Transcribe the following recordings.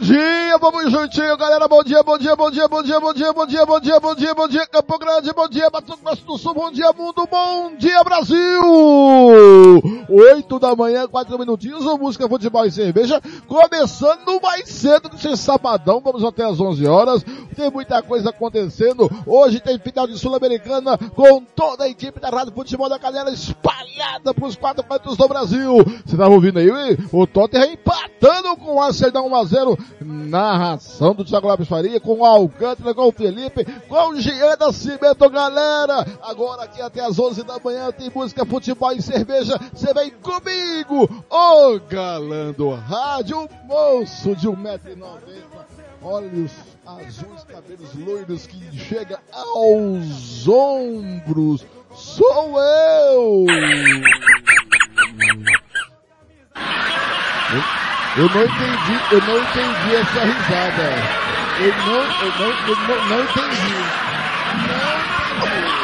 grande! O meio-dia, vamos juntinho, galera. Bom dia, bom dia, bom dia, bom dia, bom dia, bom dia, bom dia, bom dia, bom dia, Campo Grande, bom dia, Mato Grosso do Sul, bom dia, mundo, bom dia, Brasil! Oito da manhã, quatro minutinhos, o Música, Futebol e Cerveja, começando mais cedo que sabadão, vamos até às 11 horas, tem muita coisa acontecendo, hoje tem final de Sul-Americana com toda a equipe da Rádio Futebol da Canela espalhada pros quatro cantos do Brasil. Você tá ouvindo aí? O Tottenham empatando com o Arsenal 1 a 0 narração do Thiago Lopes Faria, com o Alcântara, com o Felipe, com o Jean Nascimento, galera. Agora aqui até as 11 da manhã tem música, futebol e cerveja. Você vem comigo, o galã do rádio, moço de 1,90m, olhos azuis, cabelos loiros que chega aos ombros. Sou eu! Eu não entendi, eu não entendi essa risada. Eu não, eu não, eu não, entendi. Não entendi.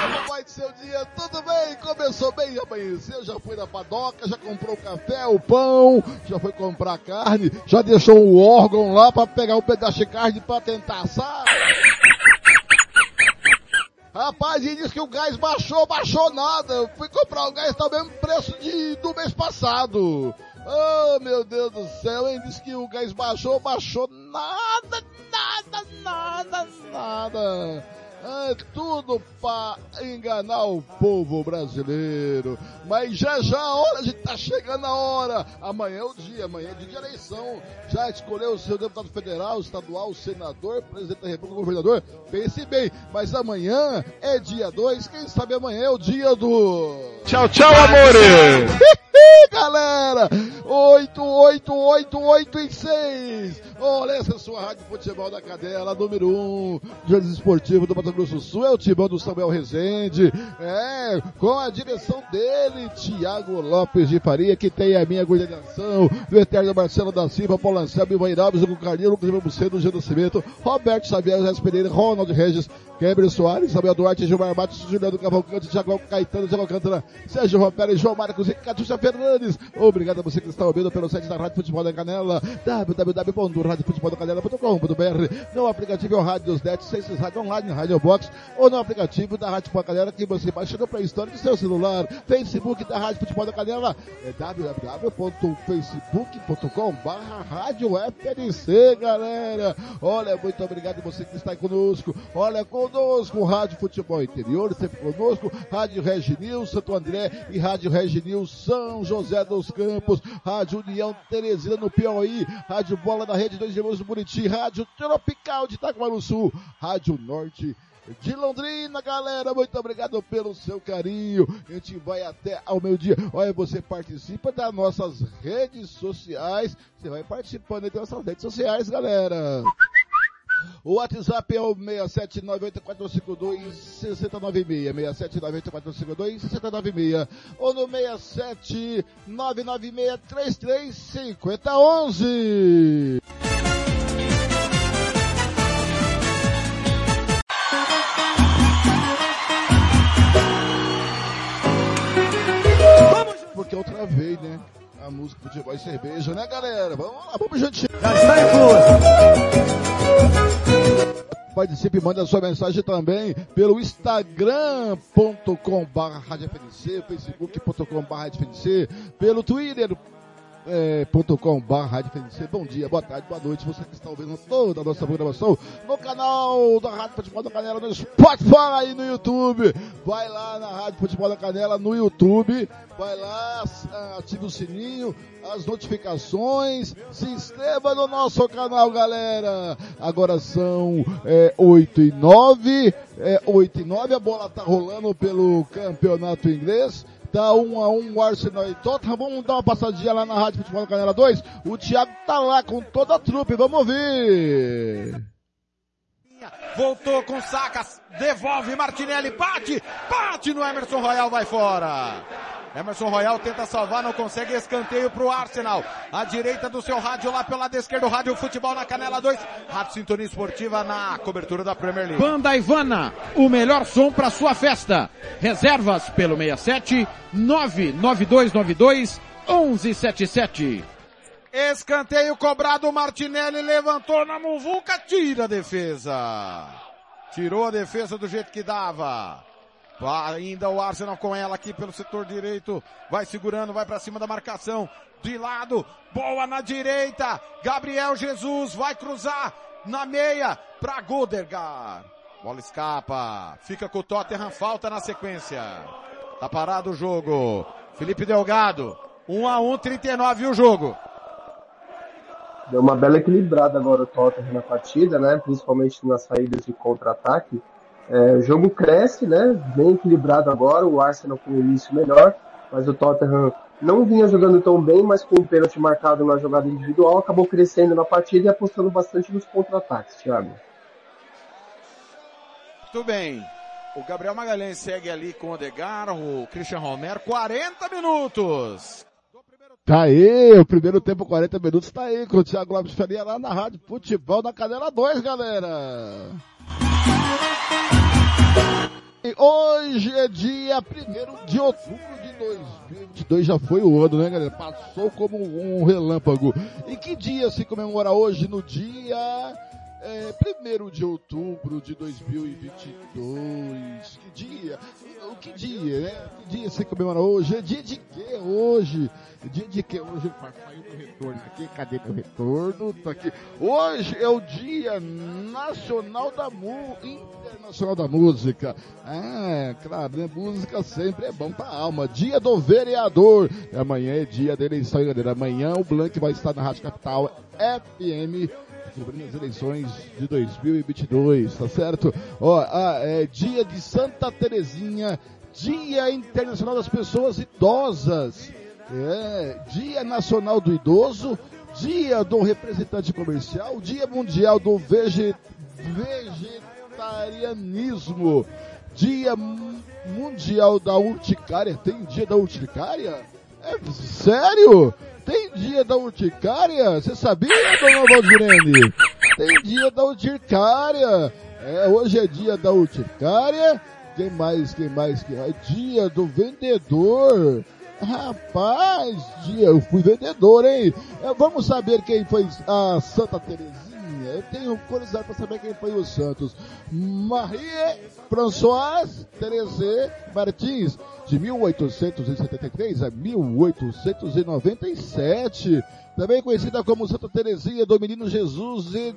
Como vai ser o dia? Tudo bem? Começou bem, amanheceu, já foi na padoca, já comprou o café, o pão, já foi comprar carne, já deixou o órgão lá para pegar um pedaço de carne para tentar assar. Rapaz, e disse que o gás baixou, baixou nada. Eu fui comprar o gás, tá o mesmo preço de, do mês passado. Oh, meu Deus do céu, hein? Diz que o gás baixou, baixou nada, nada, nada, nada. É tudo para enganar o povo brasileiro. Mas já já a hora, a gente tá chegando a hora. Amanhã é o dia, amanhã é dia de eleição. Já escolheu o seu deputado federal, estadual, senador, presidente da república, governador? Pense bem, mas amanhã é dia 2, quem sabe amanhã é o dia do... Tchau, tchau, amores! galera! 8, 8, 8, 8 e 6. Olha essa é sua rádio futebol da cadela, número 1, um, Jornalismo Esportivo do Mato Grosso Sul, é o timão do Samuel Rezende, é, com a direção dele, Tiago Lopes de Faria, que tem a minha coordenação, do Eterno Marcelo da Silva, Paulo Anselmo, Ivan Alves, Hugo Carlinhos, Lucas Bucedo, Gil Nascimento, Roberto Xavier, José Pereira, Ronald Regis, Gabriel Soares, Samuel Duarte, Gilmar Matos, Juliano Cavalcante, Thiago Caetano, Thiago Alcântara, Sérgio Rompera, João Marcos e Catiúcia Fernandes. Obrigado a você que está ouvindo pelo site da Rádio Futebol da Canela, www.radiofutebol.canela.com.br, no aplicativo Rádio Net, Ciências Rádio Online, Rádio Box, ou no aplicativo da Rádio Futebol da Canela que você baixa no Play do seu celular, Facebook da Rádio Futebol da Canela, é www.facebook.com Rádio FNC, galera. Olha, muito obrigado a você que está conosco. Olha, conosco, Rádio Futebol Interior, sempre conosco, Rádio Reginil, Santo André e Rádio Reginil São José dos Campos, Rádio União Teresina no Piauí, Rádio Bola da Rede 2 de do Buriti, Rádio Tropical de Itaquara Sul, Rádio Norte de Londrina, galera. Muito obrigado pelo seu carinho. A gente vai até ao meio-dia. Olha, você participa das nossas redes sociais. Você vai participando das nossas redes sociais, galera. O WhatsApp é o 67984526096, 67984526096, ou no 67996335011. Porque eu travei, né? A música futebol e cerveja, né, galera? Vamos lá, vamos juntinho. Já está em Participe, manda sua mensagem também pelo instagram.com barra facebook.com barra pelo twitter é, .com barra Bom dia, boa tarde, boa noite. Você que está ouvindo toda a nossa programação no canal da Rádio Futebol da Canela no Spotify e no YouTube. Vai lá na Rádio Futebol da Canela no YouTube. Vai lá, ative o sininho, as notificações. Se inscreva no nosso canal, galera. Agora são é, 8 e 9. É, 8 e 9. A bola tá rolando pelo campeonato inglês. Tá um a um o Arsenal e Tottenham. Vamos dar uma passadinha lá na Rádio Futebol da Canela 2. O Thiago tá lá com toda a trupe. Vamos ouvir. Voltou com sacas, devolve Martinelli, bate, bate no Emerson Royal, vai fora. Emerson Royal tenta salvar, não consegue escanteio pro Arsenal. À direita do seu rádio lá pelo lado esquerdo, Rádio Futebol na Canela 2. Rádio Sintonia Esportiva na cobertura da Premier League. Banda Ivana, o melhor som para sua festa. Reservas pelo 67 99292 1177. Escanteio cobrado, Martinelli levantou na muvuca, tira a defesa. Tirou a defesa do jeito que dava. Ainda o Arsenal com ela aqui pelo setor direito. Vai segurando, vai para cima da marcação. De lado, boa na direita. Gabriel Jesus vai cruzar na meia para Godergar. Bola escapa. Fica com o Tottenham, falta na sequência. Tá parado o jogo. Felipe Delgado. 1 a 1, 39 o jogo. Deu uma bela equilibrada agora o Tottenham na partida, né? Principalmente nas saídas de contra-ataque. É, o jogo cresce, né? Bem equilibrado agora, o Arsenal com o início melhor, mas o Tottenham não vinha jogando tão bem, mas com o pênalti marcado na jogada individual, acabou crescendo na partida e apostando bastante nos contra-ataques, Thiago. Muito bem. O Gabriel Magalhães segue ali com o Odegar, o Christian Romero, 40 minutos. Tá aí, o primeiro tempo, 40 minutos, tá aí com o Thiago Lopes Faria lá na Rádio Futebol da Canela 2, galera. Hoje é dia 1 de outubro de 2022, já foi o ano, né, galera? Passou como um relâmpago. E que dia se comemora hoje? No dia é, 1 de outubro de 2022. Que dia? O que dia, né? Que dia se comemora hoje? É dia de quê hoje? É dia de quê? Hoje saiu meu retorno aqui. Cadê meu retorno? Tá aqui. Hoje é o Dia Nacional da Mu Internacional da Música. Ah, claro, né? Música sempre é bom pra alma. Dia do vereador. Amanhã é dia da eleição, galera. Amanhã o Blank vai estar na Rádio Capital FM cobrindo as eleições de 2022, tá certo? Ó, ah, é dia de Santa Terezinha, Dia Internacional das Pessoas Idosas, é, Dia Nacional do Idoso, Dia do Representante Comercial, Dia Mundial do Vege, Vegetarianismo, Dia Mundial da Urticária, tem Dia da Urticária? É sério? Tem dia da urticária? Você sabia, dona Valdirene? Tem dia da urticária. É, hoje é dia da urticária. Quem mais, quem mais, quem mais? Dia do vendedor. Rapaz, eu fui vendedor, hein? É, vamos saber quem foi a Santa Terezinha. Eu tenho curiosidade para saber quem foi os santos. Marie Françoise Therese Martins, de 1873 a 1897. Também conhecida como Santa Terezinha do Menino Jesus e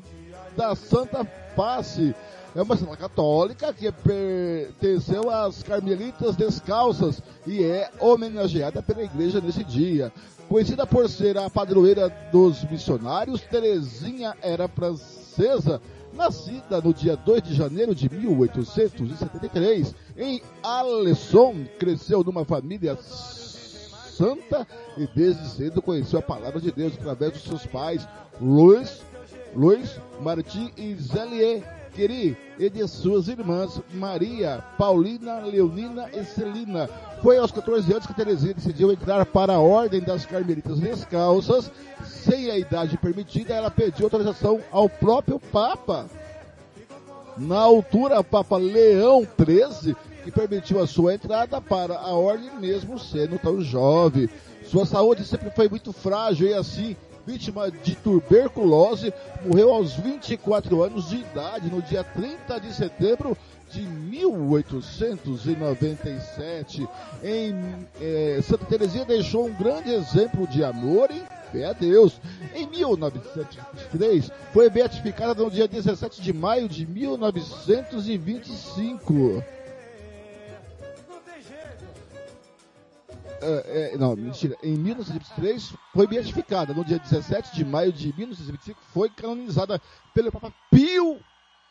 da Santa Face. É uma santa católica que pertenceu às Carmelitas Descalças e é homenageada pela igreja nesse dia. Conhecida por ser a padroeira dos missionários, Terezinha era francesa, nascida no dia 2 de janeiro de 1873 em Alesson, cresceu numa família santa e desde cedo conheceu a palavra de Deus através dos seus pais, Luiz, Luiz Martim e Zélie Queri e de suas irmãs Maria, Paulina, Leonina e Celina. Foi aos 14 anos que Terezinha decidiu entrar para a Ordem das Carmelitas Descalças. Sem a idade permitida, ela pediu autorização ao próprio Papa. Na altura, Papa Leão XIII, que permitiu a sua entrada para a Ordem mesmo sendo tão jovem. Sua saúde sempre foi muito frágil e assim vítima de tuberculose, morreu aos 24 anos de idade no dia 30 de setembro de 1897. Em eh, Santa Teresinha deixou um grande exemplo de amor e fé a Deus. Em 1923, foi beatificada no dia 17 de maio de 1925. É, é, não, mentira, em 1923 foi beatificada. No dia 17 de maio de 1925 foi canonizada pelo Papa Pio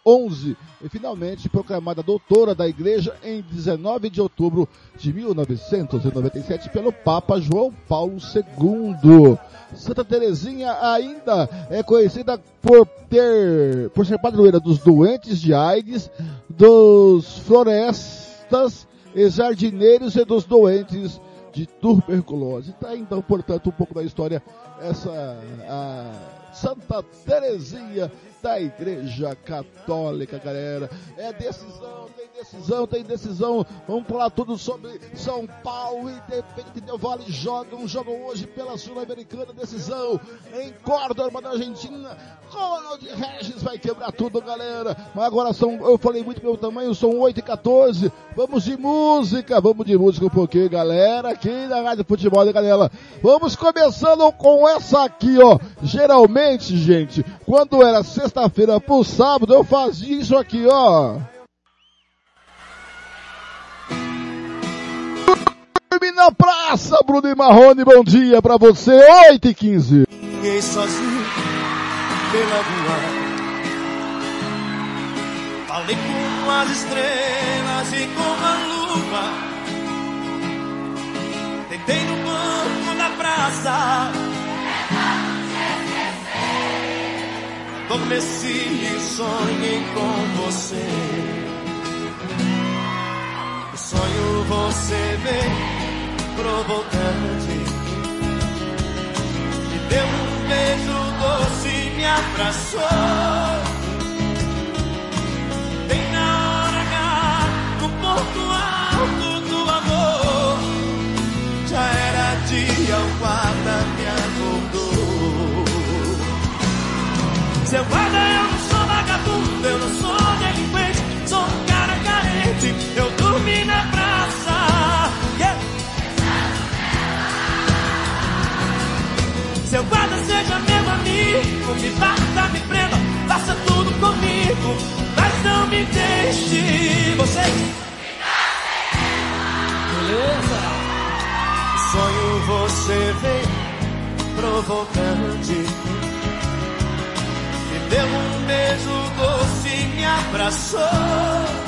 XI e finalmente proclamada doutora da Igreja em 19 de outubro de 1997 pelo Papa João Paulo II. Santa Teresinha ainda é conhecida por ter, por ser padroeira dos doentes de AIDS, dos florestas e jardineiros e dos doentes de tuberculose. Tá então, portanto, um pouco da história essa a Santa Terezinha da Igreja Católica, galera. É decisão, decisão, tem decisão. Vamos falar tudo sobre São Paulo, Independente Del Vale jogam, jogam hoje pela Sul-Americana, decisão em Córdoba, na Argentina. Ronald Regis vai quebrar tudo, galera. Mas agora são, eu falei muito pelo tamanho, são 8 e 14. Vamos de música, vamos de música um pouquinho, galera, aqui na Rádio Futebol, né, galera? Vamos começando com essa aqui, ó. Geralmente, gente, quando era sexta-feira pro sábado, eu fazia isso aqui, ó. Na praça, Bruno e Marrone, bom dia pra você, 8 e 15. Ninguém sozinho pela rua. Falei com as estrelas e com a lua. Deitei no banco da praça. Adormeci e sonhei com você. O sonho você vem provocante. Me deu um beijo doce, me abraçou. Bem na hora H, no ponto alto do amor. Já era dia, o guarda me acordou. Seu guarda, eu Seu guarda seja meu amigo, me bata, me prenda, faça tudo comigo, mas não me deixe. Você. Beleza? Sonho você vem provocante. Me deu um beijo doce, me abraçou.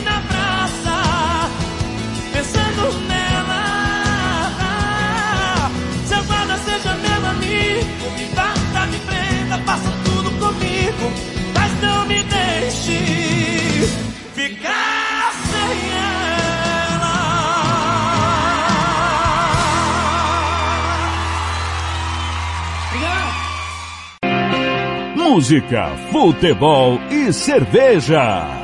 na praça, pensando nela. Seu guarda seja meu amigo, me bata, me prenda, faça tudo comigo, mas não me deixe ficar sem ela. Obrigado. Música, futebol e cerveja.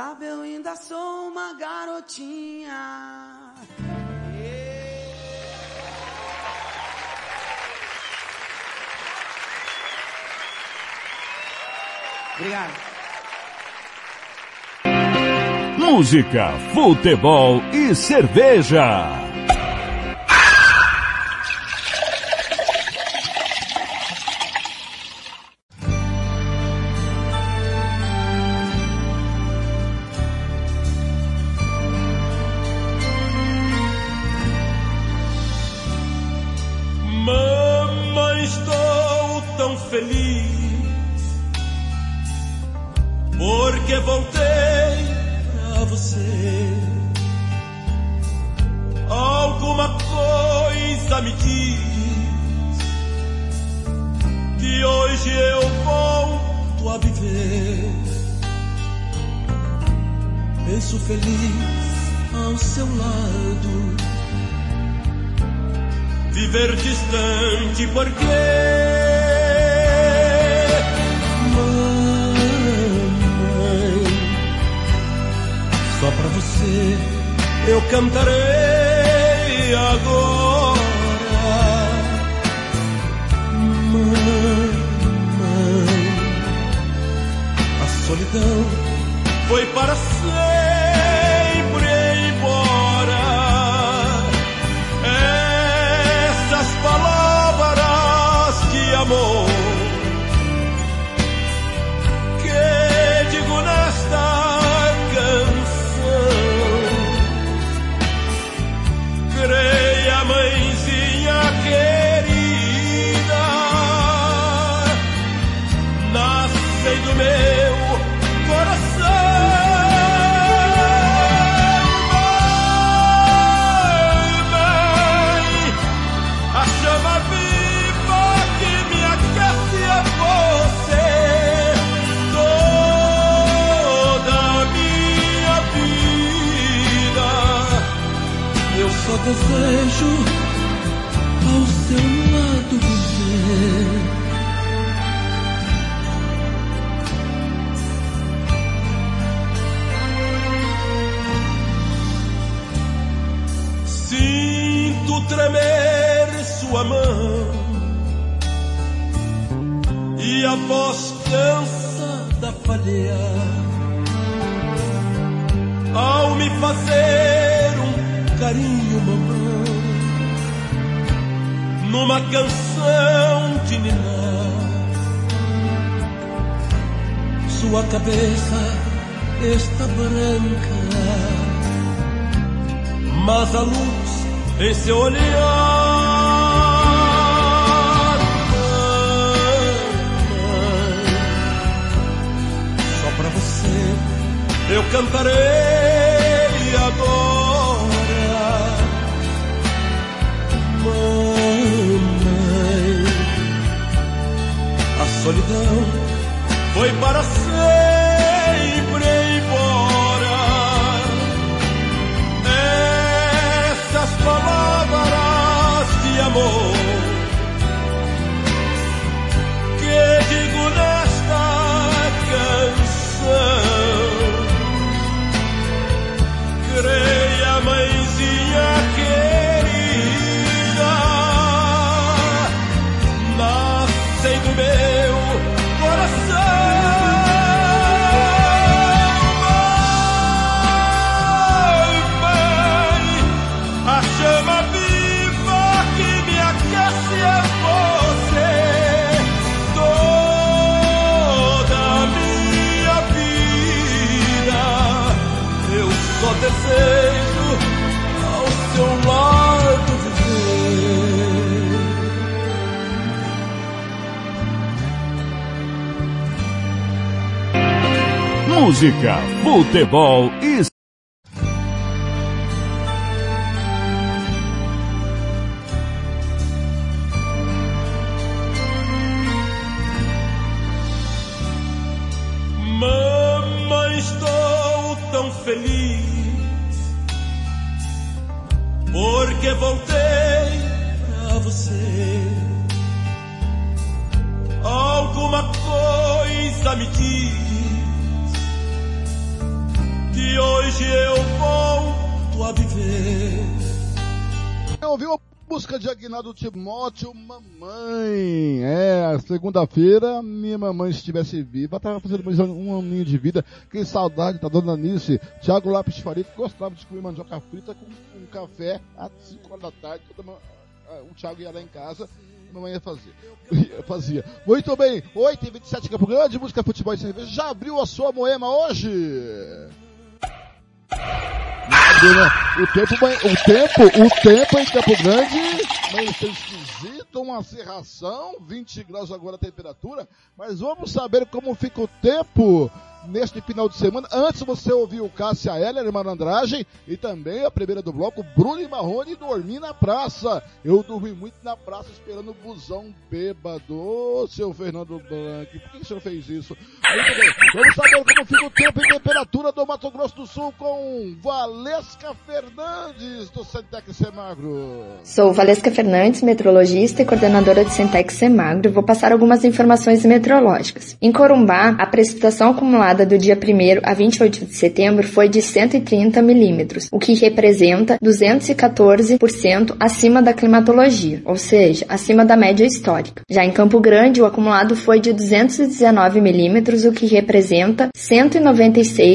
Sabe, eu ainda sou uma garotinha. Obrigado. Música, futebol e cerveja. música, futebol segunda-feira, minha mamãe, se estivesse viva, estava fazendo mais um aninho de vida. Que saudade da tá, dona Nice. Thiago Lápis Faria, que gostava de comer mandioca frita com, café às 5 horas da tarde. Toda, o Thiago ia lá em casa mamãe ia fazer. Fazia. Muito bem, 8h27 Campo Grande, música, futebol e cerveja. Já abriu a sua moema hoje? O tempo, o tempo, o tempo em Campo Grande, mas esquisito, uma serração, 20 graus agora a temperatura, mas vamos saber como fica o tempo neste final de semana. Antes você ouviu Cássia Heller, Malandragem, e também a primeira do bloco, Bruno e Marrone, dormi na praça. Eu dormi muito na praça esperando o busão bêbado. Ô, seu Fernando Blanc, por que você não fez isso? Bem, vamos saber como fica o tempo e do Mato Grosso do Sul com Valesca Fernandes, do Centec Semagro. Sou Valesca Fernandes, meteorologista e coordenadora do Centec Semagro, vou passar algumas informações meteorológicas. Em Corumbá, a precipitação acumulada do dia 1 a 28 de setembro foi de 130 milímetros, o que representa 214% acima da climatologia, ou seja, acima da média histórica. Já em Campo Grande, o acumulado foi de 219 milímetros, o que representa 196%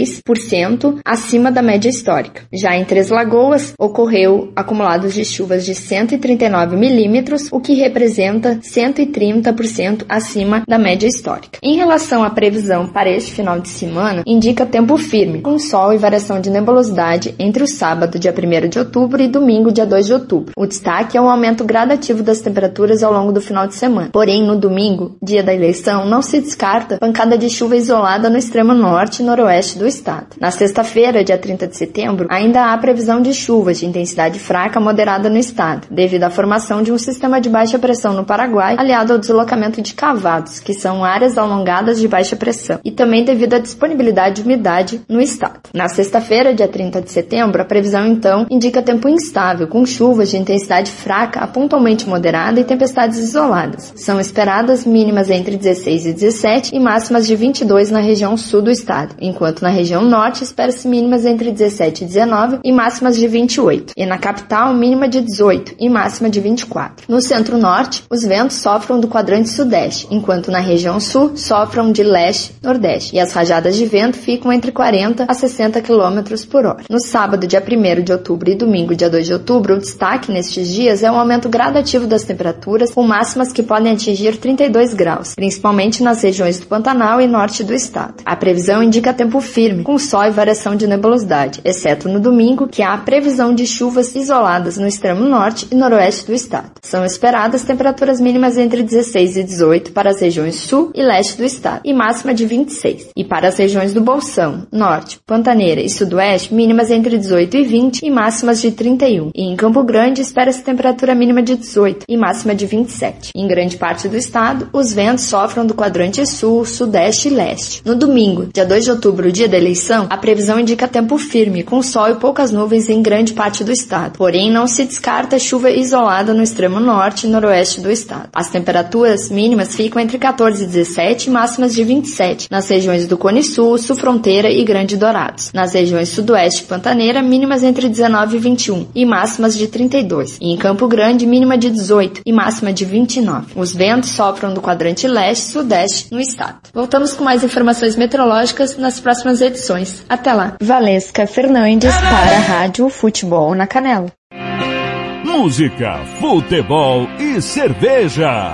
acima da média histórica. Já em Três Lagoas, ocorreu acumulados de chuvas de 139 milímetros, o que representa 130% acima da média histórica. Em relação à previsão para este final de semana indica tempo firme, com sol e variação de nebulosidade entre o sábado, dia 1 de outubro, e domingo, dia 2 de outubro. O destaque é um aumento gradativo das temperaturas ao longo do final de semana. Porém, no domingo, dia da eleição, não se descarta pancada de chuva isolada no extremo norte e noroeste do estado. Na sexta-feira, dia 30 de setembro, ainda há previsão de chuvas de intensidade fraca moderada no estado, devido à formação de um sistema de baixa pressão no Paraguai, aliado ao deslocamento de cavados, que são áreas alongadas de baixa pressão, e também devido à disponibilidade de umidade no estado. Na sexta-feira, dia 30 de setembro, a previsão então indica tempo instável, com chuvas de intensidade fraca a pontualmente moderada e tempestades isoladas. São esperadas mínimas entre 16 e 17 e máximas de 22 na região sul do estado, enquanto na região norte espera-se mínimas entre 17 e 19 e máximas de 28, e na capital mínima de 18 e máxima de 24. No centro-norte, os ventos sofram do quadrante sudeste, enquanto na região sul sofram de leste-nordeste, e as rajadas de vento ficam entre 40 a 60 km por hora. No sábado, dia 1 de outubro e domingo, dia 2 de outubro, o destaque nestes dias é um aumento gradativo das temperaturas, com máximas que podem atingir 32 graus, principalmente nas regiões do Pantanal e norte do estado. A previsão indica tempo firme, com sol e variação de nebulosidade, exceto no domingo, que há previsão de chuvas isoladas no extremo norte e noroeste do estado. São esperadas temperaturas mínimas entre 16 e 18 para as regiões sul e leste do estado, e máxima de 26. E para as regiões do Bolsão, Norte, Pantaneira e Sudoeste, mínimas entre 18 e 20 e máximas de 31. E em Campo Grande, espera-se temperatura mínima de 18 e máxima de 27. Em grande parte do estado, os ventos sofrem do quadrante sul, sudeste e leste. No domingo, dia 2 de outubro, dia da eleição, a previsão indica tempo firme, com sol e poucas nuvens em grande parte do estado. Porém, não se descarta chuva isolada no extremo norte e noroeste do estado. As temperaturas mínimas ficam entre 14 e 17 e máximas de 27 nas regiões do Cone Sul, Sul Fronteira e Grande Dourados. Nas regiões Sudoeste e Pantaneira, mínimas entre 19 e 21 e máximas de 32. E em Campo Grande, mínima de 18 e máxima de 29. Os ventos sopram do quadrante leste e sudeste no estado. Voltamos com mais informações meteorológicas nas próximas edições. Até lá. Valesca Fernandes para a Rádio Futebol na Canela. Música, futebol e cerveja.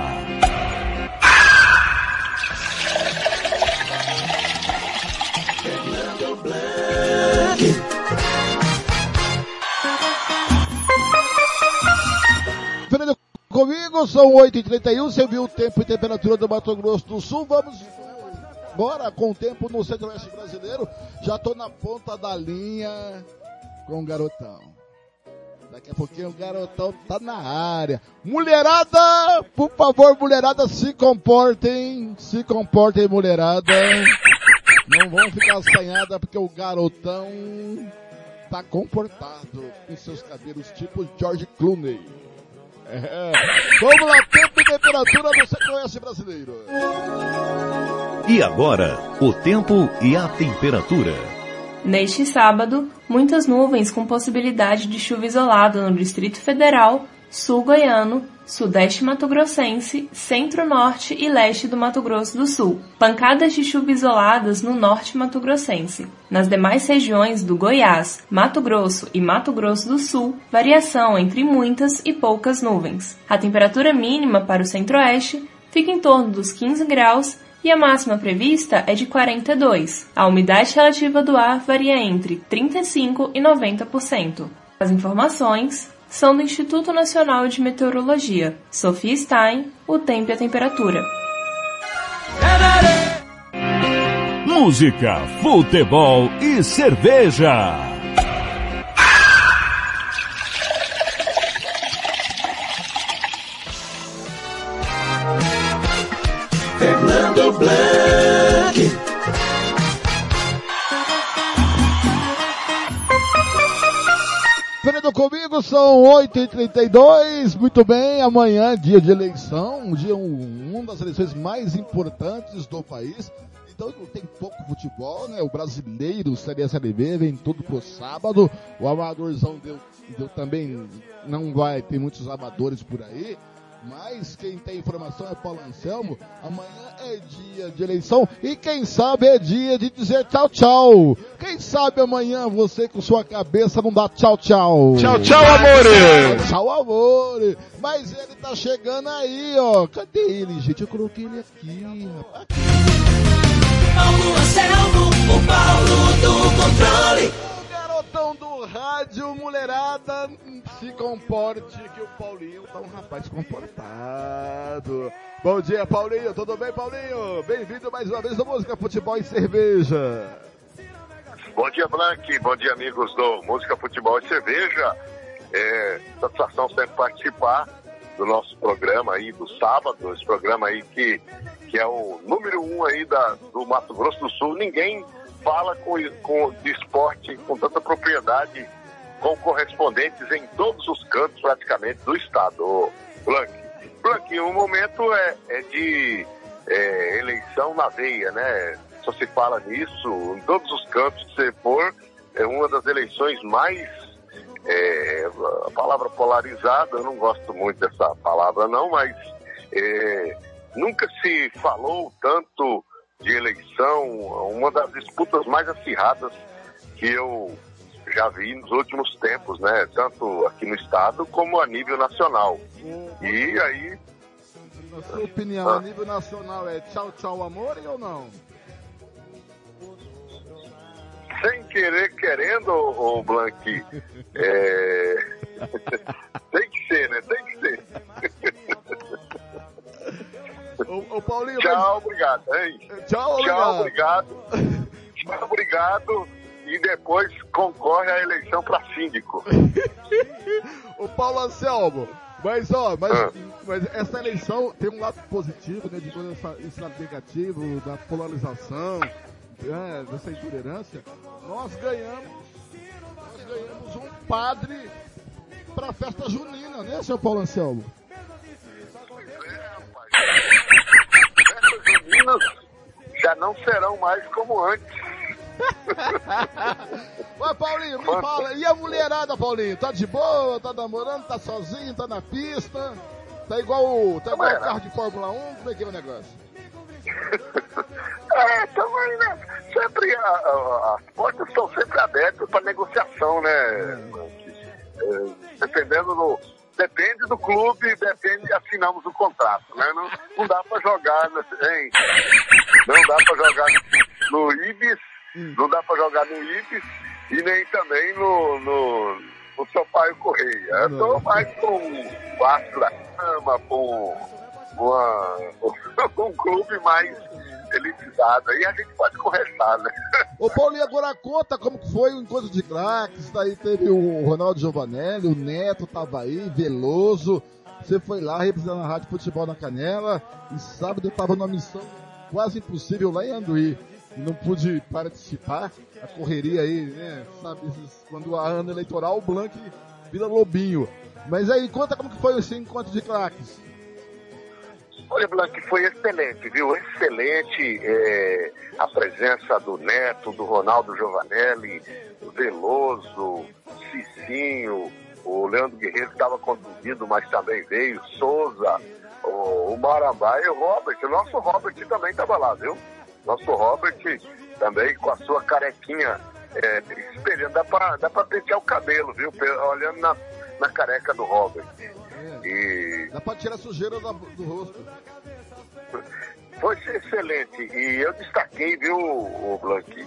Fernando comigo, são 8h31, você viu o tempo e temperatura do Mato Grosso do Sul, vamos embora com o tempo no centro-oeste brasileiro, já tô na ponta da linha com o garotão. Daqui a pouquinho o garotão tá na área. Mulherada, por favor, mulherada, se comportem, se comportem, mulherada. Não vão ficar assanhada porque o garotão tá comportado com seus cabelos tipo George Clooney. É. Vamos lá, tempo e temperatura no centro-oeste brasileiro. E agora, o tempo e a temperatura. Neste sábado, muitas nuvens com possibilidade de chuva isolada no Distrito Federal, Sul Goiano, Sudeste Mato Grossense, Centro-Norte e Leste do Mato Grosso do Sul. Pancadas de chuva isoladas no Norte Mato Grossense. Nas demais regiões do Goiás, Mato Grosso e Mato Grosso do Sul, variação entre muitas e poucas nuvens. A temperatura mínima para o Centro-Oeste fica em torno dos 15 graus e a máxima prevista é de 42. A umidade relativa do ar varia entre 35 e 90%. As informações são do Instituto Nacional de Meteorologia. Sofia Stein, o tempo e a temperatura. Música, futebol e cerveja. Fernando Blanc. Fernando comigo, são 8h32, muito bem, amanhã dia de eleição, um dia, um, uma das eleições mais importantes do país, então tem pouco futebol, né, o brasileiro, Série A, Série B, vem tudo pro sábado, o amadorzão deu, deu também, não vai ter muitos amadores por aí, mas quem tem informação é Paulo Anselmo. Amanhã é dia de eleição e quem sabe é dia de dizer tchau, tchau. Quem sabe amanhã você com sua cabeça não dá tchau, tchau. Tchau, tchau, amore. Tchau, amore. Mas ele tá chegando aí, ó. Cadê ele, gente? Eu coloquei ele aqui, rapaz. Paulo Anselmo, o Paulo do controle. Garotão do rádio, mulherada, se comporte que o Paulinho tá um rapaz comportado. Bom dia, Paulinho, tudo bem, Paulinho? Bem-vindo mais uma vez ao Música, Futebol e Cerveja. Bom dia, Blank. Bom dia, amigos do Música, Futebol e Cerveja. É satisfação sempre participar do nosso programa aí do sábado, esse programa aí que, que é o número um aí da, do Mato Grosso do Sul. Ninguém fala com, com, de esporte com tanta propriedade, com correspondentes em todos os cantos praticamente do estado, Blank. Blank, o momento é, é de é, eleição na veia, né? Só se fala nisso, em todos os cantos que você for, é uma das eleições mais é, a palavra polarizada, eu não gosto muito dessa palavra não, mas é, nunca se falou tanto de eleição, uma das disputas mais acirradas que eu já vi nos últimos tempos, né? Tanto aqui no estado como a nível nacional. E aí. Na sua opinião, a nível nacional é tchau, tchau, amor ou não? Sem querer, querendo, ô Blanqui, é... tem que ser, né? Tem que ser. Ô, ô Paulinho, Tchau, obrigado, hein? Tchau, Tchau, obrigado. obrigado. Tchau, obrigado. E depois concorre à eleição para síndico. o Paulo Anselmo, mas ó, mas, Ah. mas essa eleição tem um lado positivo, né, de todo esse lado negativo, da polarização, né, dessa intolerância. Nós ganhamos, nós ganhamos um padre pra festa junina, né, seu Paulo Anselmo? Essas meninas já não serão mais como antes. Ué, Paulinho, me fala, e a mulherada, Paulinho? Tá de boa, tá namorando, tá sozinho, tá na pista? Tá igual, o- tá igual o carro de Fórmula 1? Como é que é o negócio? É, também, né? Sempre a- a- as portas estão sempre abertas para negociação, né? É, dependendo do. Depende do clube, depende, assinamos o contrato, né? Não, não dá para jogar, hein? Não dá para jogar no Ibis, não dá para jogar no Ibis e nem também no, no, no Sampaio Correia. Eu tô mais com o Vasco da Gama, com uma, um clube mais elitizado. Aí a gente pode conversar, né? Ô Paulinho, agora conta como foi o encontro de craques, daí teve o Ronaldo Giovanelli, o Neto tava aí, Veloso, você foi lá representando a Rádio Futebol na Canela, e sábado eu tava numa missão quase impossível lá em Anduí, e não pude participar, a correria aí, né, sabe, quando a ano eleitoral, o Blanc vira lobinho. Mas aí, conta como que foi esse encontro de craques. Olha, Blanc, foi excelente, viu? Excelente é, a presença do Neto, do Ronaldo Giovanelli, do Veloso, Cicinho, o Leandro Guerreiro que estava contundido, mas também veio, Souza, o, o Marambá e o Robert. O nosso Robert também estava lá, viu? Nosso Robert também com a sua carequinha é, espelhando, dá pra pentear o cabelo, viu? Olhando na, na careca do Robert. E Dá pra tirar sujeira da- do rosto. foi excelente. E eu destaquei, viu, o Blanqui,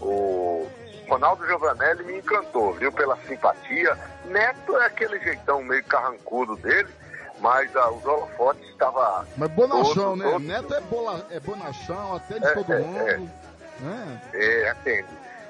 o, Ronaldo Giovanelli me encantou, viu, pela simpatia. Neto é aquele jeitão meio carrancudo dele, mas ah, os holofotes estavam... Mas bonachão, todos- né? todos- Neto é, bola, é bonachão, atende É, todo é, mundo. é. né? É, atende.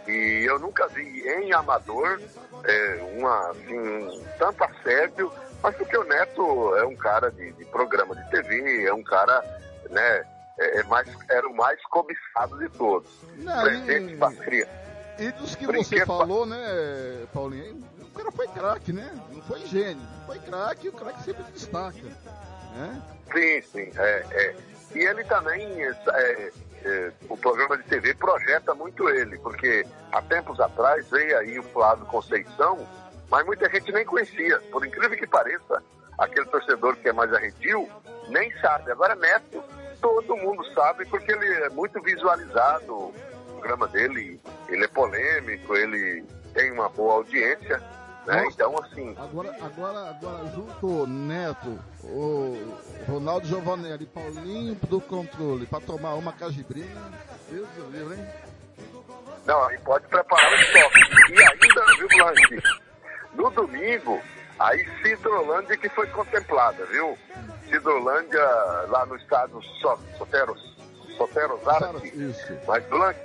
E eu nunca vi em Amador é, uma, assim, um tanto assédio, mas porque o Neto é um cara de, de programa de TV, é um cara, né, é, é mais, era o mais cobiçado de todos. Não, Presente e- crianças. E dos que Brinquedo você pra- falou, né, Paulinho? O cara foi craque, né? Não foi gênio. Foi craque e o craque sempre destaca. Né? Sim, sim, é, é. E ele também, é, é, o programa de TV projeta muito ele, porque há tempos atrás veio aí o Flávio Conceição, mas muita gente nem conhecia. Por incrível que pareça, aquele torcedor que é mais arredio nem sabe. Agora Neto, todo mundo sabe porque ele é muito visualizado, o programa dele, ele é polêmico, ele tem uma boa audiência, né? Nossa. Então, assim, Agora, agora, agora, junto Neto, o Ronaldo Giovanelli, Paulinho do controle, pra tomar uma cajibrinha, Deus do livre, hein? Não, aí pode preparar o estoque. E ainda, viu, Blanche? No domingo, aí Cidrolândia que foi contemplada, viu? Cidrolândia lá no estado So- Soteros, Soteros. Mas Blanc,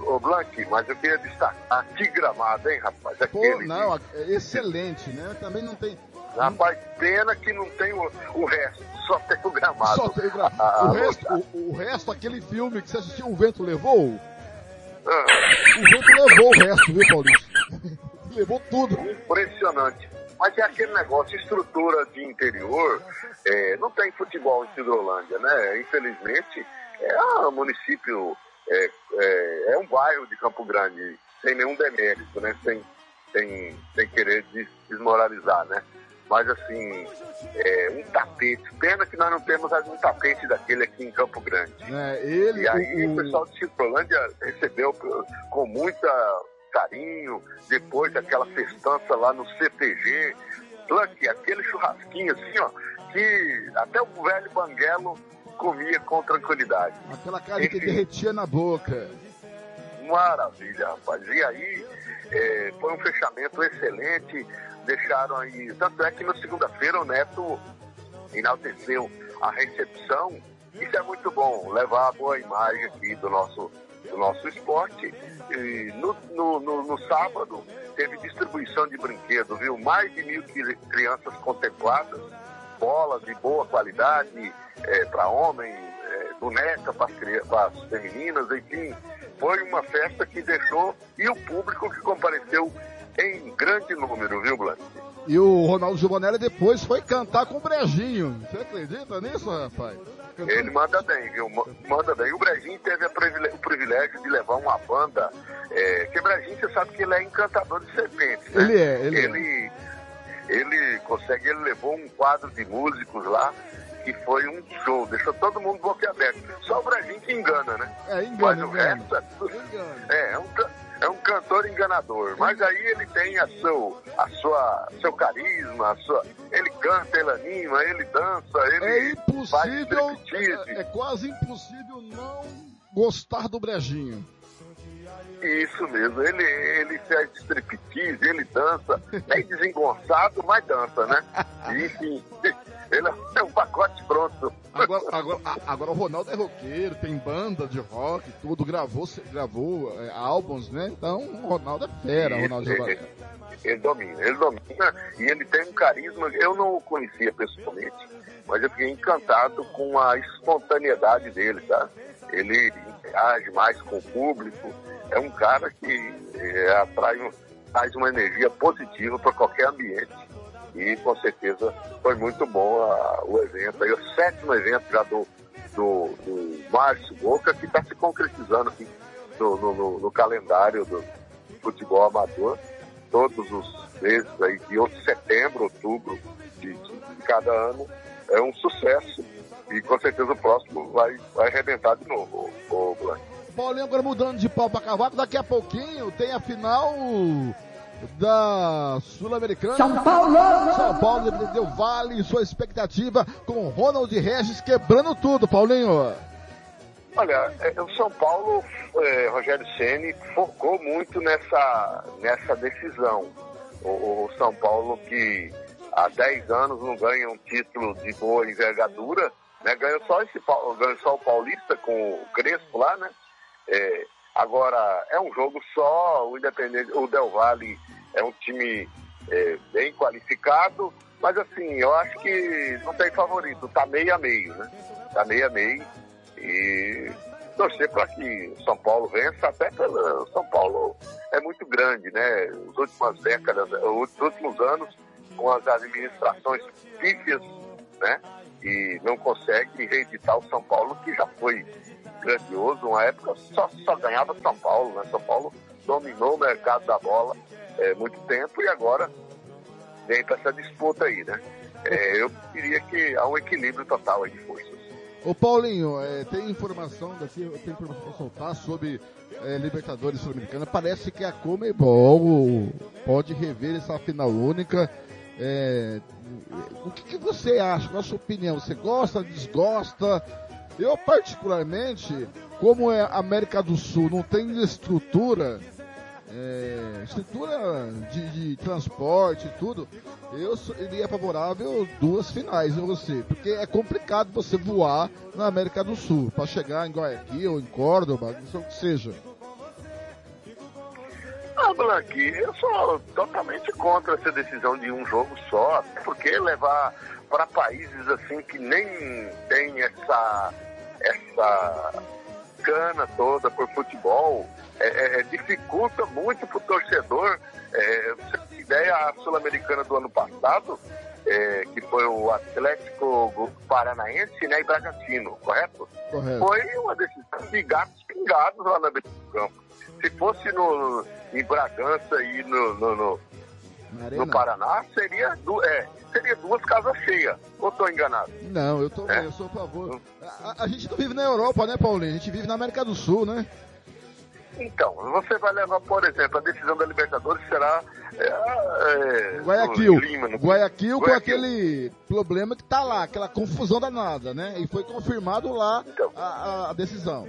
ô Blanc, mas eu queria destacar que gramado, hein, rapaz? Pô, Aquele, não, é excelente, né? Também não tem. Rapaz, pena que não tem o, o resto, só tem o gramado. Só tem gra- Ah, o, resto, o, o resto, aquele filme que você assistiu, O Vento Levou, ah, o vento levou o resto, viu, Paulinho? levou tudo. impressionante. Mas é aquele negócio, estrutura de interior, é, não tem futebol em Cidrolândia, né? Infelizmente, é um município, é, é, é um bairro de Campo Grande, sem nenhum demérito, né? Sem, sem, sem querer des- desmoralizar, né? Mas assim, é, um tapete, pena que nós não temos um tapete daquele aqui em Campo Grande. É, ele, E aí o, o pessoal de Citrolândia recebeu com muita carinho, depois daquela festança lá no CTG, Blanque, aquele churrasquinho assim, ó, que até o velho Banguelo comia com tranquilidade. aquela carne que derretia na boca. Maravilha, rapaz. E aí é, foi um fechamento excelente. Deixaram aí. Tanto é que na segunda-feira o Neto enalteceu a recepção. Isso é muito bom, levar a boa imagem aqui do nosso, do nosso esporte. E no, no, no, no sábado teve distribuição de brinquedos, viu? Mais de mil cri- crianças contempladas, bolas de boa qualidade para homem, é, boneca para as femininas, enfim. Foi uma festa que deixou, e o público que compareceu em grande número, viu, Blanc? E o Ronaldo Giovanelli depois foi cantar com o Brejinho. Você acredita nisso, rapaz? Ele manda bem, viu? Ma- Manda bem. O Brejinho teve o privilégio de levar uma banda. É, que o Brejinho, você sabe que ele é encantador de serpentes, né? Ele é, ele é. ele, ele consegue, ele levou um quadro de músicos lá que foi um show, deixou todo mundo boquiaberto. Só o Brejinho que engana, né? É, Mas engana, o engana. resto é tudo- é, é um, é um cantor enganador. Mas aí ele tem a seu, a sua, seu carisma, a sua, ele canta, ele anima, ele dança, ele É impossível, é, é quase impossível não gostar do Brejinho. Isso mesmo, ele, ele faz striptease, ele dança, bem desengonçado, mas dança, né? E, Enfim, ele é um pacote pronto. Agora, agora, agora o Ronaldo é roqueiro, tem banda de rock, tudo, gravou, gravou é, álbuns, né? Então o Ronaldo é fera, o Ronaldo ele, ele domina, ele domina e ele tem um carisma. Eu não o conhecia pessoalmente, mas eu fiquei encantado com a espontaneidade dele, tá? Ele interage mais com o público, é um cara que é, atrai, traz uma energia positiva para qualquer ambiente. E com certeza foi muito bom a- o evento, aí, o sétimo evento já do, do, do Márcio Boca, que está se concretizando aqui no, no- no- calendário do futebol amador, todos os meses aí, de setembro, outubro de, de- cada ano, é um sucesso. E com certeza o próximo vai, vai arrebentar de novo, o, o. Paulinho agora mudando de pau pra cavaco, daqui a pouquinho tem a final da Sul-Americana. São Paulo! São Paulo deu vale sua expectativa com Ronald Regis quebrando tudo, Paulinho. Olha, é, o São Paulo, é, Rogério Ceni focou muito nessa, nessa decisão. O, o São Paulo que há 10 anos não ganha um título de boa envergadura, né? Ganhou só esse ganhou só o Paulista com o Crespo lá, né? É, agora é um jogo só, o Independente, o Del Valle é um time é, bem qualificado, mas assim, eu acho que não tem favorito, tá meio a meio, né? Tá meio a meio e torcer para que o São Paulo vença, até pelo São Paulo é muito grande, né? As últimas décadas, os últimos anos, com as administrações pífias, né? E não consegue reeditar o São Paulo, que já foi grandioso, uma época só, só ganhava São Paulo, né? São Paulo dominou o mercado da bola é, muito tempo e agora vem para essa disputa aí, né? É, eu diria que há um equilíbrio total aí de forças. Ô Paulinho, é, tem informação daqui, tem informação para soltar sobre é, Libertadores Sul-Americana. Parece que a Comebol pode rever essa final única. É, o que, que, você acha? Qual a sua opinião? Você gosta, desgosta? Eu particularmente, como é América do Sul, não tem estrutura, é, estrutura de, de transporte e tudo, eu iria favorável duas finais em você, porque é complicado você voar na América do Sul para chegar em Guayaquil ou em Córdoba, isso que seja. Ah, Blanc, eu sou totalmente contra essa decisão de um jogo só, porque levar para países assim que nem tem essa essa cana toda por futebol, é, é, é dificulta muito para o torcedor. É, você tem ideia, a Sul-Americana do ano passado, é, que foi o Atlético Paranaense né, e Bragantino, correto? correto? Foi uma decisão de gatos pingados lá na beira do campo. Se fosse no, em Bragança e no, no, no, no Paraná, seria, du é, seria duas casas cheias. Ou estou enganado? Não, eu, tô, é? eu sou a favor. A, a, gente não vive na Europa, né, Paulinho? A gente vive na América do Sul, né? Então, você vai levar, por exemplo, a decisão da Libertadores será é, é, Guayaquil. Lima, no... Guayaquil, Guayaquil com aquele problema que tá lá, aquela confusão danada, né? E foi confirmado lá então, a, a, decisão.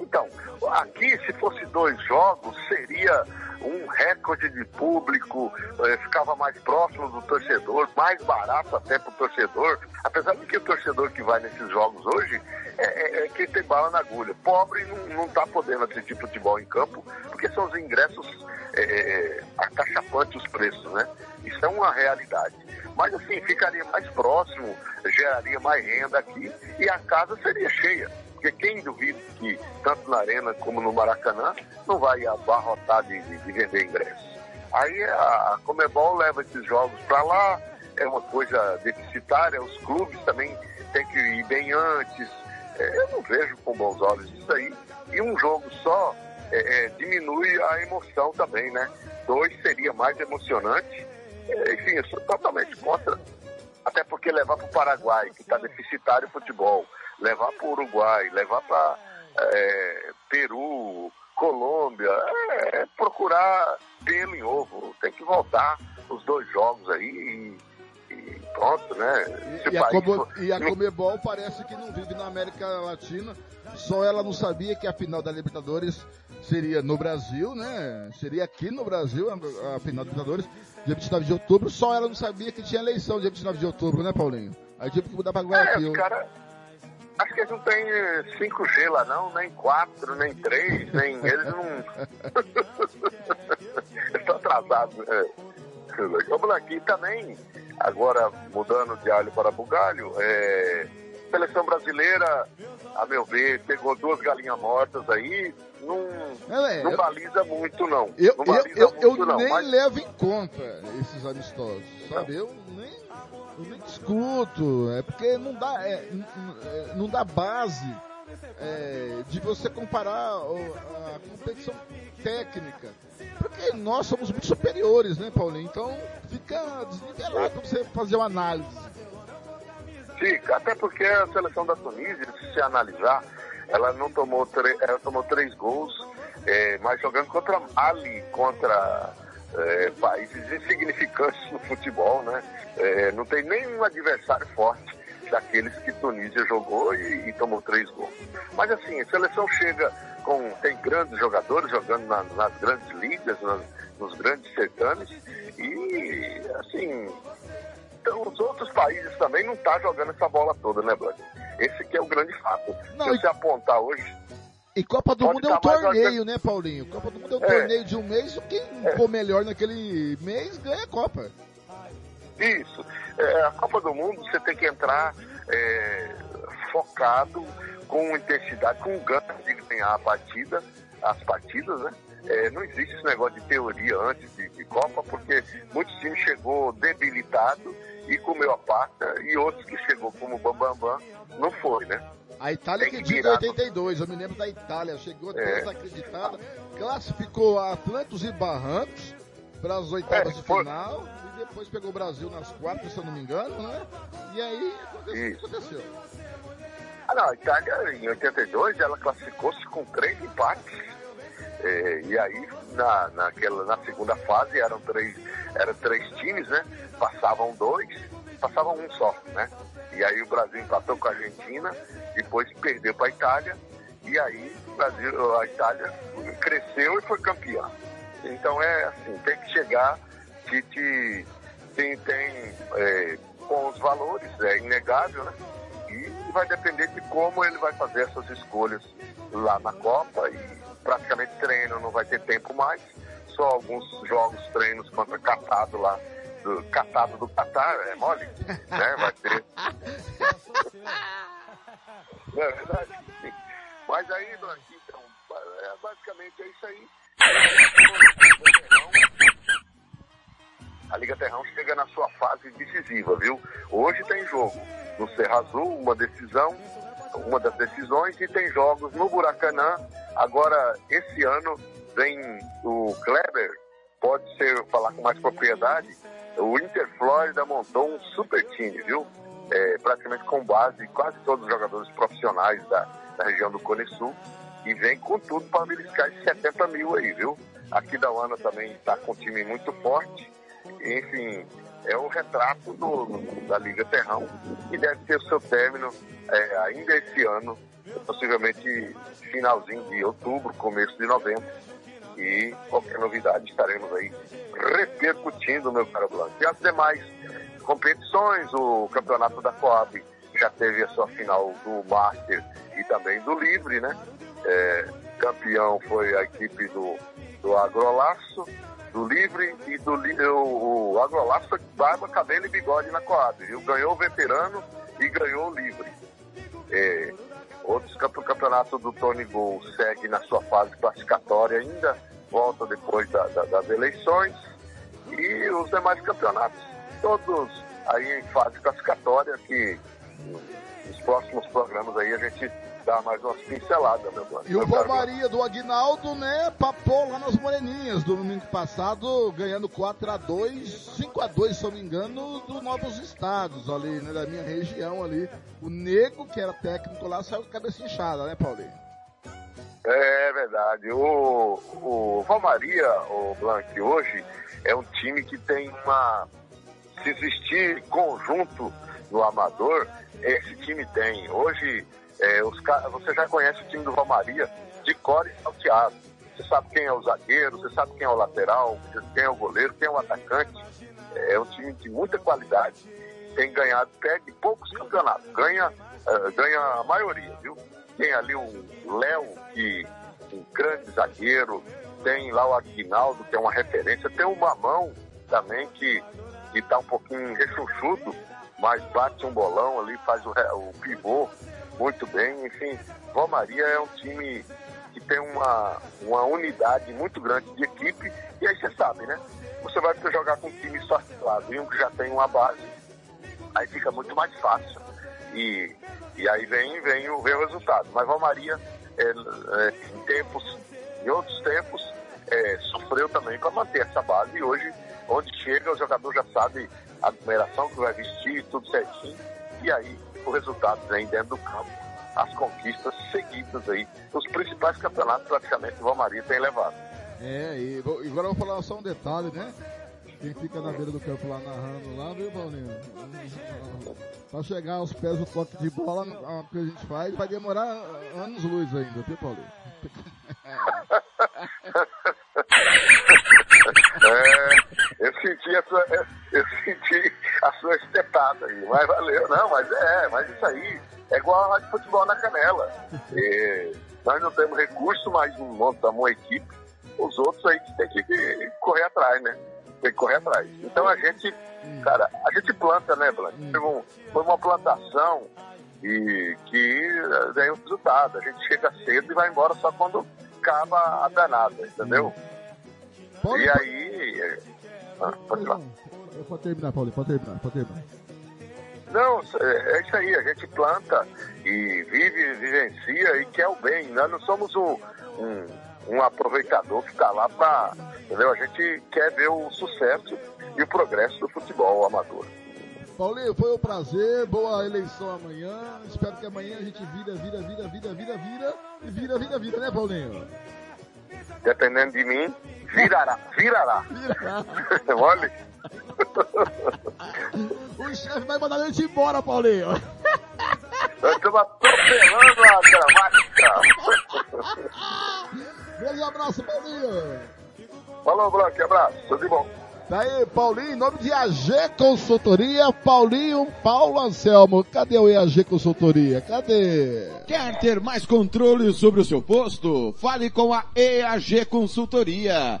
Então, aqui se fosse dois jogos, seria um recorde de público, eh, ficava mais próximo do torcedor, mais barato até para o torcedor, apesar de que o torcedor que vai nesses jogos hoje é, é, é quem tem bala na agulha. Pobre não está podendo assistir futebol em campo, porque são os ingressos é, os preços, né? Isso é uma realidade. Mas assim, ficaria mais próximo, geraria mais renda aqui e a casa seria cheia. Porque quem duvida que, tanto na Arena como no Maracanã, não vai abarrotar de, de, de vender ingressos. Aí a Comebol leva esses jogos para lá, é uma coisa deficitária, os clubes também têm que ir bem antes. É, eu não vejo com bons olhos isso aí. E um jogo só é, é, diminui a emoção também, né? Dois seria mais emocionante. É, enfim, eu sou totalmente contra. Até porque levar para o Paraguai, que está deficitário o futebol, levar para o Uruguai, levar para é, Peru, Colômbia, é, é, procurar pelo em ovo. Tem que voltar os dois jogos aí e, e pronto, né? E, e, a Como, e, a Comebol parece que não vive na América Latina, só ela não sabia que a final da Libertadores seria no Brasil, né? Seria aqui no Brasil a, a final da Libertadores, dia 29 de outubro, só ela não sabia que tinha eleição dia 29 de outubro, né, Paulinho? Aí tive que mudar para Guayaquil. É, cara Acho que eles não têm 5G lá não, nem 4, nem 3, nem. Eles não. Estão atrasados. É. Vamos aqui também, agora mudando de alho para bugalho, é, seleção brasileira, a meu ver, pegou duas galinhas mortas aí, não, é, não eu, baliza muito não. Eu, não eu, eu, eu não, nem mas... levo em conta esses amistosos, sabe? Eu nem eu nem é porque não dá, é, é, não dá base é, de você comparar a competição técnica. Porque nós somos muito superiores, né, Paulinho? Então fica desnivelado você fazer uma análise. Fica, até porque a seleção da Tunísia, se analisar, ela não tomou, ela tomou três gols, é, mas jogando contra Mali, contra é, países insignificantes no futebol, né? É, não tem nenhum adversário forte daqueles que Tunísia jogou e, e tomou três gols. Mas assim, a seleção chega com. tem grandes jogadores jogando na- nas grandes ligas, nas- nos grandes certames, e assim, então, os outros países também não estão jogando essa bola toda, né, Blanco? Esse que é o grande fato. Não, Se você apontar hoje, E Copa do Mundo é um tá mais torneio, né, Paulinho? Copa do Mundo é um É. torneio de um mês, quem for melhor naquele mês ganha a Copa. Isso. É, a Copa do Mundo você tem que entrar é, focado, com intensidade, com ganas de ganhar a partida, as partidas, né? É, não existe esse negócio de teoria antes de, de Copa, porque muitos times chegou debilitado e comeu a pata, e outros que chegou como Bambambam Bam, Bam, não foi, né? A Itália que que virar. 82, eu me lembro da Itália, chegou É. desacreditada, classificou a Atlantos e Barrancos para as oitavas É, de foi- final e depois pegou o Brasil nas quartas, se eu não me engano, né? E aí aconteceu. Isso. aconteceu. Ah, não, a Itália em 82 ela classificou-se com três empates. É, e aí na, naquela, na segunda fase eram três, eram três times, né? Passavam dois, passavam um só, né? E aí o Brasil empatou com a Argentina, depois perdeu para a Itália, e aí o Brasil, a Itália cresceu e foi campeã. Então é assim, tem que chegar, Tite tem, tem é, bons valores, é inegável, né? E vai depender de como ele vai fazer essas escolhas lá na Copa e praticamente treino não vai ter tempo mais, só alguns jogos, treinos contra catado lá, do, catado do Catar, é mole, né? Vai ter. É verdade? Mas aí, Blanqui, então, é, basicamente é isso aí. A Liga Terrão chega na sua fase decisiva, viu? Hoje tem jogo no Serra Azul, uma decisão, uma das decisões, e tem jogos no Buracanã. Agora, esse ano, vem o Kleber, pode ser falar com mais propriedade, o Inter Flórida montou um super time, viu? É, praticamente com base em quase todos os jogadores profissionais da, da região do Cone Sul e vem com tudo para beliscar esses 70 mil aí, viu? Aqui da Uana também está com um time muito forte. Enfim, é o retrato do, da Liga Terrão que deve ter o seu término é, ainda esse ano, possivelmente finalzinho de outubro, começo de novembro. E qualquer novidade estaremos aí repercutindo, meu caro Blanco. E as demais competições, o campeonato da Coab já teve a sua final do Master e também do Livre, né? É, campeão foi a equipe do, do Agrolaço, do Livre e do o, o Agrolaço foi barba, cabelo e bigode na Coab, viu? Ganhou o veterano e ganhou o Livre. É, outros o campeonato do Tony Gol segue na sua fase classificatória ainda, volta depois da- da- das eleições e os demais campeonatos, todos aí em fase classificatória que nos próximos programas aí a gente dá mais umas pinceladas, meu mano. E o caro Valmaria do Aguinaldo, né, papou lá nas Moreninhas do domingo passado, ganhando 4x2, 5x2, se eu não me engano, do Novos Estados ali, né, da minha região ali. O Nego, que era técnico lá, saiu com a cabeça inchada, né, Paulinho? É verdade. O, o Valmaria, o Blanc, hoje é um time que tem uma. Se existir conjunto no Amador, esse time tem. Hoje, é, os, você já conhece o time do Valmaria de core e salteado. Você sabe quem é o zagueiro, você sabe quem é o lateral, quem é o goleiro, quem é o atacante. É um time de muita qualidade. Tem ganhado, perde poucos campeonatos, ganha, eh, ganha a maioria, viu? Tem ali o Léo, que um grande zagueiro, tem lá o Aguinaldo, que é uma referência, tem o Mamão também, que está um pouquinho rechonchudo, mas bate um bolão ali, faz o, o pivô muito bem. Enfim, Romaria é um time que tem uma, uma unidade muito grande de equipe, e aí você sabe, né? Você vai jogar com um time só claro, e um que já tem uma base, aí fica muito mais fácil. E, e aí vem, vem, o, vem o resultado. Mas Valmaria, é, é, em tempos, em outros tempos, é, sofreu também para manter essa base. E hoje, onde chega, o jogador já sabe a numeração que vai vestir, tudo certinho. E aí o resultado vem dentro do campo. As conquistas seguidas aí. Os principais campeonatos praticamente o Valmaria tem levado. É, e agora eu vou falar só um detalhe, né? Quem fica na beira do campo lá narrando lá, viu, Paulinho? Pra chegar aos pés do toque de bola a- que a gente faz, vai demorar anos luz ainda, viu, Paulinho? É, eu senti a sua, eu senti a sua espetada aí, mas valeu, não, mas é, mas isso aí é igual a rádio futebol na canela. É, nós não temos recurso, mas montamos uma equipe, os outros aí que tem que correr atrás, né? Tem que correr atrás. Então a gente, cara, a gente planta, né, Blanc? Foi, um- foi uma plantação e que eh, ganha um resultado. A gente chega cedo e vai embora só quando acaba a danada, entendeu? E aí. eh, ah, pode falar. Pode terminar, Paulinho, pode terminar, pode terminar. Não, é é isso aí, a gente planta e vive, vivencia e quer o bem. Nós não somos um, um, um aproveitador que está lá para. Entendeu? A gente quer ver o sucesso e o progresso do futebol amador. Paulinho, foi um prazer, boa eleição amanhã. Espero que amanhã a gente vira, vira, vira, vira, vira, vira e vira, vira, vira, né, Paulinho? Dependendo de mim, virará, virará. Olha, O chefe vai mandar a gente embora, Paulinho. nós estamos atropelando a gramática. Grande abraço, Paulinho. Falou, Blanque, abraço, tudo de bom. Daí, Paulinho, em nome de AG Consultoria, Paulinho, Paulo Anselmo. Cadê o EAG Consultoria? Cadê? Quer ter mais controle sobre o seu posto? Fale com a EAG Consultoria.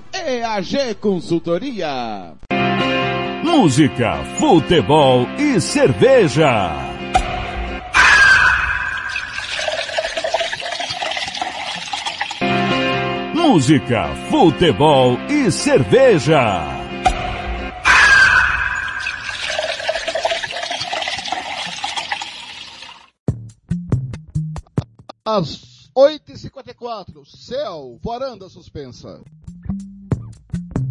EAG Consultoria. Música, futebol e cerveja. Música, futebol e cerveja. Às 8h54, céu, varanda suspensa. thank you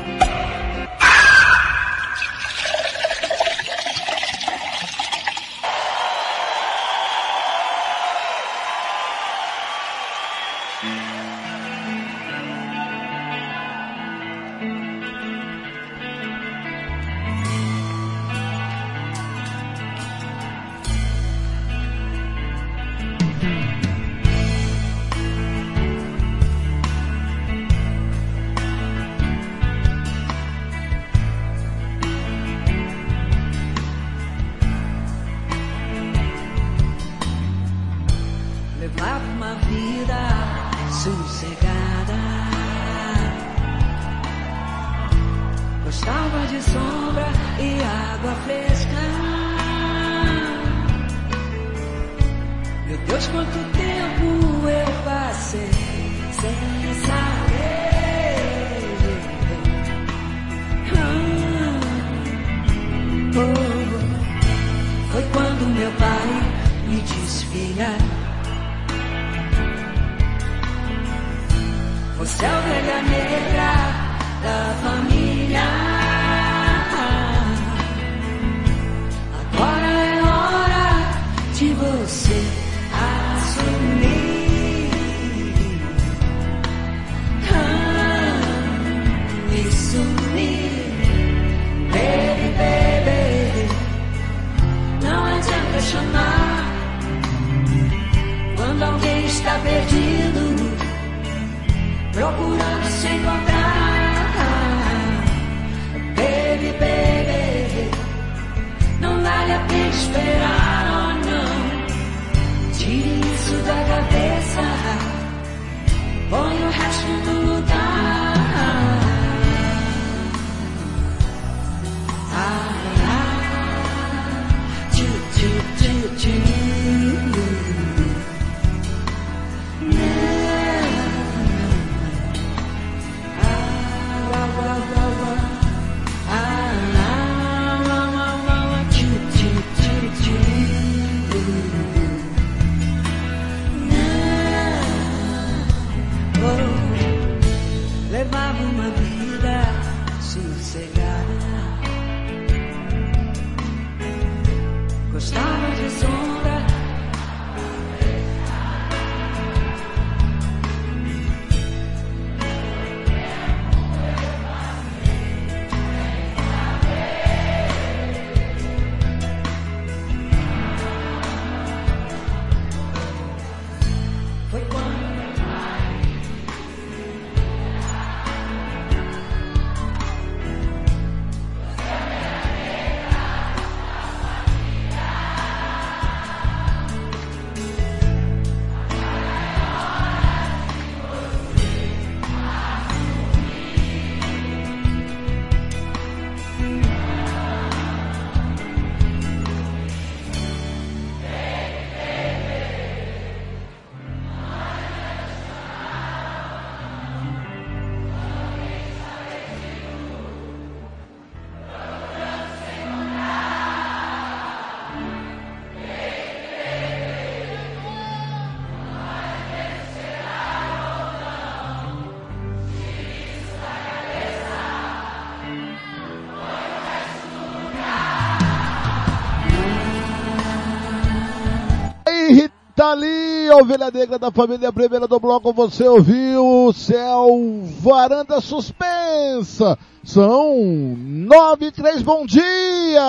Ovelha negra da família primeira do bloco, você ouviu o céu, varanda suspensa. São nove e três, bom dia!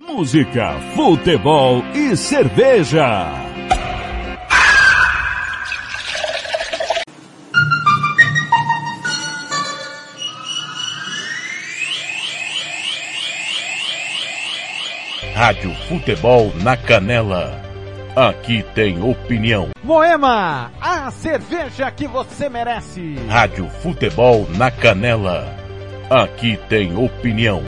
Música, futebol e cerveja. Rádio Futebol na Canela. Aqui tem opinião. Moema, a cerveja que você merece. Rádio Futebol na Canela. Aqui tem opinião.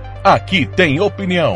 Aqui tem opinião.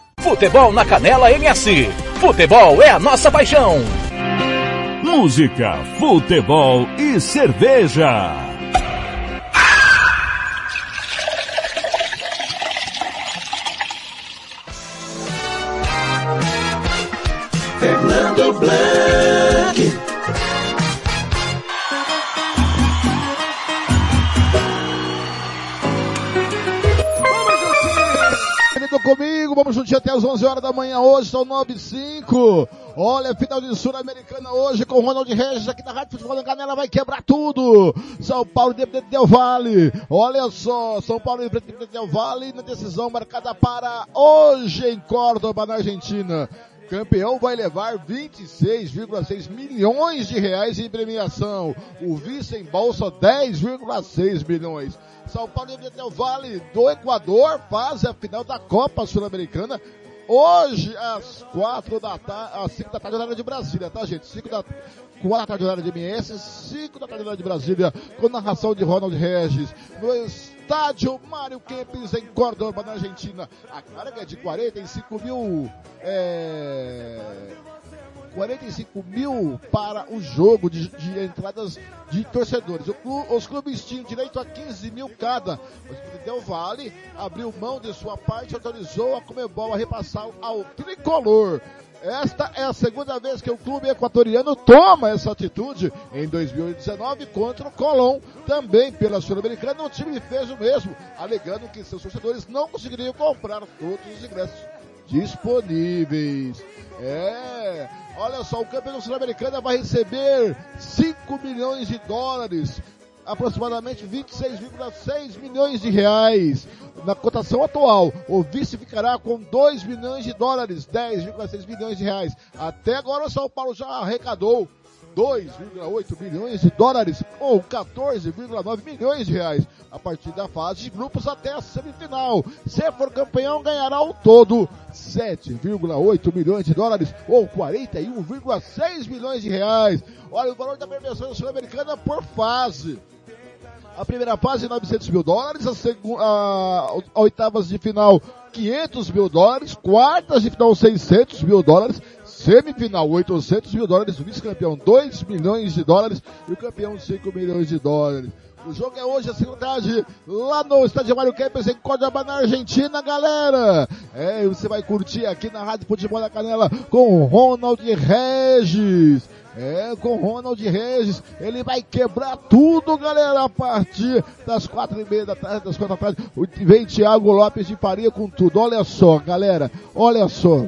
Futebol na Canela MS. Futebol é a nossa paixão. Música, futebol e cerveja. Fernando Blanc. Vamos juntinho até as 11 horas da manhã hoje, são 9 e 5. Olha, final de Sul-Americana hoje com Ronald Regis aqui na Rádio Futebol da Canela, vai quebrar tudo. São Paulo de Del Vale, olha só, São Paulo de Del Vale na decisão marcada para hoje em Córdoba, na Argentina. Campeão vai levar 26,6 milhões de reais em premiação. O vice em bolsa 10,6 milhões. São Paulo e Del Vale do Equador faz a final da Copa Sul-Americana hoje às quatro da tarde, às cinco da tarde horário de Brasília, tá gente? Cinco da quatro da tarde horário de MS, cinco da tarde horário de Brasília, com narração de Ronald Regis, no estádio Mário Kempis em Córdoba, na Argentina. A carga é de 45 mil, é, 45 mil para o jogo de, de entradas de torcedores. Os clubes tinham direito a 15 mil cada. O Del Vale abriu mão de sua parte e autorizou a Comebol a repassar ao tricolor. Esta é a segunda vez que o clube equatoriano toma essa atitude. Em 2019, contra o Colón, também pela Sul-Americana, o time fez o mesmo, alegando que seus torcedores não conseguiriam comprar todos os ingressos disponíveis. É, olha só, o campeão sul-americana vai receber 5 milhões de dólares, aproximadamente 26,6 milhões de reais. Na cotação atual, o vice ficará com 2 milhões de dólares, 10,6 milhões de reais. Até agora o São Paulo já arrecadou 2,8 milhões de dólares ou 14,9 milhões de reais a partir da fase de grupos até a semifinal. Se for campeão, ganhará ao todo 7,8 milhões de dólares ou 41,6 milhões de reais. Olha o valor da premiação sul-americana por fase. A primeira fase 900 mil dólares, a, segunda, a, oitavas de final 500 mil dólares, quartas de final 600 mil dólares, semifinal 800 mil dólares, o vice-campeão 2 milhões de dólares e o campeão 5 milhões de dólares. O jogo é hoje, às 5 tarde, lá no estádio Mário Kempes, em Córdoba, na Argentina, galera. É, você vai curtir aqui na Rádio Futebol da Canela com Ronald Regis. É, com Ronald Regis, ele vai quebrar tudo, galera, a partir das quatro e meia da tarde, das quatro da tarde. Vem Thiago Lopes de Faria com tudo. Olha só, galera, olha só.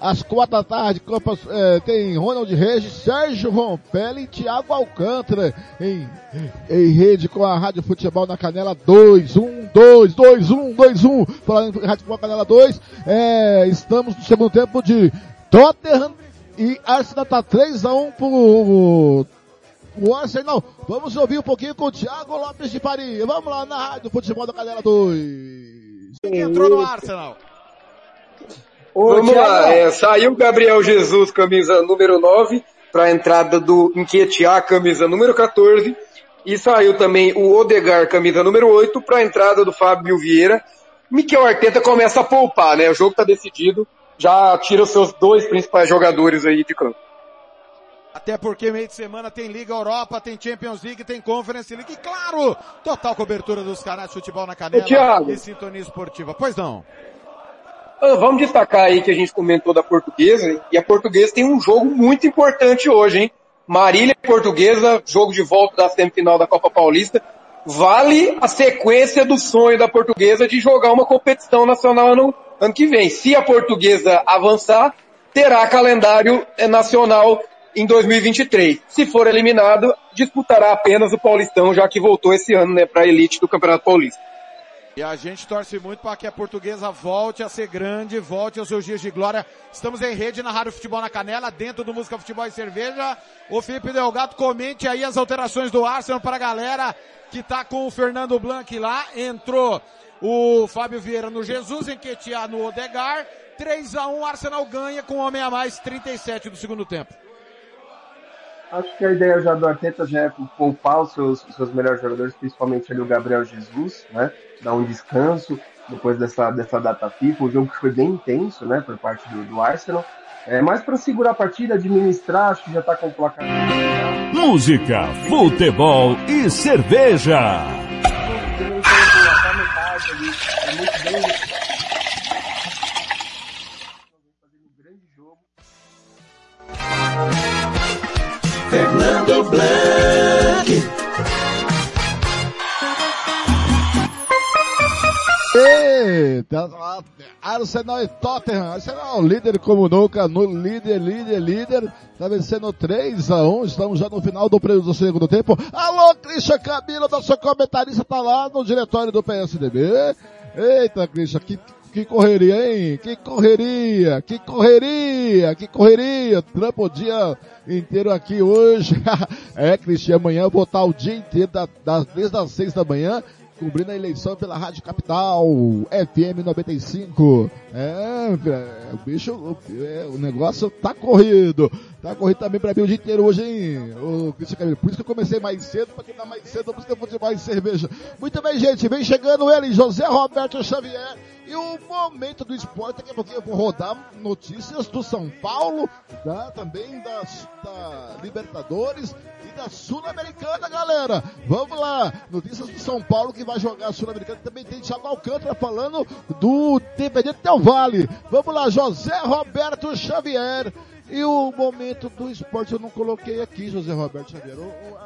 Às quatro da tarde, Copa, é, tem Ronald Regis, Sérgio Rompelli e Thiago Alcântara em, em rede com a Rádio Futebol na Canela 2, 1, 2, 2, 1, 2, 1. Falando em Rádio Futebol Canela 2, é, estamos no segundo tempo de Tottenham e Arsenal tá 3x1 pro o Arsenal. Vamos ouvir um pouquinho com o Thiago Lopes de Paris. Vamos lá na Rádio Futebol da Canela 2. Quem entrou no Arsenal? Ô, Vamos lá, é, saiu Gabriel Jesus, camisa número 9, para a entrada do Inquietia, camisa número 14, e saiu também o Odegar, camisa número 8, para a entrada do Fábio Vieira. Miquel Arteta começa a poupar, né? O jogo está decidido, já tira os seus dois principais jogadores aí de campo. Até porque meio de semana tem Liga Europa, tem Champions League, tem Conference League, e claro, total cobertura dos canais de futebol na canela e sintonia esportiva. Pois não. Ah, Vamos destacar aí que a gente comentou da portuguesa, e a portuguesa tem um jogo muito importante hoje, hein? Marília Portuguesa, jogo de volta da semifinal da Copa Paulista. Vale a sequência do sonho da portuguesa de jogar uma competição nacional ano, ano que vem. Se a portuguesa avançar, terá calendário eh, nacional em 2023. Se for eliminado, disputará apenas o Paulistão, já que voltou esse ano, né, para a elite do Campeonato Paulista. E a gente torce muito para que a portuguesa volte a ser grande, volte aos seus dias de glória. Estamos em rede na Rádio Futebol na Canela, dentro do Música Futebol e Cerveja. O Felipe Delgado comente aí as alterações do Arsenal para a galera que tá com o Fernando Blanc lá. Entrou o Fábio Vieira no Jesus, Enquetear no Odegar. 3 a 1 Arsenal ganha com um homem a mais, 37 do segundo tempo. Acho que a ideia já do Arteta já é poupar os seus, seus melhores jogadores, principalmente ali o Gabriel Jesus, né? Dar um descanso depois dessa, dessa data FIFA, um jogo que foi bem intenso, né? Por parte do, do Arsenal. É, mas para segurar a partida, administrar, acho que já está com o placar. Música, futebol e cerveja. Fernando Blanc. Arsenal e Tottenham. Arsenal, líder como nunca, no líder, líder, líder. Tá vencendo 3 a 1 Estamos já no final do, do segundo tempo. Alô, Christian Camilo, nosso comentarista tá lá no diretório do PSDB. Eita, Christian, que, que correria, hein? Que correria, que correria, que correria. Trampo o dia inteiro aqui hoje. é, Cristian, amanhã eu vou estar o dia inteiro, da, da, desde as seis da manhã, cobrindo a eleição pela Rádio Capital, FM 95. É, é, o bicho, é, o negócio tá corrido. Tá corrido também pra mim o dia inteiro hoje, hein, o Cristian Camilo. Por isso que eu comecei mais cedo, pra quem tá mais cedo, por isso que eu vou mais cerveja. Muito bem, gente, vem chegando ele, José Roberto Xavier. E o momento do esporte, daqui a pouquinho eu vou rodar notícias do São Paulo, tá? também das, da Libertadores da Sul-Americana, galera. Vamos lá, notícias do São Paulo que vai jogar a Sul-Americana. Também tem Thiago Alcântara falando do Independente Del Vale. Vamos lá, José Roberto Xavier. E o momento do esporte eu não coloquei aqui, José Roberto Xavier.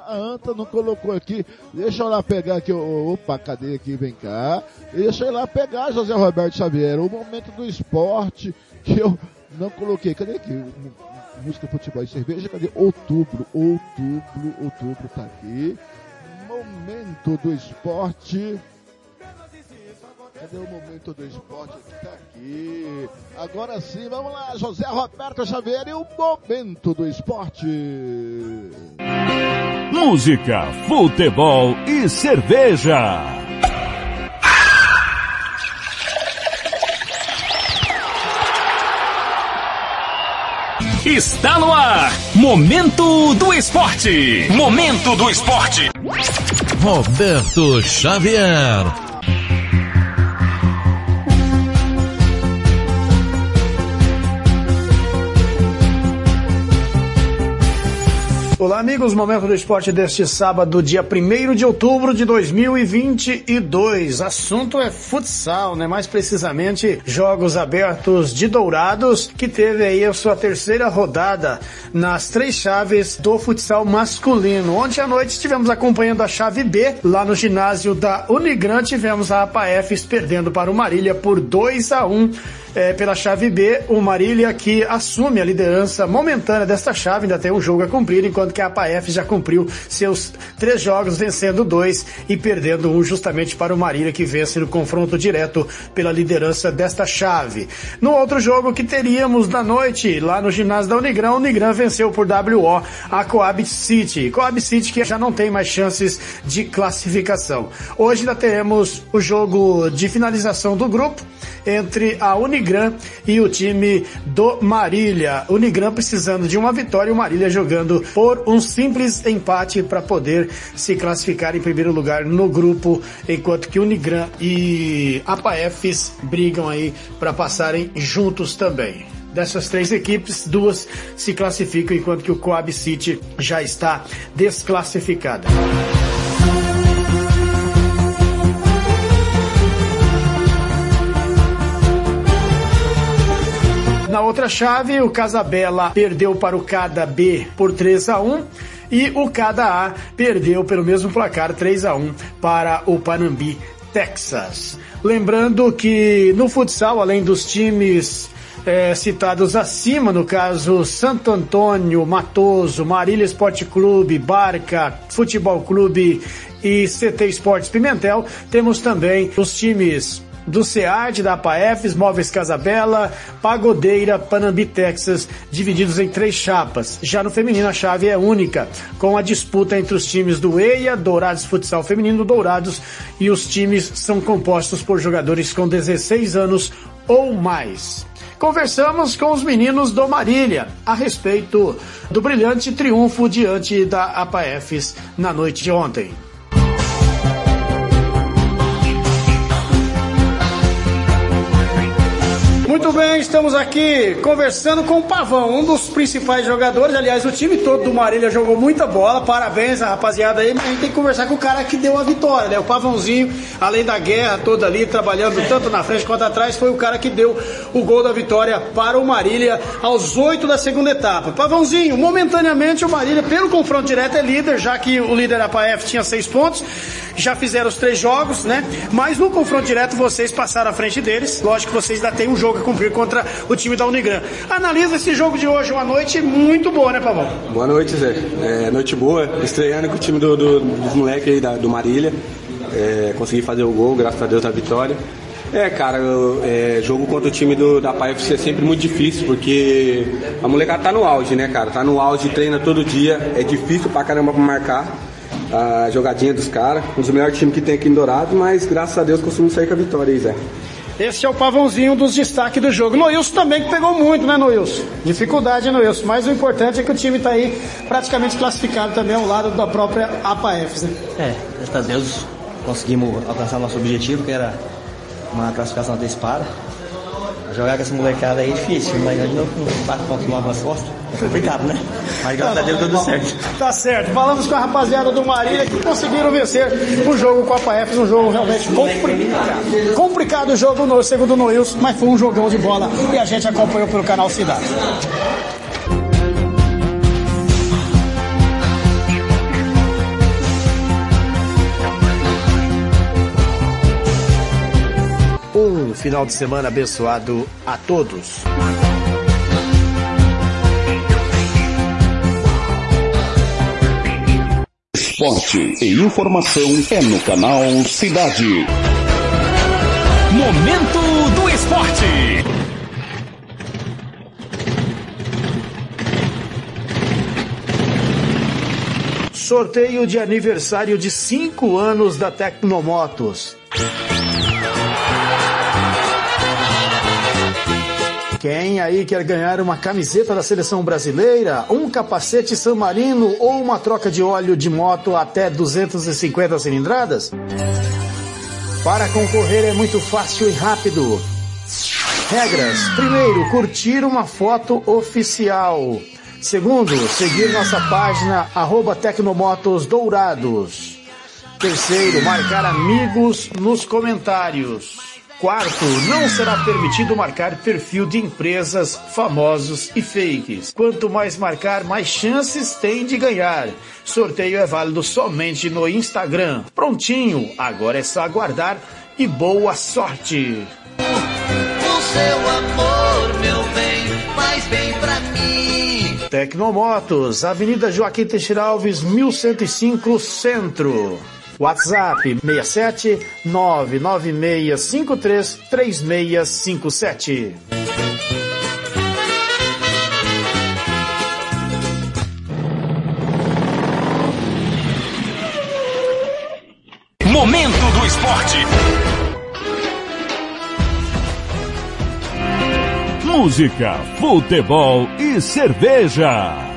A Anta não colocou aqui. Deixa eu lá pegar aqui. Opa, cadê aqui? Vem cá. Deixa eu lá pegar, José Roberto Xavier. O momento do esporte que eu não coloquei. Cadê aqui? Música, futebol e cerveja. Cadê? Outubro, outubro, outubro tá aqui. Momento do esporte. Cadê o momento do esporte tá aqui? Agora sim, vamos lá, José Roberto Xavier e o momento do esporte. Música, futebol e cerveja. Está no ar. Momento do esporte. Momento do esporte. Roberto Xavier. Olá, amigos. Momento do esporte deste sábado, dia 1 de outubro de 2022. Assunto é futsal, né? Mais precisamente, Jogos Abertos de Dourados, que teve aí a sua terceira rodada nas três chaves do futsal masculino. Ontem à noite estivemos acompanhando a chave B, lá no ginásio da Unigran, tivemos a APAFs perdendo para o Marília por 2 a 1 é, pela chave B, o Marília que assume a liderança momentânea desta chave, ainda tem um jogo a cumprir, enquanto que a APAF já cumpriu seus três jogos, vencendo dois e perdendo um justamente para o Marília que vence no confronto direto pela liderança desta chave. No outro jogo que teríamos na noite, lá no ginásio da Unigran, o Unigran venceu por WO a Coab City. Coab City que já não tem mais chances de classificação. Hoje ainda teremos o jogo de finalização do grupo entre a Unigran e o time do Marília. Unigran precisando de uma vitória e o Marília jogando por um simples empate para poder se classificar em primeiro lugar no grupo, enquanto que Unigran e APAFs brigam aí para passarem juntos também. Dessas três equipes, duas se classificam, enquanto que o Coab City já está desclassificada. Na outra chave, o Casabella perdeu para o Cada B por 3 a 1 e o Cada A perdeu pelo mesmo placar 3 a 1 para o Panambi, Texas. Lembrando que no futsal, além dos times é, citados acima, no caso Santo Antônio, Matoso, Marília Esporte Clube, Barca, Futebol Clube e CT Esportes Pimentel, temos também os times do SEAD, da APAEFES, Móveis Casabela, Pagodeira, Panambi, Texas, divididos em três chapas. Já no feminino a chave é única, com a disputa entre os times do EIA, Dourados Futsal Feminino, Dourados, e os times são compostos por jogadores com 16 anos ou mais. Conversamos com os meninos do Marília a respeito do brilhante triunfo diante da APAEFES na noite de ontem. Muito bem, estamos aqui conversando com o Pavão, um dos principais jogadores. Aliás, o time todo do Marília jogou muita bola. Parabéns, rapaziada aí. Mas a gente tem que conversar com o cara que deu a vitória, né? O Pavãozinho, além da guerra toda ali, trabalhando tanto na frente quanto atrás, foi o cara que deu o gol da vitória para o Marília aos oito da segunda etapa. Pavãozinho, momentaneamente o Marília, pelo confronto direto, é líder, já que o líder da PAF tinha seis pontos. Já fizeram os três jogos, né? Mas no confronto direto vocês passaram à frente deles. Lógico que vocês ainda têm um jogo a cumprir contra o time da Unigran. Analisa esse jogo de hoje, uma noite muito boa, né, Pavão? Boa noite, Zé. É, noite boa, estreando com o time do, do, dos moleques aí da, do Marília. É, consegui fazer o gol, graças a Deus, a vitória. É, cara, é, jogo contra o time do, da PAFC é sempre muito difícil, porque a molecada tá no auge, né, cara? Tá no auge, treina todo dia, é difícil pra caramba pra marcar a jogadinha dos caras. Um dos melhores times que tem aqui em Dourado, mas graças a Deus conseguimos sair com a vitória aí, Zé. Esse é o pavãozinho dos destaques do jogo. Noilson também que pegou muito, né, Noilson? Dificuldade, Noilson. Mas o importante é que o time está aí praticamente classificado também ao lado da própria APAFs, né? É, graças a Deus conseguimos alcançar nosso objetivo, que era uma classificação antecipada. Jogar com essa molecada aí é difícil, mas de novo com 4 pontos nova nas costas complicado, né? Mas graças a Deus deu tudo certo. Tá certo. Falamos com a rapaziada do Marília que conseguiram vencer o jogo com a PAEFs, um jogo realmente complicado. Complicado o jogo, no, segundo o Noilson, mas foi um jogão de bola e a gente acompanhou pelo canal Cidade. Um final de semana abençoado a todos. Esporte e informação é no canal Cidade. Momento do Esporte. Sorteio de aniversário de 5 anos da Tecnomotos. Quem aí quer ganhar uma camiseta da seleção brasileira, um capacete San Marino ou uma troca de óleo de moto até 250 cilindradas? Para concorrer é muito fácil e rápido. Regras: primeiro, curtir uma foto oficial. Segundo, seguir nossa página arroba Tecnomotos Dourados. Terceiro, marcar amigos nos comentários. Quarto, não será permitido marcar perfil de empresas, famosos e fakes. Quanto mais marcar, mais chances tem de ganhar. Sorteio é válido somente no Instagram. Prontinho, agora é só aguardar e boa sorte! O seu amor, meu bem, faz bem pra mim. Tecnomotos, Avenida Joaquim Teixeira Alves, 1105 Centro. WhatsApp 67 99653 3657. Momento do Esporte. Música, futebol e cerveja.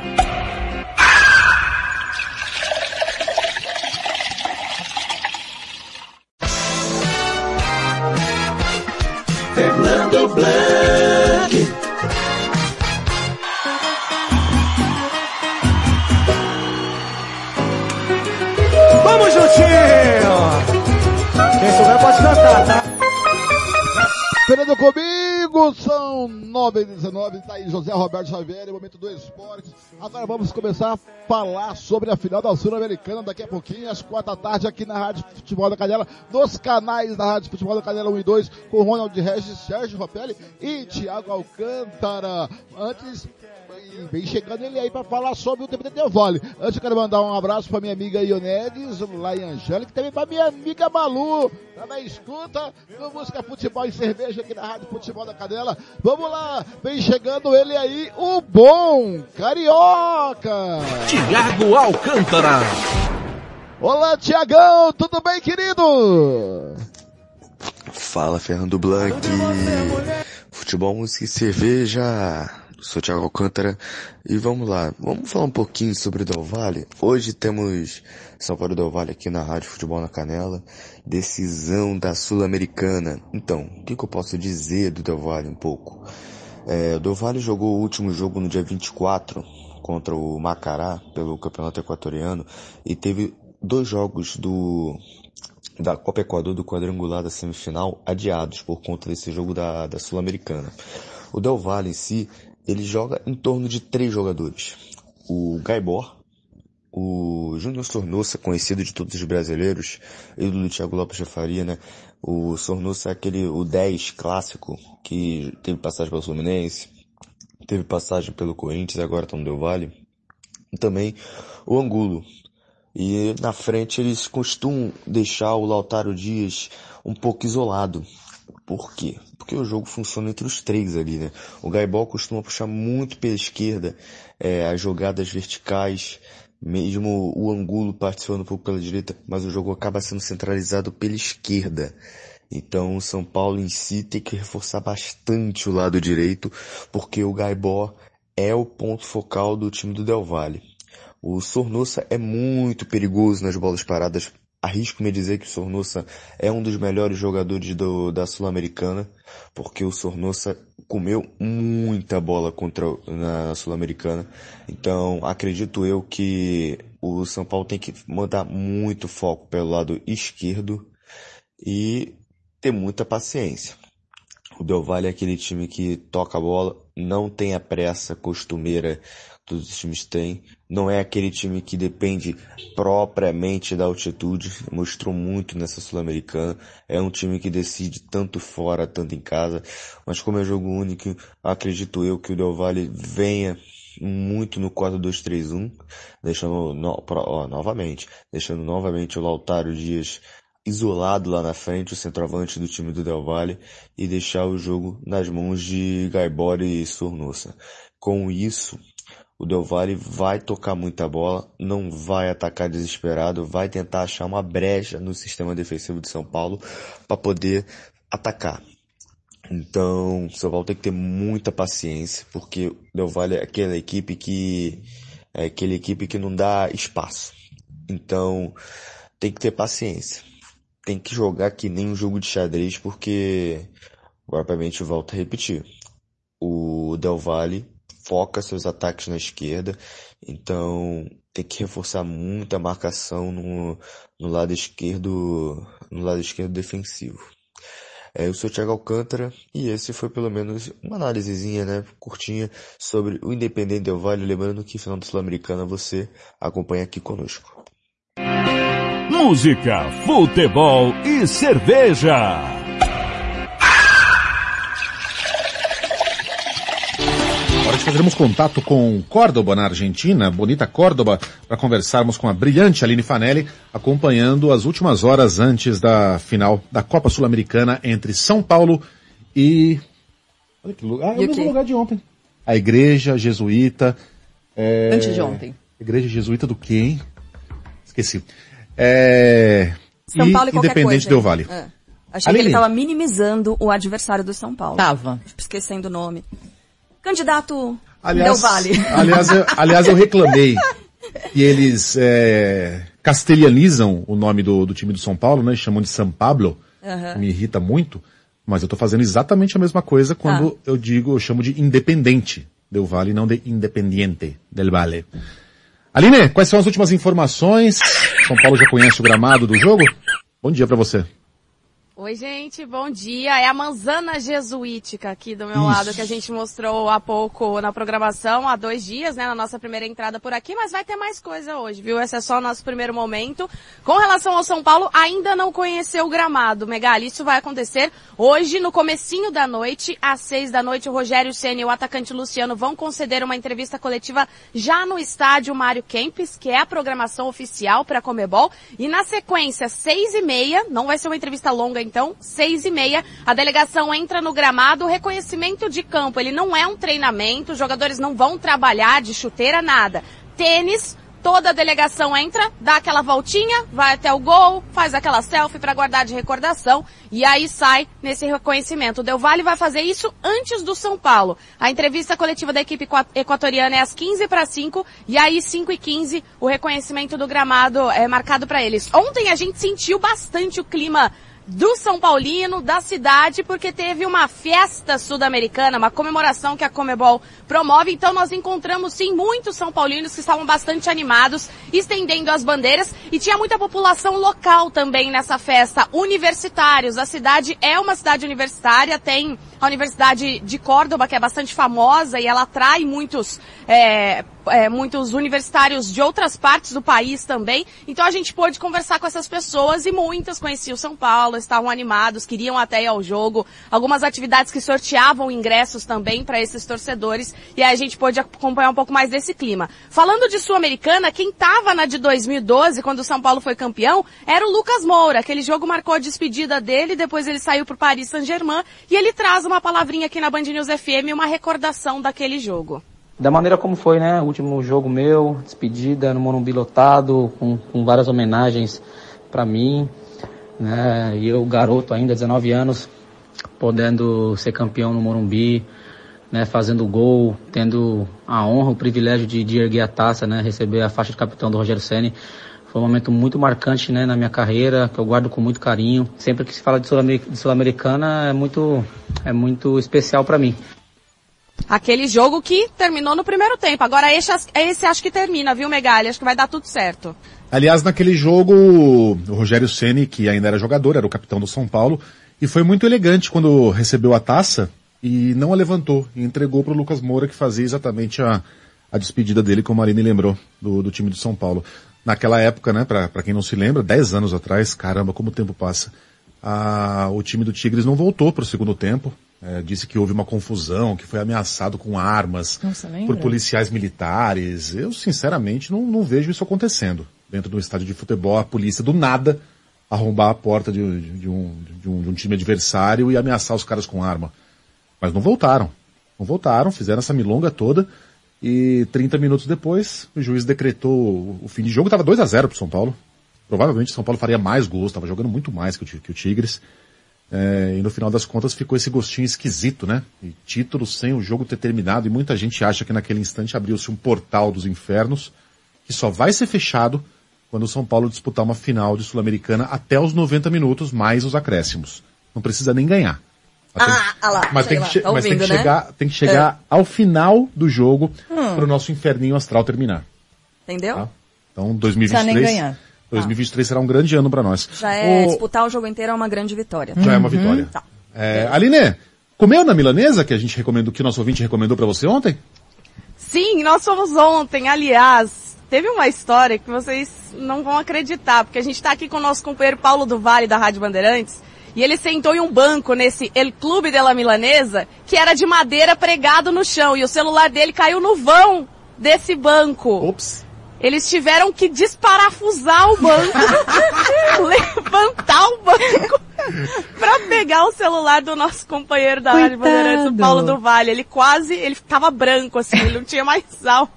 Blanc. Vamos juntinho! Quem souber pode cantar, tá? Fernando comigo, são Tiagão, 919, tá aí José Roberto Xavier, momento do esporte. Agora vamos começar a falar sobre a final da Sul-Americana daqui a pouquinho, às quatro da tarde, aqui na Rádio Futebol da Canela, nos canais da Rádio Futebol da Canela 1 e 2, com Ronald Regis, Sérgio Ropelli e Thiago Alcântara. Antes, vem chegando ele aí para falar sobre o Del Vale. Antes eu quero mandar um abraço para minha amiga Ionedes, lá em Angélica, e também para minha amiga Malu, também escuta no Música Futebol e Cerveja aqui na Rádio Futebol da Cadela. Vamos lá, vem chegando ele aí, o bom Carioca! Tiago Alcântara! Olá, Tiagão, tudo bem, querido? Fala, Fernando Blanc. Futebol, música e cerveja. Sou Thiago Alcântara e vamos lá, vamos falar um pouquinho sobre o Del Valle. Hoje temos São Paulo Del Valle aqui na Rádio Futebol na Canela, decisão da Sul-Americana. Então, o que, que, eu posso dizer do Del Valle um pouco? É, o Del Valle jogou o último jogo no dia 24 contra o Macará pelo Campeonato Equatoriano e teve dois jogos do da Copa Equador do quadrangular da semifinal adiados por conta desse jogo da, da Sul-Americana. O Del Valle em si ele joga em torno de três jogadores. O Gaibor, o Júnior Sornosa, conhecido de todos os brasileiros, ídolo do Thiago Lopes de Faria, né? O Sornosa é aquele, o 10 clássico, que teve passagem pelo Fluminense, teve passagem pelo Corinthians, agora está no Del Valle. E também o Angulo. E na frente eles costumam deixar o Lautaro Dias um pouco isolado. Por quê? Porque o jogo funciona entre os três ali, né? O Gaibol costuma puxar muito pela esquerda, é, as jogadas verticais, mesmo o Angulo participando um pouco pela direita, mas o jogo acaba sendo centralizado pela esquerda. Então o São Paulo em si tem que reforçar bastante o lado direito, porque o Gaibó é o ponto focal do time do Del Valle. O Sornosa é muito perigoso nas bolas paradas arrisco-me dizer que o Sornosa é um dos melhores jogadores do, da Sul-Americana, porque o Sornosa comeu muita bola contra na Sul-Americana. Então, acredito eu que o São Paulo tem que mandar muito foco pelo lado esquerdo e ter muita paciência. O Del Valle é aquele time que toca a bola, não tem a pressa costumeira todos os times têm. Não é aquele time que depende propriamente da altitude. Mostrou muito nessa Sul-Americana. É um time que decide tanto fora, tanto em casa. Mas como é jogo único, acredito eu que o Del Valle venha muito no 4-2-3-1, deixando no, ó, novamente, deixando novamente o Lautaro Dias isolado lá na frente, o centroavante do time do Del Valle, e deixar o jogo nas mãos de Gaibori e Sornosa. Com isso, o Del Valle vai tocar muita bola, não vai atacar desesperado, vai tentar achar uma brecha no sistema defensivo de São Paulo para poder atacar. Então, o São Paulo tem que ter muita paciência, porque o Del Valle é aquela equipe que é aquela equipe que não dá espaço. Então, tem que ter paciência. Tem que jogar que nem um jogo de xadrez, porque, propriamente, volto a repetir. O Del Valle foca seus ataques na esquerda, então tem que reforçar muito a marcação no, no lado esquerdo, no lado esquerdo defensivo. É, eu sou o Thiago Alcântara e esse foi pelo menos uma análisezinha, né, curtinha sobre o Independente Del Vale, lembrando que final do Sul-Americana você acompanha aqui conosco. Música, futebol e cerveja. Fazermos contato com Córdoba, na Argentina, bonita Córdoba, para conversarmos com a brilhante Aline Fanelli, acompanhando as últimas horas antes da final da Copa Sul-Americana entre São Paulo e... Olha que lugar, ah, é o mesmo lugar de ontem. A Igreja Jesuíta... É... Antes de ontem. Igreja Jesuíta do quê, hein? Esqueci. É... São Paulo e, e Independente coisa, Del Vale. É. Achei Aline. que ele estava minimizando o adversário do São Paulo. Tava. Esquecendo o nome. Candidato aliás, Del Vale. Aliás, eu, aliás, eu reclamei que eles é, castelhanizam o nome do, do, time do São Paulo, né? Chamam de São Pablo. Uhum. Me irrita muito. Mas eu estou fazendo exatamente a mesma coisa quando ah. eu digo, eu chamo de independente Del Vale, não de independiente del Vale. Aline, quais são as últimas informações? São Paulo já conhece o gramado do jogo? Bom dia para você. Oi, gente, bom dia. É a manzana jesuítica aqui do meu Isso. lado que a gente mostrou há pouco na programação, há dois dias, né, na nossa primeira entrada por aqui, mas vai ter mais coisa hoje, viu? Esse é só o nosso primeiro momento. Com relação ao São Paulo, ainda não conheceu o gramado, Megali. Isso vai acontecer hoje, no comecinho da noite, às seis da noite, o Rogério Ceni e o atacante Luciano vão conceder uma entrevista coletiva já no estádio Mário Kempis, que é a programação oficial para a Comebol. E na sequência, seis e meia, não vai ser uma entrevista longa então, seis e meia, a delegação entra no gramado, o reconhecimento de campo, ele não é um treinamento, os jogadores não vão trabalhar de chuteira, nada. Tênis, toda a delegação entra, dá aquela voltinha, vai até o gol, faz aquela selfie para guardar de recordação e aí sai nesse reconhecimento. O Del Valle vai fazer isso antes do São Paulo. A entrevista coletiva da equipe equa- equatoriana é às 15 para 5 e aí 5 e 15 o reconhecimento do gramado é marcado para eles. Ontem a gente sentiu bastante o clima do São Paulino, da cidade, porque teve uma festa sul-americana, uma comemoração que a Comebol promove. Então nós encontramos sim muitos São Paulinos que estavam bastante animados, estendendo as bandeiras e tinha muita população local também nessa festa. Universitários, a cidade é uma cidade universitária, tem a Universidade de Córdoba, que é bastante famosa e ela atrai muitos, é, é, muitos universitários de outras partes do país também. Então a gente pôde conversar com essas pessoas e muitas conheciam São Paulo, estavam animados, queriam até ir ao jogo. Algumas atividades que sorteavam ingressos também para esses torcedores e aí a gente pôde acompanhar um pouco mais desse clima. Falando de Sul-Americana, quem estava na de 2012, quando o São Paulo foi campeão, era o Lucas Moura. Aquele jogo marcou a despedida dele, depois ele saiu para Paris Saint-Germain e ele traz uma palavrinha aqui na Band News FM, uma recordação daquele jogo. Da maneira como foi, né? Último jogo meu, despedida no Morumbi lotado, com, com várias homenagens para mim, né? E eu, garoto ainda, 19 anos, podendo ser campeão no Morumbi, né? Fazendo gol, tendo a honra, o privilégio de, de erguer a taça, né? Receber a faixa de capitão do Rogério Ceni. Foi um momento muito marcante, né? Na minha carreira, que eu guardo com muito carinho. Sempre que se fala de Sul-Ameri- de Sul-Americana, é muito, é muito especial para mim. Aquele jogo que terminou no primeiro tempo. Agora esse, esse acho que termina, viu, Megali? Acho que vai dar tudo certo. Aliás, naquele jogo, o Rogério Ceni, que ainda era jogador, era o capitão do São Paulo, e foi muito elegante quando recebeu a taça e não a levantou e entregou para o Lucas Moura, que fazia exatamente a, a despedida dele, como a Marine lembrou, do, do time do São Paulo. Naquela época, né, para quem não se lembra, 10 anos atrás, caramba, como o tempo passa, a, o time do Tigres não voltou para o segundo tempo. É, disse que houve uma confusão, que foi ameaçado com armas Nossa, por policiais militares. Eu, sinceramente, não, não vejo isso acontecendo. Dentro do estádio de futebol, a polícia do nada arrombar a porta de, de- de um, de, um, de um time adversário e ameaçar os caras com arma. Mas não voltaram. Não voltaram, fizeram essa milonga toda e 30 minutos depois o juiz decretou o fim de jogo. Estava 2 a 0 pro São Paulo. Provavelmente o São Paulo faria mais gols, estava jogando muito mais que o, que o Tigres. É, e no final das contas ficou esse gostinho esquisito, né? E título sem o jogo ter terminado e muita gente acha que naquele instante abriu-se um portal dos infernos que só vai ser fechado quando o São Paulo disputar uma final de Sul-Americana até os 90 minutos mais os acréscimos. Não precisa nem ganhar. Mas tem- Ah, ah lá, mas tem lá, que, tá mas tem que ouvindo, né? chegar, tem que chegar ao final do jogo Hum. para o nosso inferninho astral terminar. Entendeu? Tá. Então Precisa nem 2023, ganhar. 2023 será um grande ano para nós. Já é, O- disputar o jogo inteiro é uma grande vitória. já é uma vitória. Tá. É, Aline, comeu na milanesa que a gente recomendou, que o nosso ouvinte recomendou para você ontem? Sim, nós fomos ontem, aliás. Teve uma história que vocês não vão acreditar, porque a gente está aqui com o nosso companheiro Paulo do Vale, da Rádio Bandeirantes, e ele sentou em um banco nesse El Clube de la Milanesa, que era de madeira pregado no chão, e o celular dele caiu no vão desse banco. Ops. Eles tiveram que desparafusar o banco, levantar o banco pra pegar o celular do nosso companheiro da Rádio. Bandeirantes, o Paulo do Vale. Ele quase, ele tava branco assim, ele não tinha mais sal.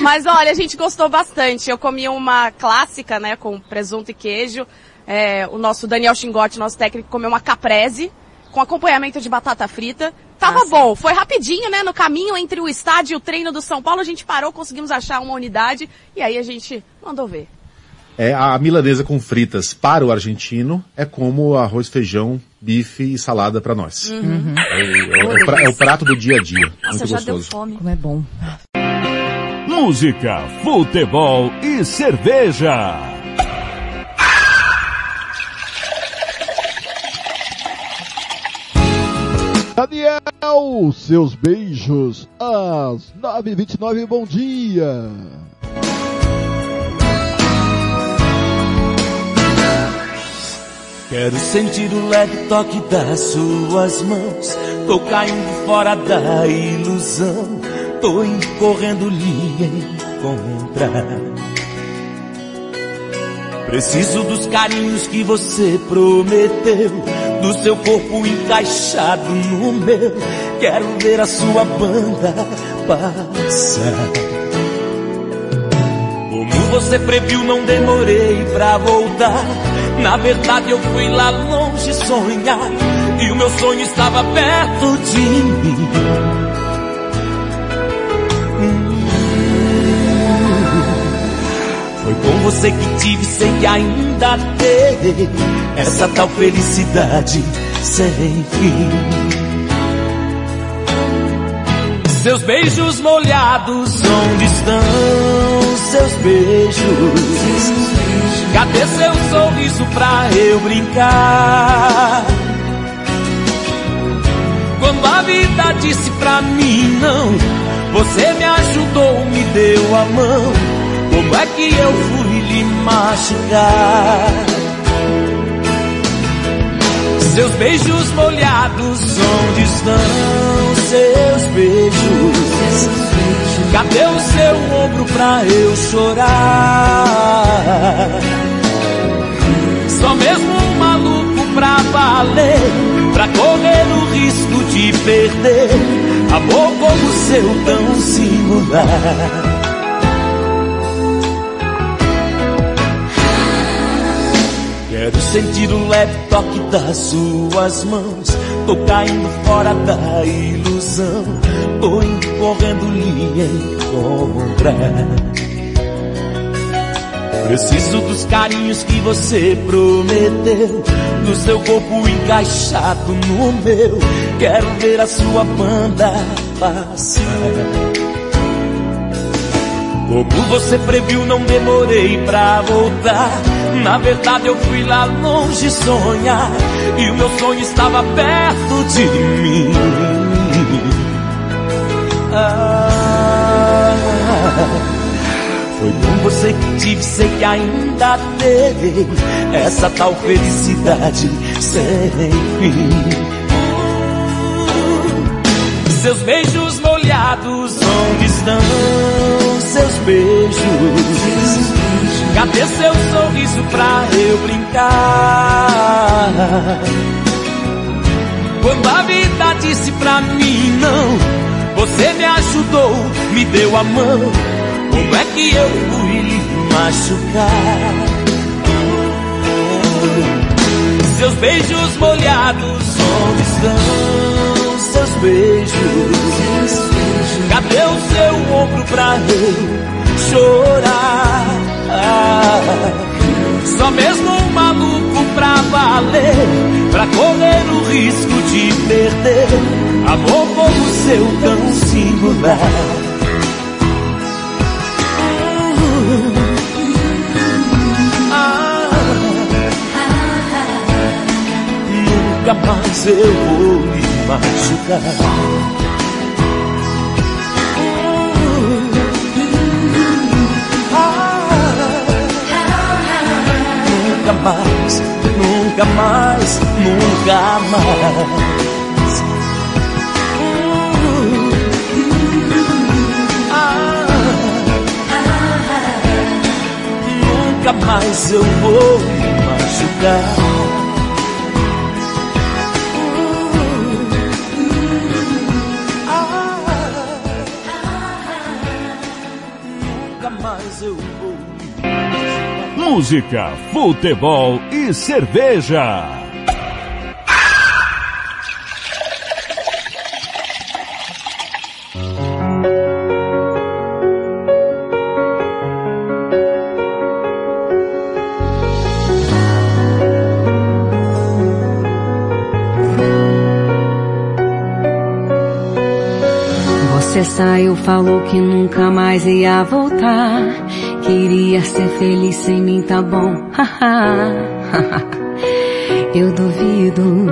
Mas olha, a gente gostou bastante. Eu comi uma clássica, né, com presunto e queijo. É, o nosso Daniel Xingotti, nosso técnico, comeu uma caprese com acompanhamento de batata frita. Tava bom, foi rapidinho, né? No caminho entre o estádio e o treino do São Paulo, a gente parou, conseguimos achar uma unidade e aí a gente mandou ver. É, a milanesa com fritas para o argentino é como arroz, feijão, bife e salada para nós. Uhum. É, o, é é o pra- é o prato do dia a dia. Nossa, Muito já deu gostoso. fome. Como é bom. Música, futebol e cerveja. Futebol, seus beijos, às 9h29, bom dia. Quero sentir o leve toque das suas mãos. Tô caindo fora da ilusão. Tô correndo lhe encontrar. Preciso dos carinhos que você prometeu. Do seu corpo encaixado no meu. Quero ver a sua banda passar. Como você previu, não demorei pra voltar. Na verdade eu fui lá longe sonhar E o meu sonho estava perto de mim com você que tive, sei que ainda terei Essa tal felicidade sem fim Seus beijos molhados, onde estão seus beijos? Cadê seu sorriso pra eu brincar? Quando a vida disse pra mim não, você me ajudou, me deu a mão. Como é que eu fui lhe machucar? Seus beijos molhados, onde estão seus beijos? Cadê o seu ombro pra eu chorar? Só mesmo um maluco pra valer, pra correr o risco de perder amor como o seu tão singular. Sentir o leve toque das suas mãos. Tô caindo fora da ilusão. Tô indo correndo lhe encontrar. Preciso dos carinhos que você prometeu. Do seu corpo encaixado no meu. Quero ver a sua banda passar. Como você previu, não demorei pra voltar. Na verdade, eu fui lá longe sonhar. E o meu sonho estava perto de mim. Ah, foi com você que tive, sei que ainda terei. Essa tal felicidade sem fim. Seus beijos molhados, onde estão seus beijos? Cadê seu sorriso pra eu brincar? Quando a vida disse pra mim não, você me ajudou, me deu a mão. Como é que eu fui machucar? Seus beijos molhados, onde estão seus beijos? Cadê o seu ombro pra eu chorar? Só mesmo um maluco pra valer, pra correr o risco de perder amor como seu tão singular. Nunca mais eu vou me machucar. Mais, nunca mais, nunca mais. Ah, nunca mais eu vou me machucar. Música, futebol e cerveja. Você saiu, falou que nunca mais ia voltar. Queria ser feliz sem mim, tá bom? Eu duvido,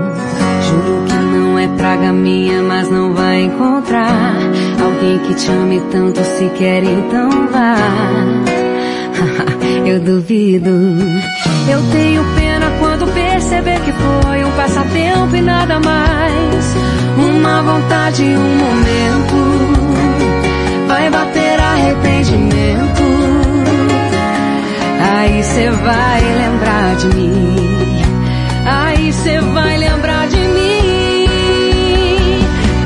juro que não é praga minha, mas não vai encontrar alguém que te ame tanto se quer, então vá. Eu duvido. Eu tenho pena quando perceber que foi um passatempo e nada mais. Uma vontade, um momento. Vai bater arrependimento. Aí cê vai lembrar de mim. Aí cê vai lembrar de mim.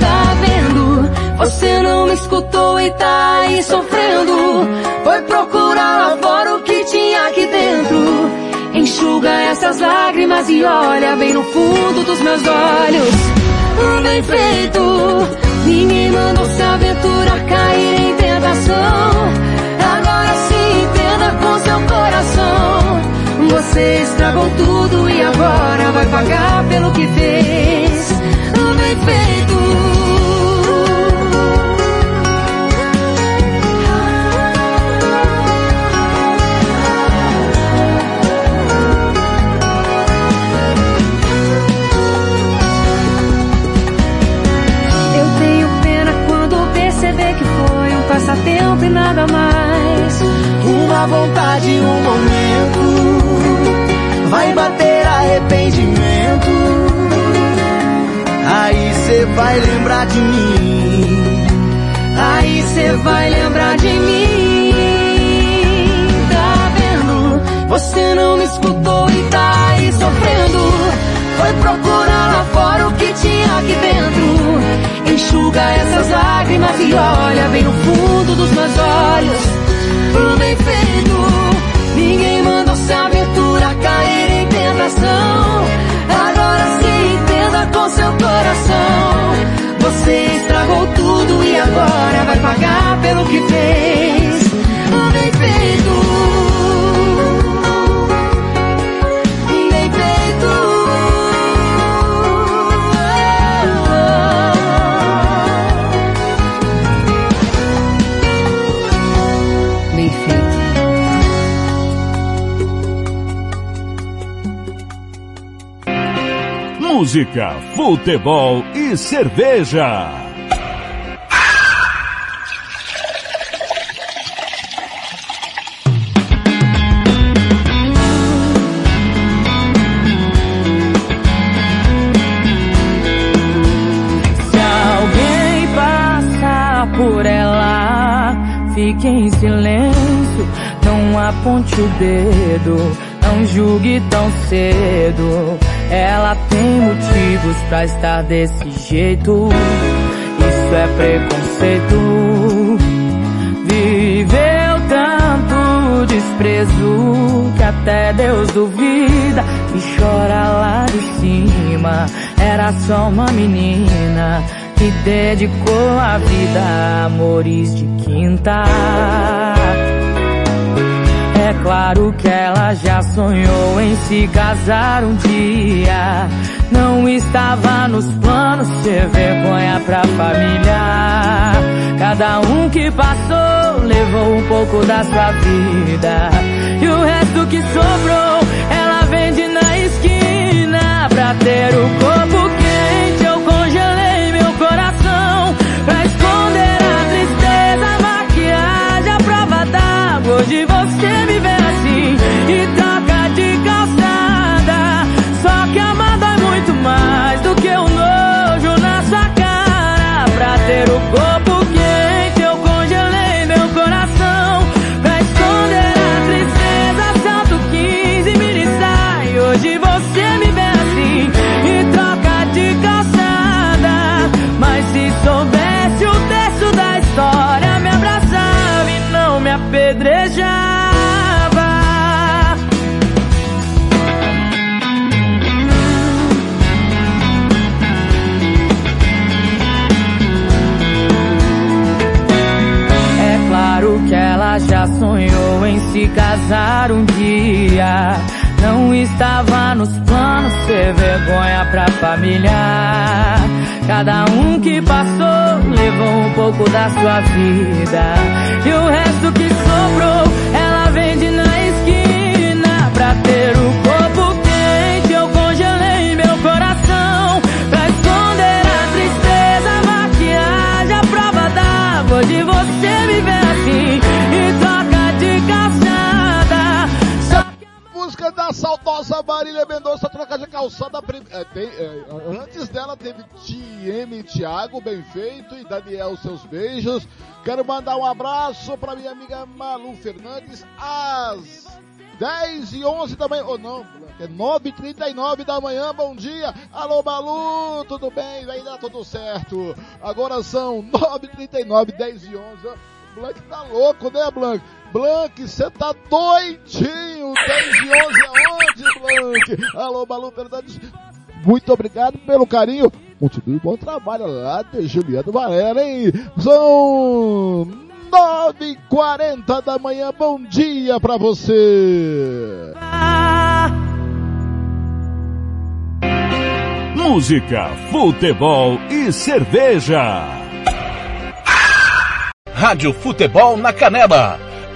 Tá vendo? Você não me escutou e tá aí sofrendo. Foi procurar lá fora o que tinha aqui dentro. Enxuga essas lágrimas e olha bem no fundo dos meus olhos. Bem feito. Ninguém mandou se aventura cair em tentação. Você estragou tudo e agora vai pagar pelo que fez. Bem feito. Eu tenho pena quando perceber que foi um passatempo e nada mais. Uma vontade, um momento. Vai bater arrependimento. Aí cê vai lembrar de mim. Aí cê vai lembrar de mim. Tá vendo? Você não me escutou e tá aí sofrendo. Foi procurar lá fora o que tinha aqui dentro. Enxuga essas lágrimas e olha bem no fundo dos meus olhos. Bem feito. Ninguém mandou se aventura cair tentação. Agora se entenda com seu coração. Você estragou tudo e agora vai pagar pelo que fez. Bem feito. Música, futebol e cerveja. Fique em silêncio, não aponte o dedo, não julgue tão cedo. Ela tem motivos pra estar desse jeito, isso é preconceito. Viveu tanto desprezo que até Deus duvida e chora lá de cima. Era só uma menina que dedicou a vida a amores de quinta. É claro que ela já sonhou em se casar um dia. Não estava nos planos ser vergonha pra família. Cada um que passou levou um pouco da sua vida. E o resto que sobrou, ela vende na esquina pra ter o corpo Hoje você me vê assim e troca de calçada. Só que amada é muito mais do que o nojo na sua cara. Pra ter o corpo quente, apedrejava. É claro que ela já sonhou em se casar um dia. Não estava nos planos ser vergonha pra família. Cada um que passou levou um pouco da sua vida. E o resto que sobrou, ela vende na esquina pra ter o corpo quente. Eu congelei meu coração pra esconder a tristeza. A maquiagem, a prova d'água de você viver assim. E troca de calçada. Só que a música da saudosa Marília Mendonça tem, é, antes dela teve TM Thiago, bem feito, e Daniel, seus beijos. Quero mandar um abraço para minha amiga Malu Fernandes, às 10 e 11 da manhã, ou oh, não, é 9 e 39 da manhã, bom dia. Alô, Malu, tudo bem? Vai dar tudo certo. Agora são 9 e 39, 10 e 11. Blank tá louco, né, Blank? Blank, você tá doidinho! 10 e 11 aonde, Blank? Alô, Malu Fernandes, muito obrigado pelo carinho. Continue o bom trabalho lá de Juliano Varela, hein? São 9h40 da manhã, bom dia pra você! Música, futebol e cerveja. Rádio Futebol na Canela.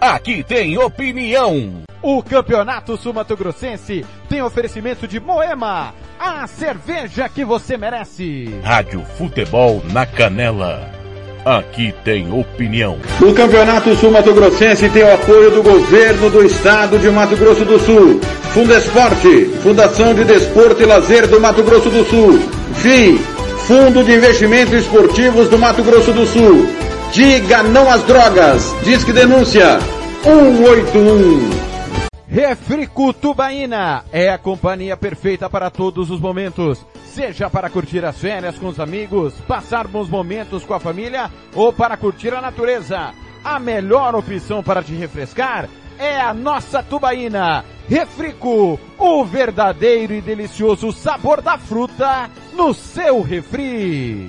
Aqui tem opinião. O Campeonato Sumato Grossense tem oferecimento de Moema, a cerveja que você merece. Rádio Futebol na Canela. Aqui tem opinião. O Campeonato Sumato Grossense tem o apoio do governo do estado de Mato Grosso do Sul. Fundesporte, Fundação de Desporto e Lazer do Mato Grosso do Sul. FII, Fundo de Investimentos Esportivos do Mato Grosso do Sul. Diga não às drogas. Disque denúncia 181. Refrico Tubaína é a companhia perfeita para todos os momentos. Seja para curtir as férias com os amigos, passar bons momentos com a família ou para curtir a natureza. A melhor opção para te refrescar é a nossa tubaína. Refrico, o verdadeiro e delicioso sabor da fruta no seu refri.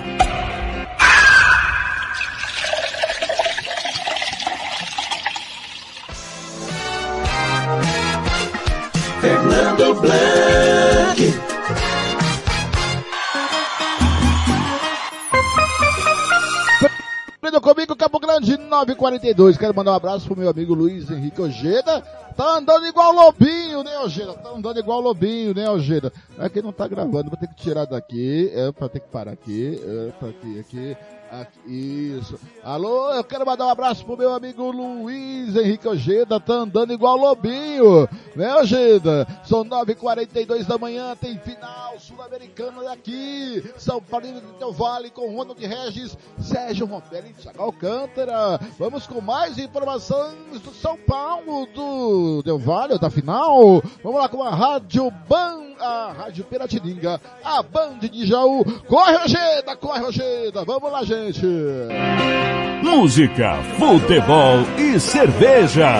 Fernando Blanc. Comigo, Campo Grande 942. Quero mandar um abraço pro meu amigo Luiz Henrique Ojeda. Tá andando igual lobinho, né, Ojeda? Tá andando igual lobinho, né, Ojeda? É que não tá gravando, vou ter que tirar daqui, é pra ter que parar aqui, é pra aqui, aqui. Isso. Alô, eu quero mandar um abraço pro meu amigo Luiz Henrique Ojeda, tá andando igual lobinho, né Ojeda? São 9h42 da manhã, tem final sul-americano daqui. São Paulo de Teu Vale com Ronald Regis, Sérgio Rompelli e Thiago Alcântara. Vamos com mais informações do São Paulo, do Del Vale, da final. Vamos lá com a Rádio Ban, a Rádio Piratininga, a Band de Jaú. Corre, Ojeda, corre, Ojeda. Vamos lá, gente. Música, futebol e cerveja.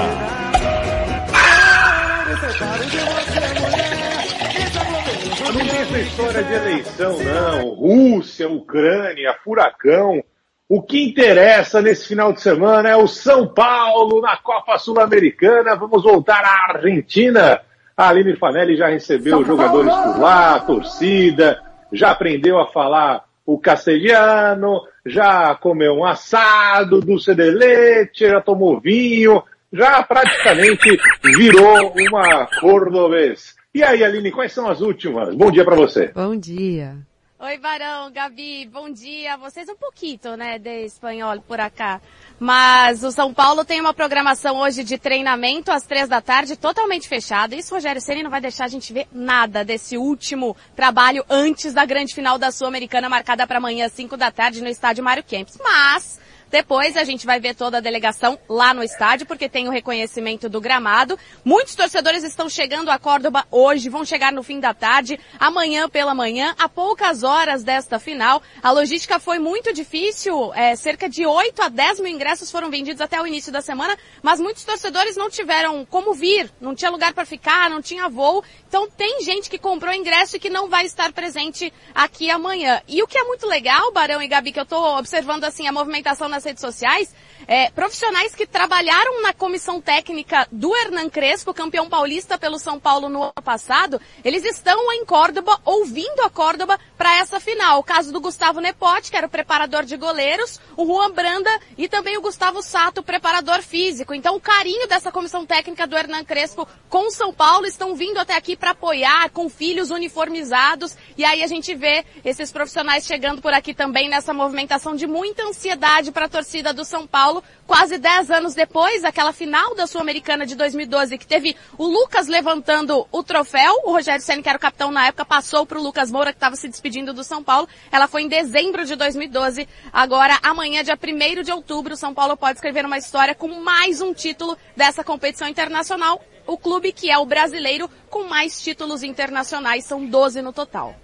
Não tem essa história de eleição, não. Rússia, Ucrânia, furacão. O que interessa nesse final de semana é o São Paulo na Copa Sul-Americana. Vamos voltar à Argentina. A Aline Fanelli já recebeu os jogadores por lá, a torcida, já aprendeu a falar o castelhano, já comeu um assado, dulce de leite, já tomou vinho, já praticamente virou uma cordobês. E aí, Aline, quais são as últimas? Bom dia para você. Bom dia. Oi, Barão, Gabi, bom dia. Vocês um pouquinho, né, de espanhol por acá. Mas o São Paulo tem uma programação hoje de treinamento às três da tarde, totalmente fechada. Isso, Rogério Ceni não vai deixar a gente ver nada desse último trabalho antes da grande final da Sul-Americana, marcada para amanhã às cinco da tarde no estádio Mário Kempis. Mas Depois a gente vai ver toda a delegação lá no estádio, porque tem o reconhecimento do gramado. Muitos torcedores estão chegando a Córdoba hoje, vão chegar no fim da tarde, amanhã pela manhã, a poucas horas desta final. A logística foi muito difícil, é, cerca de 8 a 10 mil ingressos foram vendidos até o início da semana, mas muitos torcedores não tiveram como vir, não tinha lugar para ficar, não tinha voo. Então tem gente que comprou ingresso e que não vai estar presente aqui amanhã. E o que é muito legal, Barão e Gabi, que eu estou observando assim a movimentação nas redes sociais, é, profissionais que trabalharam na comissão técnica do Hernan Crespo, campeão paulista pelo São Paulo no ano passado, eles estão em Córdoba, ouvindo a Córdoba para essa final. O caso do Gustavo Nepote, que era o preparador de goleiros, o Juan Branda e também o Gustavo Sato, preparador físico. Então o carinho dessa comissão técnica do Hernan Crespo com o São Paulo estão vindo até aqui para apoiar, com filhos uniformizados, e aí a gente vê esses profissionais chegando por aqui também nessa movimentação de muita ansiedade para a torcida do São Paulo, quase 10 anos depois, aquela final da Sul-Americana de 2012, que teve o Lucas levantando o troféu, o Rogério Senna, que era o capitão na época, passou para o Lucas Moura, que estava se despedindo do São Paulo, ela foi em dezembro de 2012, agora amanhã, dia 1 de outubro, o São Paulo pode escrever uma história com mais um título dessa competição internacional, o clube que é o brasileiro com mais títulos internacionais, são 12 no total.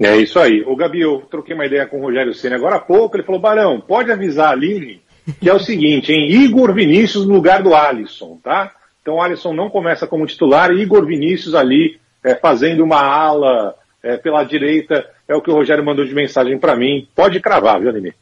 É isso aí. O Gabi, eu troquei uma ideia com o Rogério Senna agora há pouco, ele falou, Barão, pode avisar a Aline que é o seguinte, hein? Igor Vinícius no lugar do Alisson, tá? Então o Alisson não começa como titular, Igor Vinícius ali é, fazendo uma ala é, pela direita, é o que o Rogério mandou de mensagem para mim. Pode cravar, viu, Aline?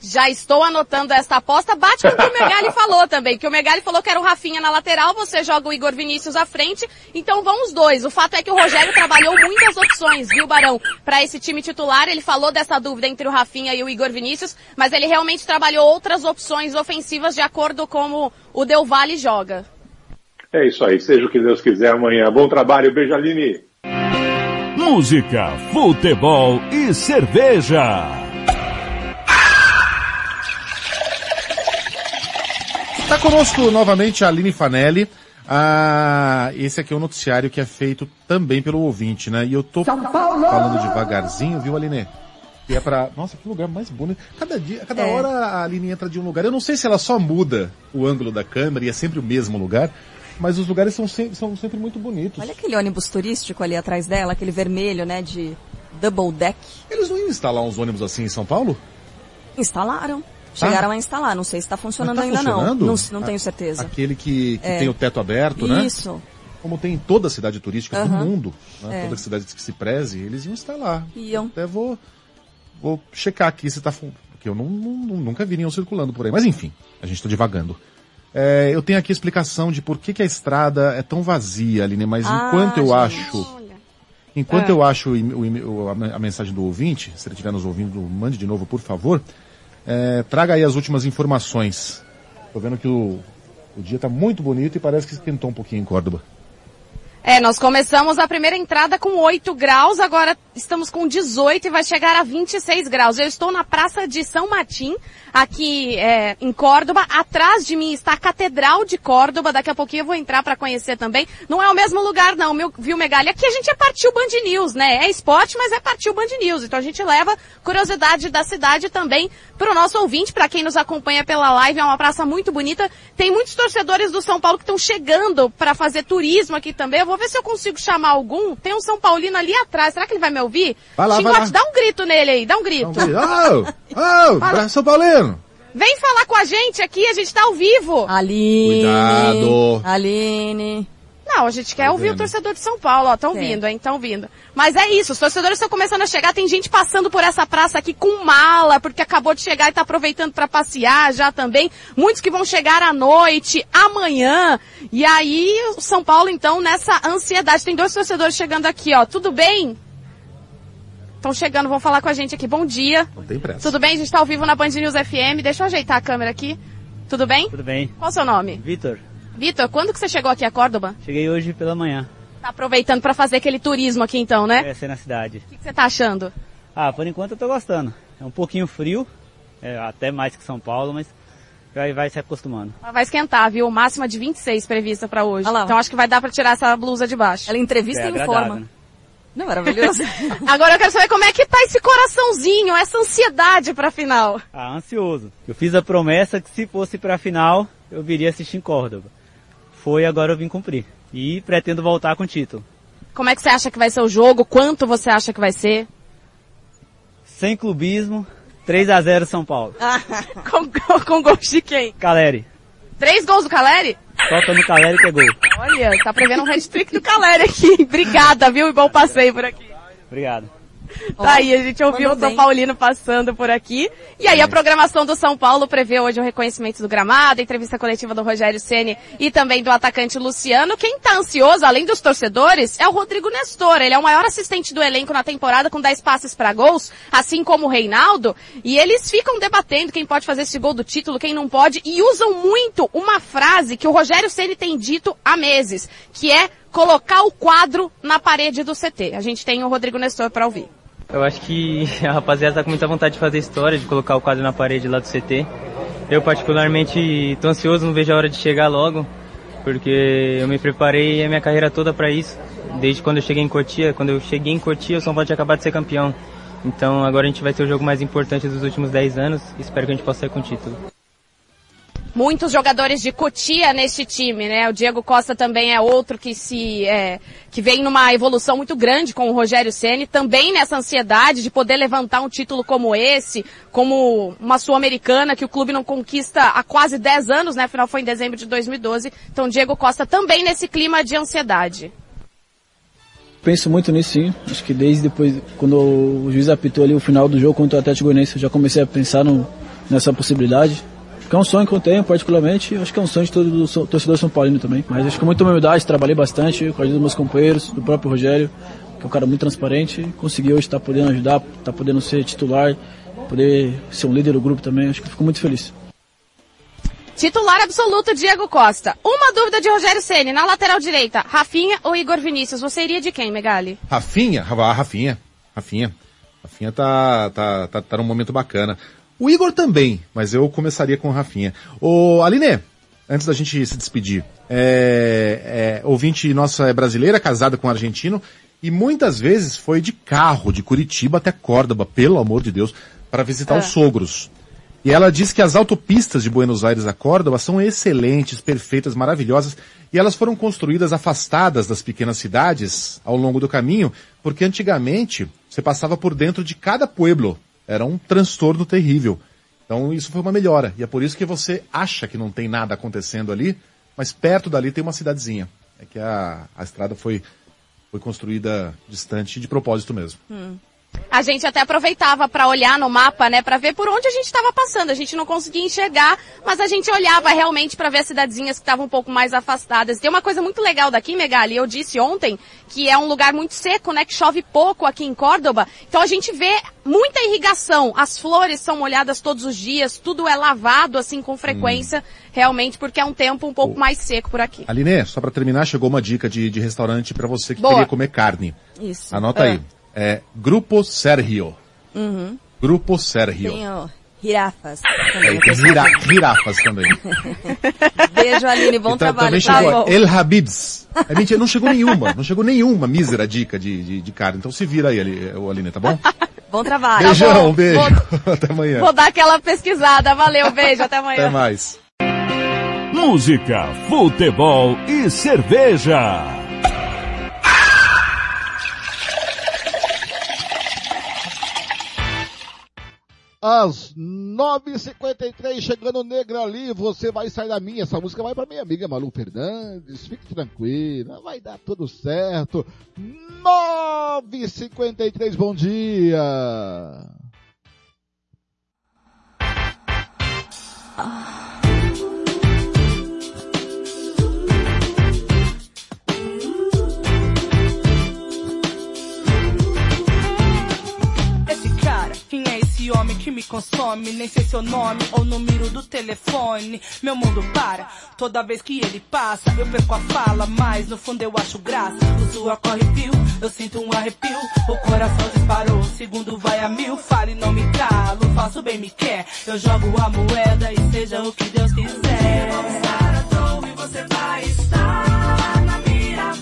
Já estou anotando esta aposta. Bate com o que o Megali falou também, que o Megali falou que era o Rafinha na lateral, você joga o Igor Vinícius à frente, então vão os dois. O fato é que o Rogério trabalhou muitas opções, viu, Barão, para esse time titular. Ele falou dessa dúvida entre o Rafinha e o Igor Vinícius, mas ele realmente trabalhou outras opções ofensivas de acordo com como o Del Valle joga. É isso aí, seja o que Deus quiser amanhã. Bom trabalho, beijo Aline. Música, futebol e cerveja. Está conosco novamente a Aline Fanelli. Ah, esse aqui é o um noticiário que é feito também pelo ouvinte, né? E eu tô falando devagarzinho, viu, Aline? E é pra... Nossa, que lugar mais bonito. Cada dia, cada é. hora a Aline entra de um lugar. Eu não sei se ela só muda o ângulo da câmera e é sempre o mesmo lugar, mas os lugares são sempre, são sempre muito bonitos. Olha aquele ônibus turístico ali atrás dela, aquele vermelho, né, de double deck. Eles não iam instalar uns ônibus assim em São Paulo? Instalaram. Chegaram ah. a instalar, não sei se está funcionando tá ainda funcionando? não. Não, não tenho certeza. Aquele que, que é. tem o teto aberto, né? Isso. Como tem em toda cidade turística uhum. do mundo, né? é. toda cidade que se preze, eles iam instalar. Iam. Até vou, vou checar aqui se está porque eu não, não, nunca vi nenhum circulando por aí. Mas enfim, a gente está divagando. É, eu tenho aqui a explicação de por que, que a estrada é tão vazia, Aline, mas ah, enquanto eu gente. acho... Enquanto é. eu acho o, o, a mensagem do ouvinte, se ele estiver nos ouvindo, mande de novo, por favor. É, traga aí as últimas informações. Tô vendo que o, o dia está muito bonito e parece que esquentou um pouquinho em Córdoba. É, nós começamos a primeira entrada com 8 graus, agora estamos com 18 e vai chegar a 26 graus. Eu estou na Praça de São Martim, aqui é, em Córdoba. Atrás de mim está a Catedral de Córdoba. Daqui a pouquinho eu vou entrar para conhecer também. Não é o mesmo lugar não, meu, viu, Megali? Aqui a gente é partiu Band News, né? É esporte, mas é partiu Band News. Então a gente leva curiosidade da cidade também para o nosso ouvinte, para quem nos acompanha pela live. É uma praça muito bonita. Tem muitos torcedores do São Paulo que estão chegando para fazer turismo aqui também. Eu vou ver se eu consigo chamar algum. Tem um São Paulino ali atrás. Será que ele vai me ouvir? Vai lá, Xingote, vai lá. dá um grito nele aí, dá um grito. Dá um grito. Oh, oh, São Paulino. Vem falar com a gente aqui, a gente tá ao vivo. Aline. Cuidado. Aline. Não, a gente quer ouvir o torcedor de São Paulo, ó, tão é. vindo, hein, tão vindo. Mas é isso, os torcedores estão começando a chegar, tem gente passando por essa praça aqui com mala, porque acabou de chegar e tá aproveitando para passear já também. Muitos que vão chegar à noite, amanhã. E aí, o São Paulo, então, nessa ansiedade. Tem dois torcedores chegando aqui, ó. Tudo bem? Estão chegando, vão falar com a gente aqui. Bom dia. Não tem pressa. Tudo bem? A gente está ao vivo na Band News FM. Deixa eu ajeitar a câmera aqui. Tudo bem? Tudo bem. Qual o seu nome? Vitor. Vitor, quando que você chegou aqui a Córdoba? Cheguei hoje pela manhã. Tá aproveitando para fazer aquele turismo aqui então, né? É, ser na cidade. O que, que, você tá achando? Ah, por enquanto eu tô gostando. É um pouquinho frio, é, até mais que São Paulo, mas vai, vai se acostumando. vai esquentar, viu? Máxima de 26 prevista para hoje. Então acho que vai dar para tirar essa blusa de baixo. Ela entrevista é, e informa. Né? Não, é maravilhoso. Agora eu quero saber como é que tá esse coraçãozinho, essa ansiedade pra final. Ah, ansioso. Eu fiz a promessa que se fosse pra final, eu viria assistir em Córdoba. Foi, agora eu vim cumprir. E pretendo voltar com o título. Como é que você acha que vai ser o jogo? Quanto você acha que vai ser? Sem clubismo, 3 a 0 São Paulo. Com, com, com gol de quem? Caleri. Três gols do Caleri? Toca no Caleri que é gol. Olha, tá prevendo um hat-trick do Caleri aqui. Obrigada, viu? E bom passeio por aqui. Obrigado. Tá aí, a gente ouviu o São Paulino passando por aqui. E aí a programação do São Paulo prevê hoje o reconhecimento do gramado, a entrevista coletiva do Rogério Ceni e também do atacante Luciano. Quem tá ansioso, além dos torcedores, é o Rodrigo Nestor. Ele é o maior assistente do elenco na temporada com 10 passes para gols, assim como o Reinaldo. E eles ficam debatendo quem pode fazer esse gol do título, quem não pode, e usam muito uma frase que o Rogério Ceni tem dito há meses, que é colocar o quadro na parede do CT. A gente tem o Rodrigo Nestor para ouvir. Eu acho que a rapaziada tá com muita vontade de fazer história, de colocar o quadro na parede lá do CT. Eu particularmente tô ansioso, não vejo a hora de chegar logo, porque eu me preparei a minha carreira toda para isso. Desde quando eu cheguei em Cotia, quando eu cheguei em Cotia, o São Paulo tinha acabado de ser campeão. Então agora a gente vai ter o jogo mais importante dos últimos 10 anos. Espero que a gente possa sair com o título muitos jogadores de Cotia neste time, né? O Diego Costa também é outro que se é, que vem numa evolução muito grande com o Rogério Ceni, também nessa ansiedade de poder levantar um título como esse, como uma sul-americana que o clube não conquista há quase 10 anos, né? Afinal foi em dezembro de 2012. Então Diego Costa também nesse clima de ansiedade. Penso muito nisso sim. Acho que desde depois, quando o juiz apitou ali o final do jogo contra o Atlético Goianiense, eu já comecei a pensar no, nessa possibilidade que é um sonho que eu tenho, particularmente, acho que é um sonho de todo torcedor São Paulino também. Mas acho que muita humildade, trabalhei bastante com a ajuda dos meus companheiros, do próprio Rogério, que é um cara muito transparente, consegui hoje estar podendo ajudar, estar podendo ser titular, poder ser um líder do grupo também, acho que fico muito feliz. Titular absoluto Diego Costa. Uma dúvida de Rogério Ceni na lateral direita, Rafinha ou Igor Vinícius? Você iria de quem, Megali? Rafinha, ah, Rafinha, Rafinha. Rafinha tá, tá, tá, tá num momento bacana. O Igor também, mas eu começaria com o Rafinha. Ô, Aline, antes da gente se despedir, é, é, ouvinte nossa é brasileira, casada com um argentino, e muitas vezes foi de carro, de Curitiba até Córdoba, pelo amor de Deus, para visitar é. os sogros. E ela diz que as autopistas de Buenos Aires a Córdoba são excelentes, perfeitas, maravilhosas, e elas foram construídas afastadas das pequenas cidades ao longo do caminho, porque antigamente você passava por dentro de cada pueblo, era um transtorno terrível. Então isso foi uma melhora. E é por isso que você acha que não tem nada acontecendo ali, mas perto dali tem uma cidadezinha. É que a, a estrada foi, foi construída distante de propósito mesmo. Hum. A gente até aproveitava para olhar no mapa, né, para ver por onde a gente estava passando. A gente não conseguia enxergar, mas a gente olhava realmente para ver as cidadezinhas que estavam um pouco mais afastadas. Tem uma coisa muito legal daqui, Megali, eu disse ontem, que é um lugar muito seco, né, que chove pouco aqui em Córdoba. Então a gente vê muita irrigação. As flores são molhadas todos os dias, tudo é lavado assim com frequência, hum. realmente, porque é um tempo um pouco mais seco por aqui. Aline, só para terminar, chegou uma dica de, de restaurante para você que Boa. queria comer carne. Isso. Anota é. aí é Grupo Sergio. Uhum. Grupo Sergio. Tem o Girafas. Também, é, gira, girafas também. Beijo, Aline, bom então, trabalho. Também tá chegou El Habibs. É mentira, não chegou nenhuma, não chegou nenhuma mísera dica de, de, de cara. Então se vira aí, Aline, tá bom? bom trabalho. Beijão, tá bom. beijo. Vou, até amanhã. Vou dar aquela pesquisada. Valeu, beijo, até amanhã. Até mais. Música, futebol e cerveja. Às 9h53, chegando negra ali, você vai sair da minha. Essa música vai para minha amiga Malu Fernandes. Fique tranquila, vai dar tudo certo. 9h53, bom dia. Ah. Homem que me consome. Nem sei seu nome ou número do telefone. Meu mundo para toda vez que ele passa. Eu perco a fala, mas no fundo eu acho graça. O suor corre fio, eu sinto um arrepio. O coração disparou, segundo vai a mil. Fale, não me calo, faço bem me quer. Eu jogo a moeda e seja o que Deus quiser. e você vai estar na mira.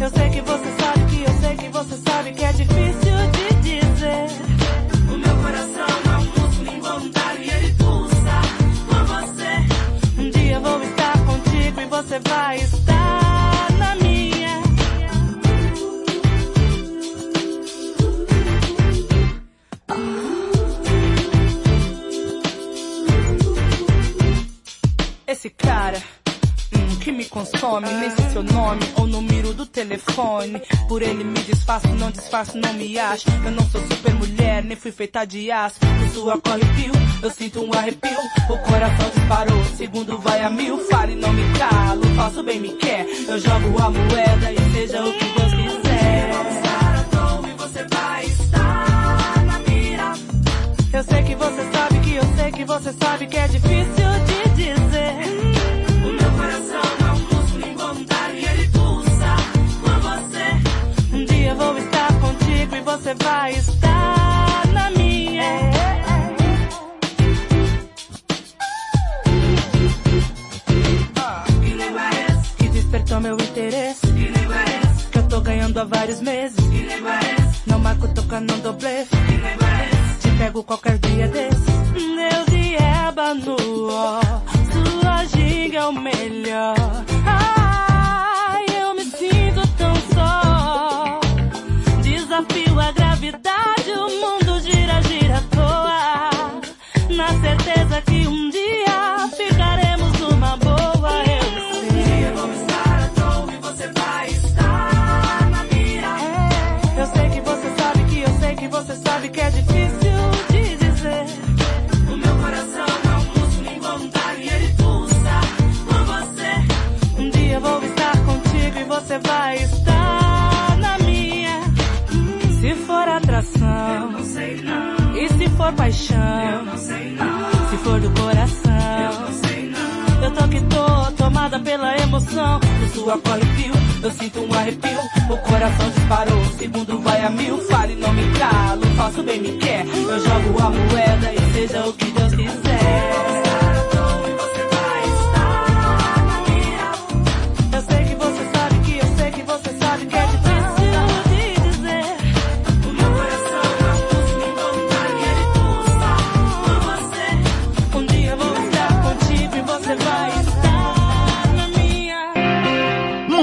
Eu sei que você sabe que eu sei que você sabe que é difícil de você vai estar na minha. Esse cara que me consome, nem sei seu nome ou número do telefone. Por ele me disfarço, não disfarço, não me acho. Eu não sou super mulher, nem fui feita de aço. O sua corre fio, eu sinto um arrepio. O coração disparou, segundo vai a mil. Fale, não me calo, faço bem, me quer. Eu jogo a moeda e seja o que Deus quiser. e você vai estar na mira. Eu sei que você sabe que eu sei que você sabe que é difícil de dizer. Dia vou estar contigo e você vai estar na minha. Que? Que despertou meu interesse. Que eu tô ganhando há vários meses. Não marco língua é essa? Te pego qualquer dia desses. For paixão. Se for do coração, eu tô que tô tomada pela emoção. Do sua fio, eu sinto um arrepio. O coração disparou, segundo vai a mil. Fale, não me calo, faço bem, me quer. Eu jogo a moeda e seja o que Deus quiser.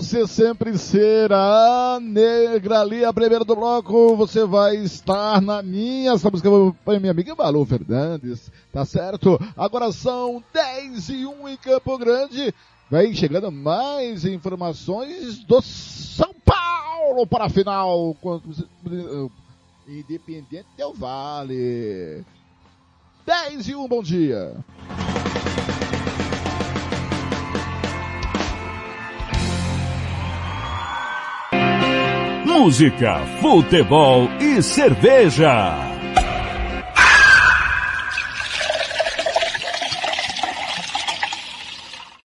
Você sempre será negra ali, a primeira do bloco, você vai estar na minha, essa música foi minha amiga Balu Fernandes, tá certo? Agora são 10 e 1 em Campo Grande, vem chegando mais informações do São Paulo para a final, Independente Del Vale. 10 e 1, bom dia. Música, futebol e cerveja.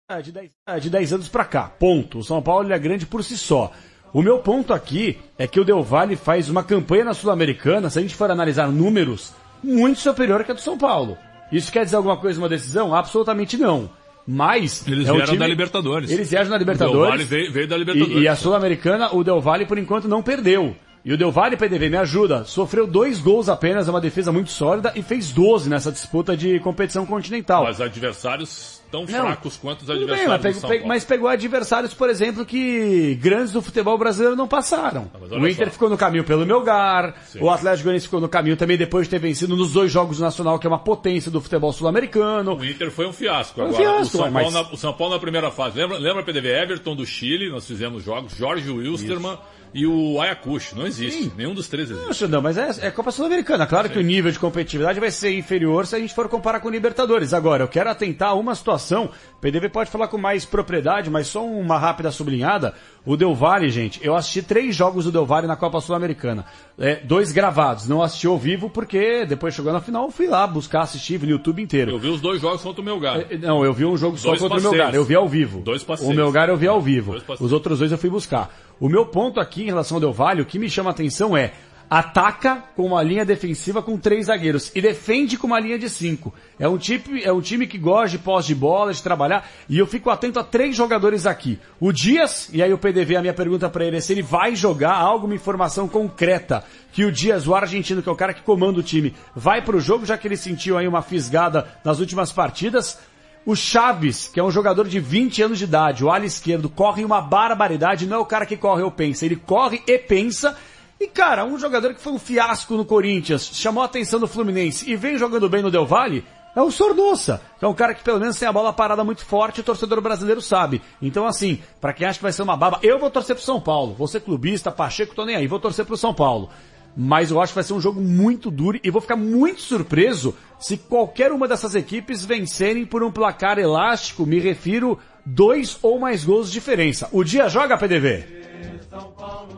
Ah, de 10, ah, de 10 anos pra cá, ponto. O São Paulo é grande por si só. O meu ponto aqui é que o Del Valle faz uma campanha na Sul-Americana, se a gente for analisar números, muito superior que a do São Paulo. Isso quer dizer alguma coisa, uma decisão? Absolutamente não. Mas... Eles é vieram time- da Libertadores. Eles viajam na O Del Libertadores. Valle veio, veio da Libertadores. E, e a Sul-Americana, o Del Valle, por enquanto, não perdeu. E o Del Valle, PDV, me ajuda, sofreu dois gols apenas, é uma defesa muito sólida, e fez 12 nessa disputa de competição continental. Mas adversários tão Não. fracos quanto os Tudo bem, adversários mas, do pegou, São Paulo. mas pegou adversários, por exemplo, que grandes do futebol brasileiro não passaram. olha O Inter só. ficou no caminho pelo Melgar, Sim. o Atlético Goianiense ficou no caminho também depois de ter vencido nos dois jogos do Nacional, que é uma potência do futebol sul-americano. O Inter foi um fiasco. Foi um Agora, fiasco, o, São mas- Paulo na, o São Paulo na primeira fase. Lembra, lembra PDV Everton do Chile? Nós fizemos jogos. Jorge Wilstermann e o Ayacucho. Não existe. Nenhum dos três existe. Não, Xandão, mas é, é Copa Sul-Americana. Claro que o nível de competitividade vai ser inferior se a gente for comparar com o Libertadores. Agora, eu quero atentar a uma situação. O PDV pode falar com mais propriedade, mas só uma rápida sublinhada. O Del Valle, gente, eu assisti três jogos do Del Valle na Copa Sul-Americana. É, dois gravados, não assisti ao vivo porque depois chegou na final, eu fui lá buscar assistir no YouTube inteiro. Eu vi os dois jogos contra o Melgar. É, Não, eu vi um jogo só Dois contra o passeios. Melgar, eu vi ao vivo. Dois O passeios. Melgar eu vi ao vivo. Os outros dois eu fui buscar. O meu ponto aqui em relação ao Del Valle, o que me chama a atenção é ataca com uma linha defensiva com três zagueiros e defende com uma linha de cinco. É um, time, é um time que gosta de posse de bola, de trabalhar, e eu fico atento a três jogadores aqui. O Dias, e aí o PDV, a minha pergunta para ele é se ele vai jogar alguma informação concreta, que o Dias, o argentino, que é o cara que comanda o time, vai pro jogo, já que ele sentiu aí uma fisgada nas últimas partidas. O Chaves, que é um jogador de 20 anos de idade, o ala esquerdo, corre uma barbaridade, não é o cara que corre ou pensa, ele corre e pensa. E cara, um jogador que foi um fiasco no Corinthians, chamou a atenção do Fluminense e vem jogando bem no Del Valle, é o Sornossa, que é um cara que pelo menos tem a bola parada muito forte o torcedor brasileiro sabe. Então assim, pra quem acha que vai ser uma baba, eu vou torcer pro São Paulo. Ser clubista, Pacheco, tô nem aí, vou torcer pro São Paulo. Mas eu acho que vai ser um jogo muito duro e vou ficar muito surpreso se qualquer uma dessas equipes vencerem por um placar elástico, me refiro dois ou mais gols de diferença. O Dia joga PDV?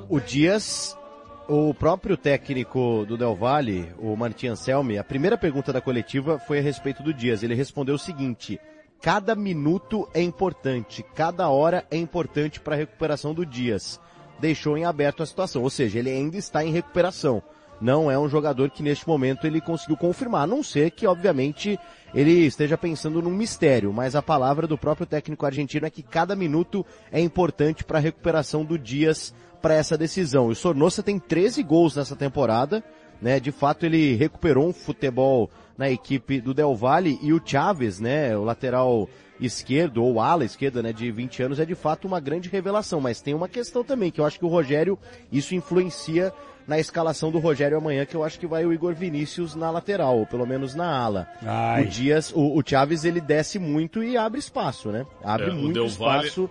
O Dias, o próprio técnico do Del Valle, o Martin Anselmi, a primeira pergunta da coletiva foi a respeito do Dias. Ele respondeu o seguinte: cada minuto é importante, cada hora é importante para a recuperação do Dias. Deixou em aberto a situação, ou seja, ele ainda está em recuperação. Não é um jogador que neste momento ele conseguiu confirmar, a não ser que, obviamente, ele esteja pensando num mistério, mas a palavra do próprio técnico argentino é que cada minuto é importante para a recuperação do Dias para essa decisão. O Sornosa tem 13 gols nessa temporada, né? De fato ele recuperou um futebol na equipe do Del Valle e o Chaves, né, o lateral esquerdo ou ala esquerda, né, de 20 anos é de fato uma grande revelação, mas tem uma questão também que eu acho que o Rogério isso influencia na escalação do Rogério amanhã, que eu acho que vai o Igor Vinícius na lateral, ou pelo menos na ala. Ai. O Dias, o, o Chaves, ele desce muito e abre espaço, né? Abre É, muito espaço.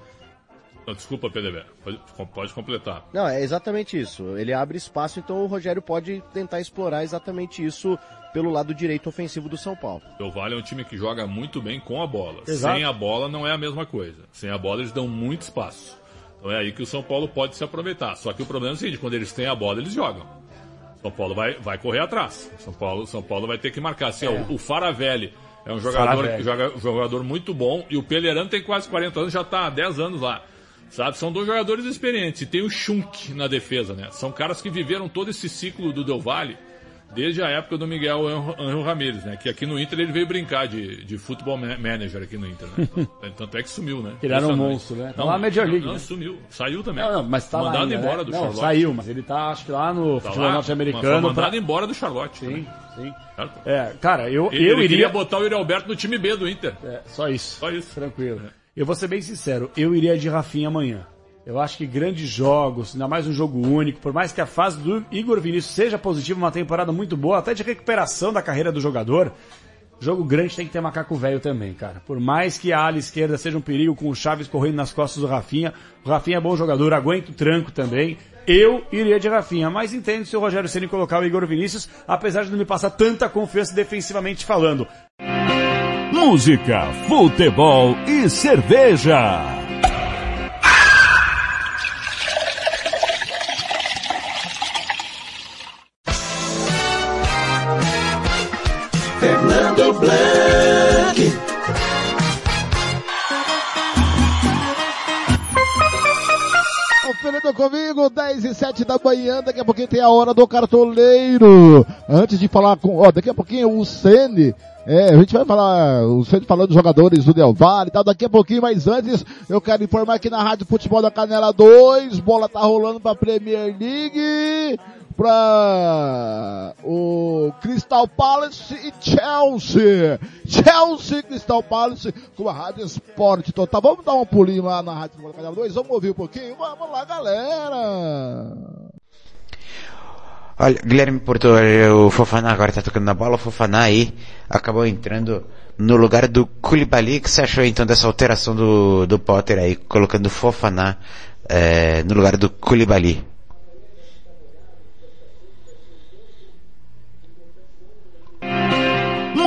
Não, desculpa, PDV. Pode, pode completar. Não, é exatamente isso. Ele abre espaço, então o Rogério pode tentar explorar exatamente isso pelo lado direito ofensivo do São Paulo. O Del Valle é um time que joga muito bem com a bola. Exato. Sem a bola não é a mesma coisa. Sem a bola eles dão muito espaço. Então é aí que o São Paulo pode se aproveitar. Só que o problema é o seguinte, quando eles têm a bola, eles jogam. São Paulo vai, vai correr atrás. São Paulo, São Paulo vai ter que marcar. Assim, ó, o, o Faravelli é um jogador, joga, jogador muito bom e o Pelerano tem quase 40 anos, já está há 10 anos lá. Sabe, são dois jogadores experientes. E tem o Schunk na defesa, né? São caras que viveram todo esse ciclo do Del Valle desde a época do Miguel Angel Ramírez, né? Que aqui no Inter ele veio brincar de, de futebol ma- manager aqui no Inter, né? Tanto é que sumiu, né? Ele era um monstro, né? Tá lá na Major League, Não, né? sumiu. Saiu também. Não, não, mas tá lá Mandado ainda, embora né? do Não, Charlotte. saiu, mas ele tá, acho que lá no Tá futebol norte-americano. mandado pra- embora do Charlotte. Sim, sim. Certo? É, cara, eu, Ele, eu ele iria... botar o Yuri Alberto no time B do Inter. É, só isso. Só isso. Tranquilo. Eu vou ser bem sincero, eu iria de Rafinha amanhã. Eu acho que grandes jogos, ainda mais um jogo único, por mais que a fase do Igor Vinícius seja positiva, uma temporada muito boa, até de recuperação da carreira do jogador, jogo grande tem que ter macaco velho também, cara. Por mais que a ala esquerda seja um perigo com o Chaves correndo nas costas do Rafinha, o Rafinha é bom jogador, aguenta o tranco também. Eu iria de Rafinha, mas entendo se o Rogério Ceni colocar o Igor Vinícius, apesar de não me passar tanta confiança defensivamente falando. Música, futebol e cerveja. Fernando Blanc. Conferindo comigo, 10 e 7 da manhã, daqui a pouquinho tem a hora do cartoleiro. Antes de falar com, ó, daqui a pouquinho o Sene, é, a gente vai falar, o Sene falando dos jogadores do Del Valle e tal, daqui a pouquinho, mas antes eu quero informar aqui na Rádio Futebol da Canela 2, bola tá rolando pra Premier League, pra o Crystal Palace e Chelsea. Chelsea, Crystal Palace, com a Rádio Esporte Total. Vamos dar um pulinho lá na Rádio Canela 2, vamos ouvir um pouquinho? Vamos lá, galera! Olha, Guilherme Porto, eh, o Fofaná agora tá tocando na bola, o Fofaná aí acabou entrando no lugar do Koulibaly. Que você achou então dessa alteração do, do Potter aí, colocando o Fofaná eh, no lugar do Koulibaly?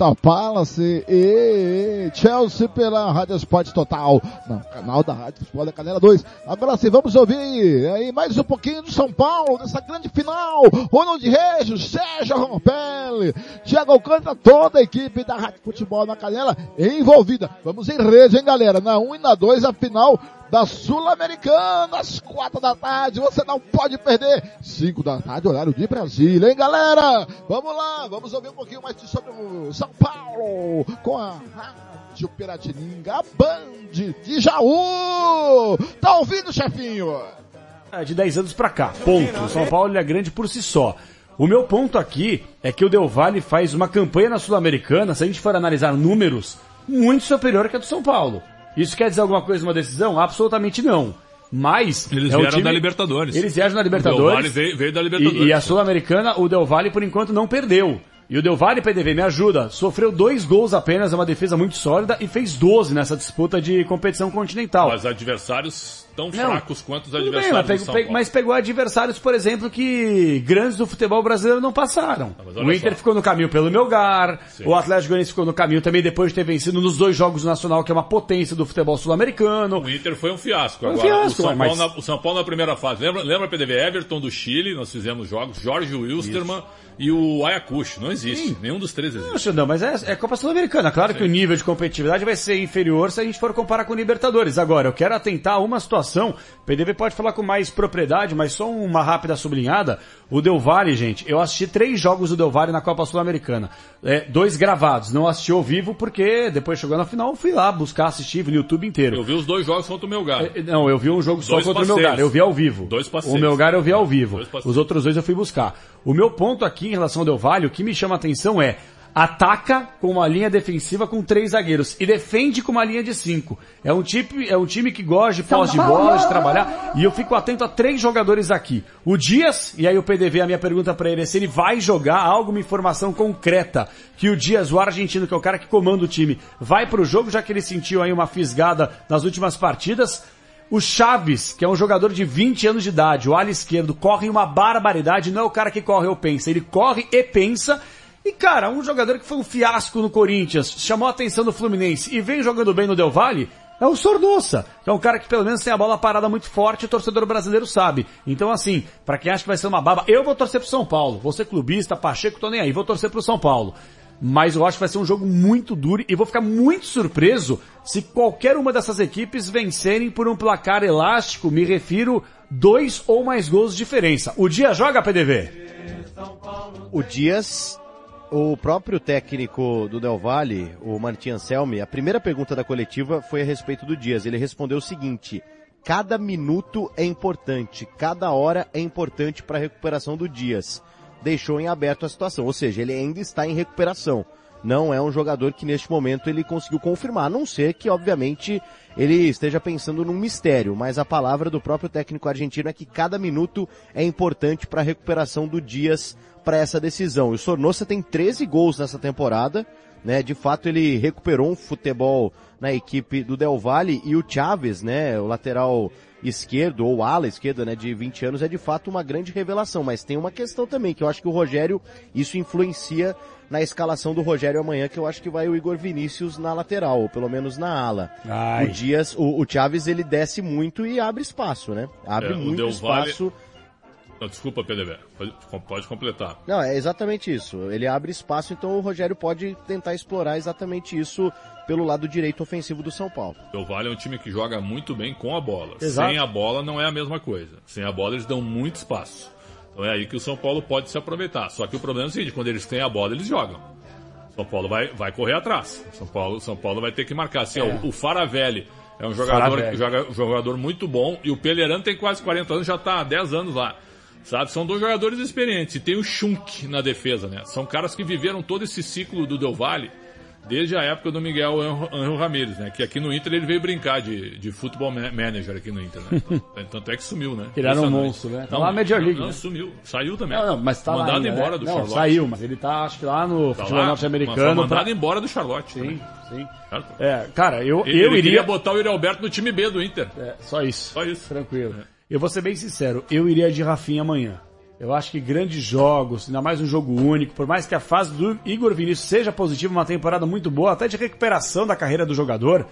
Crystal Palace e Chelsea pela Rádio Esporte Total, no canal da Rádio Futebol da Canela 2. Agora sim, vamos ouvir aí mais um pouquinho do São Paulo, nessa grande final. Ronald Regis, Sérgio Rompelli, Thiago Alcântara, toda a equipe da Rádio Futebol na Canela envolvida. Vamos em rede, hein, galera? Na 1 e na 2, a final da Sul-Americana, às quatro da tarde, você não pode perder. Cinco da tarde, horário de Brasília, hein, galera? Vamos lá, vamos ouvir um pouquinho mais sobre o São Paulo, com a Rádio Piratininga, a Band de Jaú. Tá ouvindo, chefinho? É, de 10 anos pra cá, ponto. O São Paulo é grande por si só. O meu ponto aqui é que o Del Valle faz uma campanha na Sul-Americana, se a gente for analisar números, muito superior que a do São Paulo. Isso quer dizer alguma coisa numa decisão? Absolutamente não. Mas. Eles é vieram time- da Libertadores. Eles vieram da O Del Libertadores. Valle veio, veio da Libertadores. E, e a Sul-Americana, o Del Valle, por enquanto, não perdeu. E o Del Valle PDV me ajuda. Sofreu dois gols apenas, é uma defesa muito sólida e fez 12 nessa disputa de competição continental. Mas adversários tão Não. fracos quanto os Tudo bem, adversários mas, pegou, São pe- Paulo. mas pegou adversários, por exemplo, que grandes do futebol brasileiro não passaram. olha o Inter só. ficou no caminho pelo Melgar, Sim. o Atlético Goianiense ficou no caminho também depois de ter vencido nos dois jogos do Nacional, que é uma potência do futebol sul-americano. O Inter foi um fiasco. Foi um Agora, fiasco, o, São mas- Paulo na, o São Paulo na primeira fase. Lembra, lembra PDV Everton do Chile? Nós fizemos jogos. Jorge Wilstermann e o Ayacucho. Não existe. Nenhum dos três existe. Não, Xandão, mas é, é Copa Sul-Americana. Claro que o nível de competitividade vai ser inferior se a gente for comparar com o Libertadores. Agora, eu quero atentar a uma situação. O PDV pode falar com mais propriedade, mas só uma rápida sublinhada. O Del Valle, gente, eu assisti três jogos do Del Valle na Copa Sul-Americana. É, dois gravados, não assisti ao vivo porque depois chegou na final, fui lá buscar assistir no YouTube inteiro. Eu vi os dois jogos contra o Melgar. É, Não, eu vi um jogo só Dois contra o passeios. Melgar, eu vi ao vivo. Dois O passeios. Melgar eu vi ao vivo. Os outros dois eu fui buscar. O meu ponto aqui em relação ao Del Valle, o que me chama a atenção é ataca com uma linha defensiva com três zagueiros e defende com uma linha de cinco. É um time, é um time que gosta de posse de bola, de trabalhar, e eu fico atento a três jogadores aqui. O Dias, e aí o PDV, a minha pergunta para ele é se ele vai jogar alguma informação concreta que o Dias, o argentino, que é o cara que comanda o time, vai pro jogo, já que ele sentiu aí uma fisgada nas últimas partidas. O Chaves, que é um jogador de 20 anos de idade, o ala esquerdo, corre uma barbaridade, não é o cara que corre ou pensa, ele corre e pensa. E cara, um jogador que foi um fiasco no Corinthians, chamou a atenção do Fluminense e vem jogando bem no Del Valle, é o Sornossa, que é um cara que pelo menos tem a bola parada muito forte, o torcedor brasileiro sabe. Então assim, pra quem acha que vai ser uma baba, eu vou torcer pro São Paulo. Ser clubista, Pacheco, tô nem aí, vou torcer pro São Paulo. Mas eu acho que vai ser um jogo muito duro e vou ficar muito surpreso se qualquer uma dessas equipes vencerem por um placar elástico, me refiro dois ou mais gols de diferença. O dia joga, PDV? O Dias, o próprio técnico do Del Valle, o Martin Anselmi, a primeira pergunta da coletiva foi a respeito do Dias. Ele respondeu o seguinte: cada minuto é importante, cada hora é importante para a recuperação do Dias. Deixou em aberto a situação, ou seja, ele ainda está em recuperação. Não é um jogador que neste momento ele conseguiu confirmar, a não ser que, obviamente, ele esteja pensando num mistério, mas a palavra do próprio técnico argentino é que cada minuto é importante para a recuperação do Dias para essa decisão. E o Sornosa tem 13 gols nessa temporada, né? De fato ele recuperou um futebol na equipe do Del Valle e o Chaves, né? O lateral esquerdo ou ala esquerda, né? De 20 anos é de fato uma grande revelação, mas tem uma questão também que eu acho que o Rogério, isso influencia na escalação do Rogério amanhã, que eu acho que vai o Igor Vinícius na lateral, ou pelo menos na ala. Ai. O Dias, o, o Chaves ele desce muito e abre espaço, né? Abre É, muito espaço. Não, desculpa, PDV. Pode, pode completar. Não, é exatamente isso. Ele abre espaço, então o Rogério pode tentar explorar exatamente isso pelo lado direito ofensivo do São Paulo. O Del Valle é um time que joga muito bem com a bola. Exato. Sem a bola não é a mesma coisa. Sem a bola eles dão muito espaço. Então é aí que o São Paulo pode se aproveitar. Só que o problema é o seguinte, quando eles têm a bola, eles jogam. São Paulo vai, vai correr atrás. São Paulo, São Paulo vai ter que marcar. Assim, ó, É. o Faravelli é um jogador, joga, jogador muito bom e o Pelerano tem quase 40 anos, já está há 10 anos lá. Sabe? São dois jogadores experientes. E tem o Schunk na defesa, né? São caras que viveram todo esse ciclo do Del Valle desde a época do Miguel Angel- Ramírez, né? Que aqui no Inter ele veio brincar de, de futebol ma- manager aqui no Inter, né? Então, tanto é que sumiu, né? Era um monstro, né? Tá lá na Major League, Não, né? sumiu. Saiu também. Não, não, mas tá lá Mandado ainda, embora né? do Não, Charlotte. saiu, mas ele tá, acho que lá no Tá futebol lá, norte-americano. foi mandado pra- embora do Charlotte. Sim, também. sim. Certo? É, cara, eu, Ele, eu ele iria... botar o Yuri Alberto no time B do Inter. É, só isso. Só isso. Tranquilo. Eu vou ser bem sincero, eu iria de Rafinha amanhã. Eu acho que grandes jogos, ainda mais um jogo único, por mais que a fase do Igor Vinícius seja positiva, uma temporada muito boa, até de recuperação da carreira do jogador,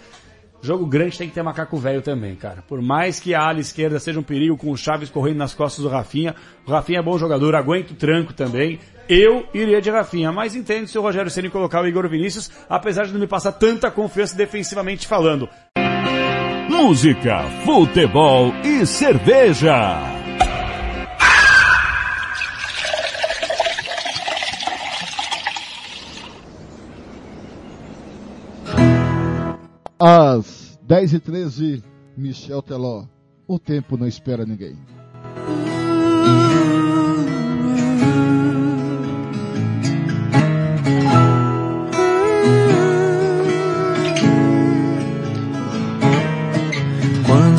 jogo grande tem que ter macaco velho também, cara. Por mais que a ala esquerda seja um perigo com o Chaves correndo nas costas do Rafinha, o Rafinha é bom jogador, aguenta o tranco também. Eu iria de Rafinha, mas entendo se o Rogério Ceni colocar o Igor Vinícius, apesar de não me passar tanta confiança defensivamente falando. Música, futebol e cerveja. Às 10 e 13 Michel Teló. O tempo não espera ninguém.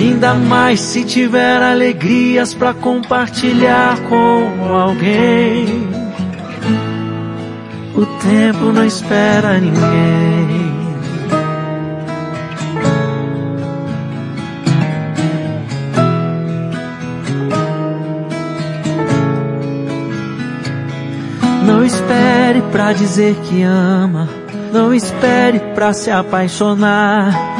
Ainda mais se tiver alegrias para compartilhar com alguém. O tempo não espera ninguém. Não espere pra dizer que ama. Não espere pra se apaixonar.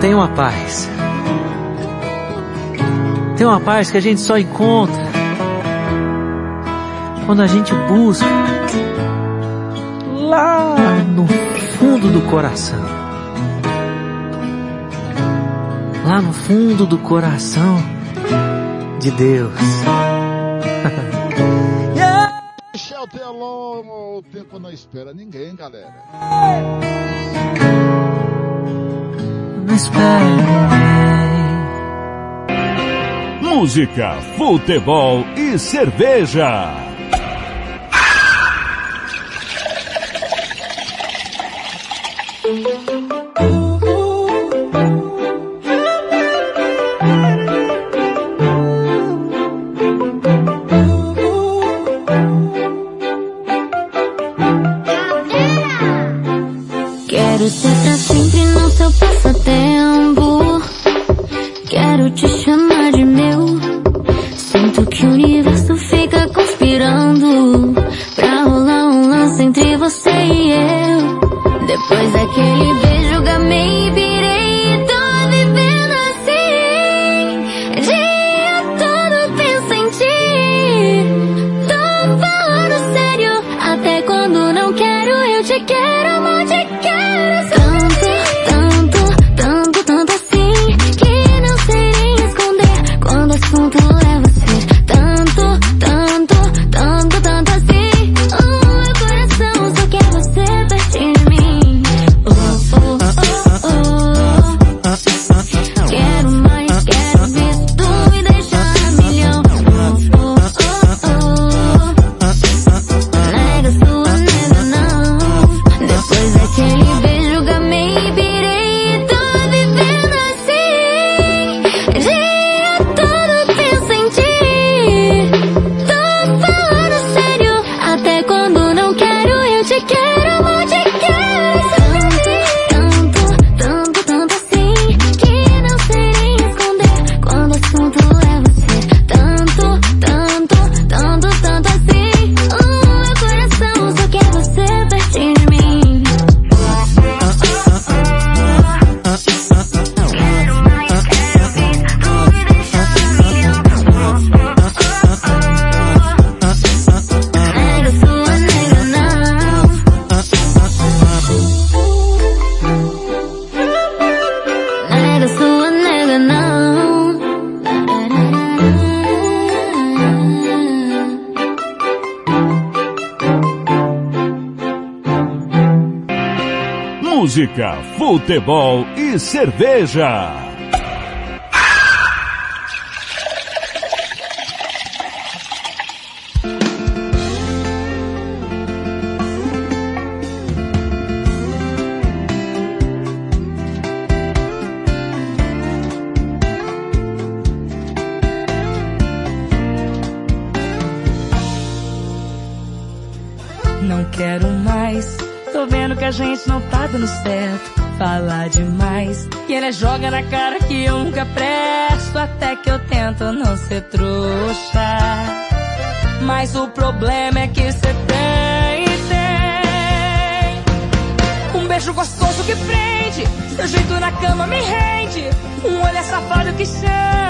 Tem uma paz. Tem uma paz que a gente só encontra quando a gente busca lá no fundo do coração. Lá no fundo do coração de Deus. Michel Telon, o tempo não espera ninguém, galera não espere ninguém. Música, futebol e cerveja. Futebol e cerveja. Não quero mais. Tô vendo que a gente não tá dando certo. Falar demais. Que ele joga na cara que eu nunca presto. Até que eu tento não ser trouxa. Mas o problema é que cê tem, tem. Um beijo gostoso que prende. Seu jeito na cama me rende. Um olhar safado que chama.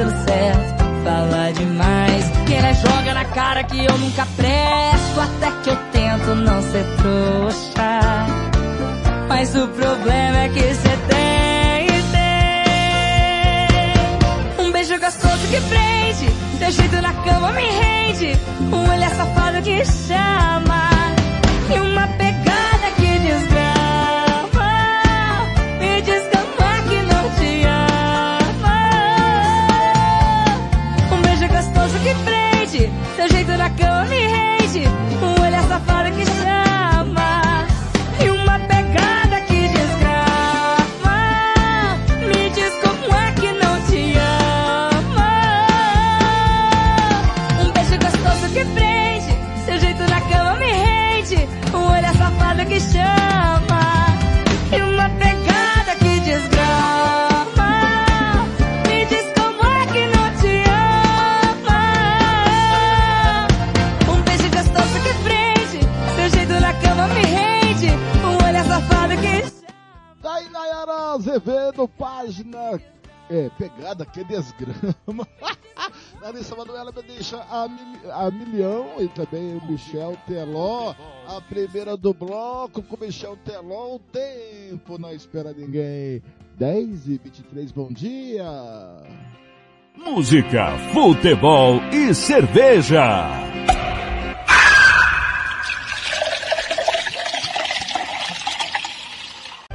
Dando certo. Falar demais. Que ele joga na cara que eu nunca primeira do bloco com Michel Teló, o tempo não espera ninguém. 10 e 23, bom dia. Música, futebol e cerveja.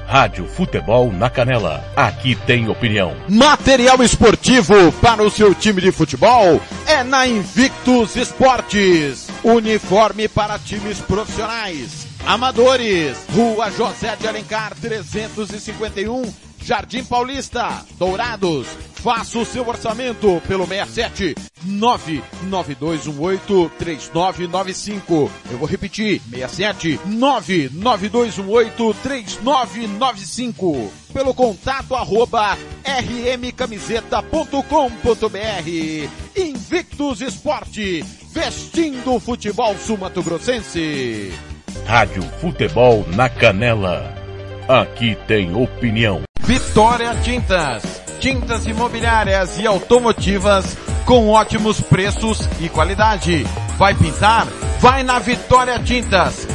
Rádio Futebol na Canela. Aqui tem opinião. Material esportivo para o seu time de futebol é na Invictus Esportes. Uniforme para times profissionais, amadores. Rua José de Alencar 351, Jardim Paulista, Dourados. Faça o seu orçamento pelo 67 99218 3995. Eu vou repetir, 67 99218 3995. Pelo contato arroba rmcamiseta.com.br. Invictus Esporte, vestindo o futebol sumatogrossense. Rádio Futebol na Canela. Aqui tem opinião. Vitória Tintas. Tintas imobiliárias e automotivas com ótimos preços e qualidade. Vai pintar? Vai na Vitória Tintas.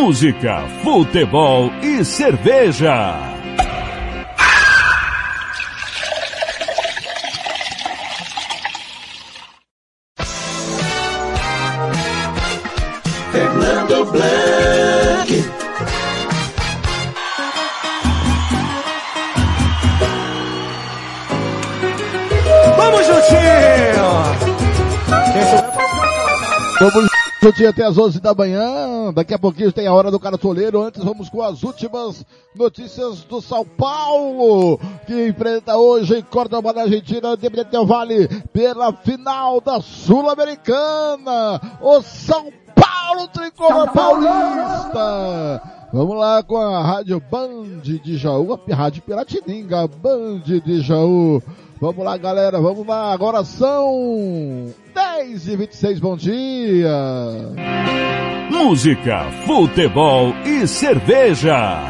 música, futebol e cerveja. Fernando Blanc. Vamos, juntinho. Vamos juntinho até as 11 da manhã. Daqui a pouquinho tem a hora do cartoleiro. Antes vamos com as últimas notícias do São Paulo, que enfrenta hoje em Córdoba, na Argentina, Independente Del Vale, pela final da Sul-Americana. O São Paulo Tricolor Paulista. Vamos lá com a Rádio Band de Jaú, a Rádio Piratininga, Band de Jaú. Vamos lá, galera, vamos lá. Agora são 10 e 26 bom dia. Música, futebol e cerveja.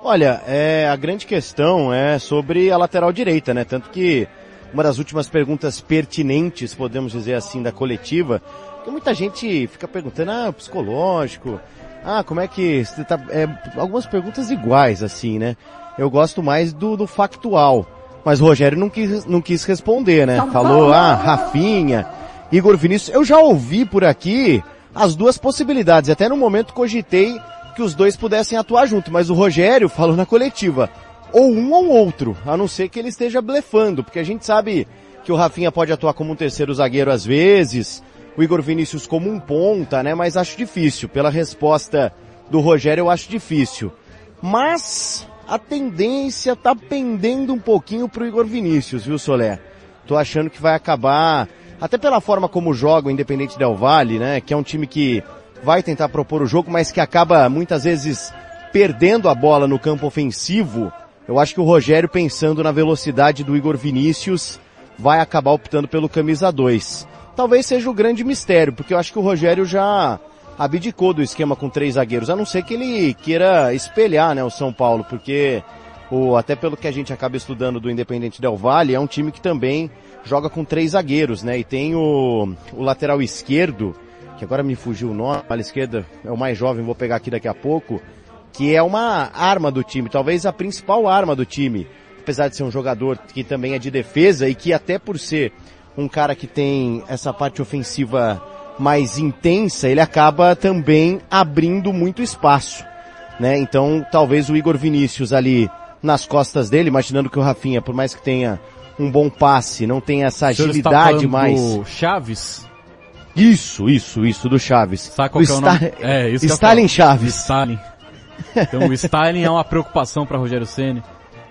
Olha, é, a grande questão é sobre a lateral direita, né? Tanto que uma das últimas perguntas pertinentes, podemos dizer assim, da coletiva, que muita gente fica perguntando, ah, psicológico, ah, como é que tá, é, algumas perguntas iguais, assim, né? Eu gosto mais do, do factual. Mas o Rogério não quis, não quis responder, né? Falou, ah, Rafinha, Igor Vinícius. Eu já ouvi por aqui as duas possibilidades. Até no momento cogitei que os dois pudessem atuar junto, mas o Rogério falou na coletiva, ou um ou outro, a não ser que ele esteja blefando, porque a gente sabe que o Rafinha pode atuar como um terceiro zagueiro às vezes, o Igor Vinícius como um ponta, né? Mas acho difícil. Pela resposta do Rogério, eu acho difícil. Mas a tendência tá pendendo um pouquinho pro Igor Vinícius, viu, Solé? Tô achando que vai acabar, até pela forma como joga o Independente Del Valle, né? Que é um time que vai tentar propor o jogo, mas que acaba muitas vezes perdendo a bola no campo ofensivo. Eu acho que o Rogério, pensando na velocidade do Igor Vinícius, vai acabar optando pelo camisa 2 talvez seja o grande mistério, porque eu acho que o Rogério já abdicou do esquema com três zagueiros, a não ser que ele queira espelhar, né, o São Paulo, porque o, até pelo que a gente acaba estudando do Independente Del Valle, é um time que também joga com três zagueiros, né, e tem o, o lateral esquerdo, que agora me fugiu o nome, a esquerda é o mais jovem, vou pegar aqui daqui a pouco, que é uma arma do time, talvez a principal arma do time, apesar de ser um jogador que também é de defesa e que até por ser um cara que tem essa parte ofensiva mais intensa, ele acaba também abrindo muito espaço, né? Então, talvez o Igor Vinícius ali nas costas dele, imaginando que o Rafinha, por mais que tenha um bom passe, não tem essa agilidade mais. Do Chaves? Isso, isso, isso, do Chaves. Sabe qual o é o nome? É, isso Stalin Chaves. Stalin. Então o Stalin é uma preocupação para Rogério Ceni.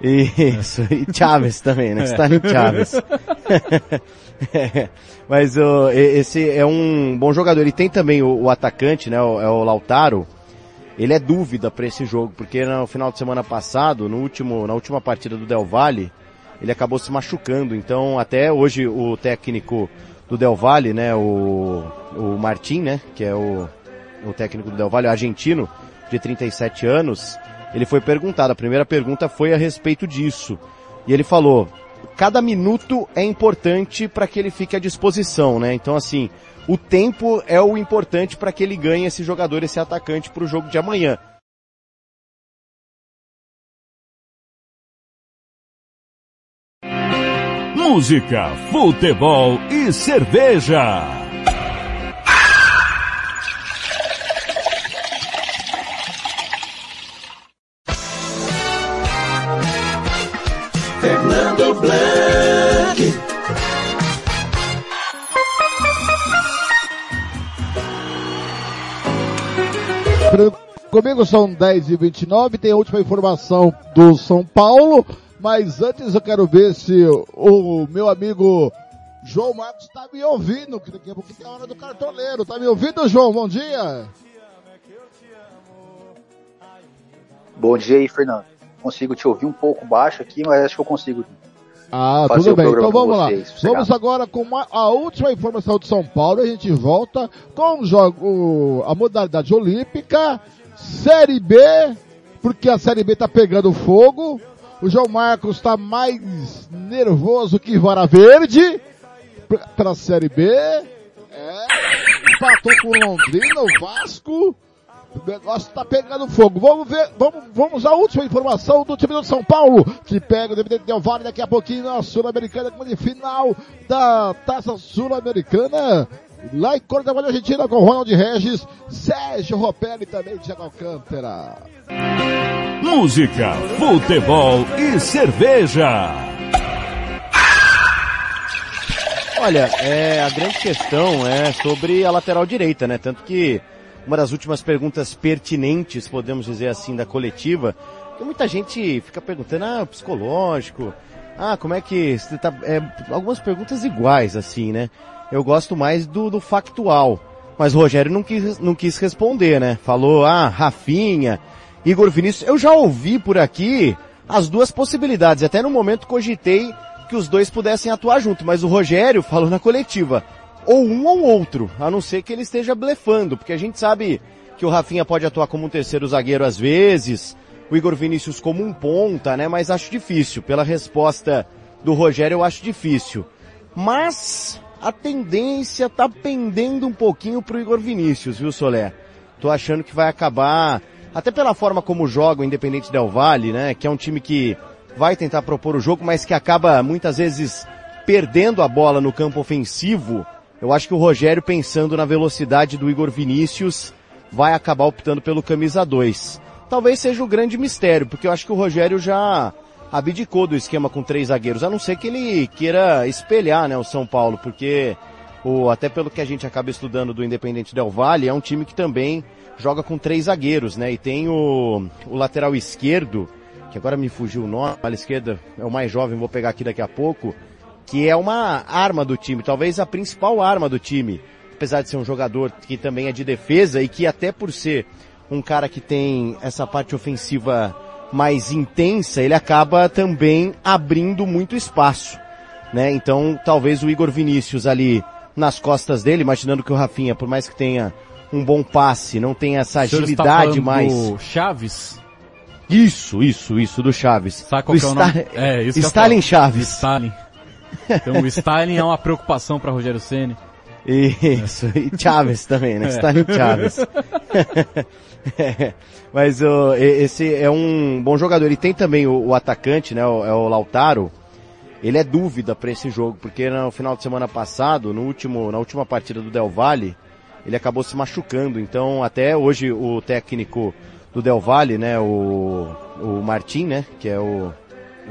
Isso, e Chaves também, né? É. Stalin Chaves. Mas uh, esse é um bom jogador. Ele tem também o, o atacante, né? O, é o Lautaro. Ele é dúvida para esse jogo, porque no final de semana passado, no último, na última partida do Del Valle, ele acabou se machucando. Então, até hoje o técnico do Del Valle, né, o, o Martin, né, que é o, o técnico do Del Valle, argentino, de 37 anos, ele foi perguntado, a primeira pergunta foi a respeito disso. E ele falou, cada minuto é importante para que ele fique à disposição, né? Então assim, o tempo é o importante para que ele ganhe esse jogador, esse atacante para o jogo de amanhã. Música, futebol e cerveja. Fernando Blanc. Comigo são 10 e 29 tem a última informação do São Paulo, mas antes eu quero ver se o meu amigo João Marcos está me ouvindo, que daqui a pouco tem a hora do cartoleiro. Tá me ouvindo, João? Bom dia. Bom dia aí, Fernando consigo te ouvir um pouco baixo aqui, mas acho que eu consigo. Ah, tudo bem. Então vamos lá. Vocês, vamos agora com a última informação de São Paulo. A gente volta com o jogo, a modalidade olímpica, Série B, porque a Série B tá pegando fogo. O João Marcos está mais nervoso que Vara Verde para a Série B. É, empatou com o Londrina, o Vasco. O negócio tá pegando fogo. Vamos ver, vamos, vamos à última informação do time do São Paulo, que pega o Independente Del Valle daqui a pouquinho na Sul-Americana, como de final da Taça Sul-Americana. Lá em Córdoba, Argentina, com Ronald Regis, Sérgio Ropelli também, Thiago Alcântara. Música, futebol e cerveja. Olha, é, a grande questão é sobre a lateral direita, né? Tanto que uma das últimas perguntas pertinentes, podemos dizer assim, da coletiva, que muita gente fica perguntando, ah, psicológico, ah, como é que tá, é, algumas perguntas iguais, assim, né? Eu gosto mais do, do factual. Mas o Rogério não quis, não quis responder, né? Falou, ah, Rafinha, Igor Vinícius. Eu já ouvi por aqui as duas possibilidades. Até no momento cogitei que os dois pudessem atuar junto, mas o Rogério falou na coletiva, ou um ou outro, a não ser que ele esteja blefando, porque a gente sabe que o Rafinha pode atuar como um terceiro zagueiro às vezes, o Igor Vinícius como um ponta, né? Mas acho difícil. Pela resposta do Rogério, eu acho difícil. Mas a tendência tá pendendo um pouquinho pro Igor Vinícius, viu, Solé? Tô achando que vai acabar, até pela forma como joga o Independente Del Valle, né? Que é um time que vai tentar propor o jogo, mas que acaba muitas vezes perdendo a bola no campo ofensivo. Eu acho que o Rogério, pensando na velocidade do Igor Vinícius, vai acabar optando pelo camisa 2 talvez seja o grande mistério, porque eu acho que o Rogério já abdicou do esquema com três zagueiros, a não ser que ele queira espelhar, né, o São Paulo, porque o, até pelo que a gente acaba estudando do Independente Del Valle, é um time que também joga com três zagueiros, né, e tem o, o lateral esquerdo, que agora me fugiu o nome, a esquerda é o mais jovem, vou pegar aqui daqui a pouco, que é uma arma do time, talvez a principal arma do time, apesar de ser um jogador que também é de defesa e que até por ser um cara que tem essa parte ofensiva mais intensa, ele acaba também abrindo muito espaço, né? Então, talvez o Igor Vinícius ali nas costas dele, imaginando que o Rafinha, por mais que tenha um bom passe, não tem essa agilidade mais. Do Chaves? Isso, isso, isso, do Chaves. Sabe qual do é o nome? É, isso Stalin Chaves. Stalin. Então o Stalin é uma preocupação para Rogério Ceni. Isso, e Chaves também, né? É. Stalin Chaves. É, Mas o esse é um bom jogador. E tem também o, o atacante, né? O, é o Lautaro. Ele é dúvida para esse jogo, porque no final de semana passado, no último, na última partida do Del Valle, ele acabou se machucando. Então, até hoje o técnico do Del Valle, né? O, o Martin, né? Que é o,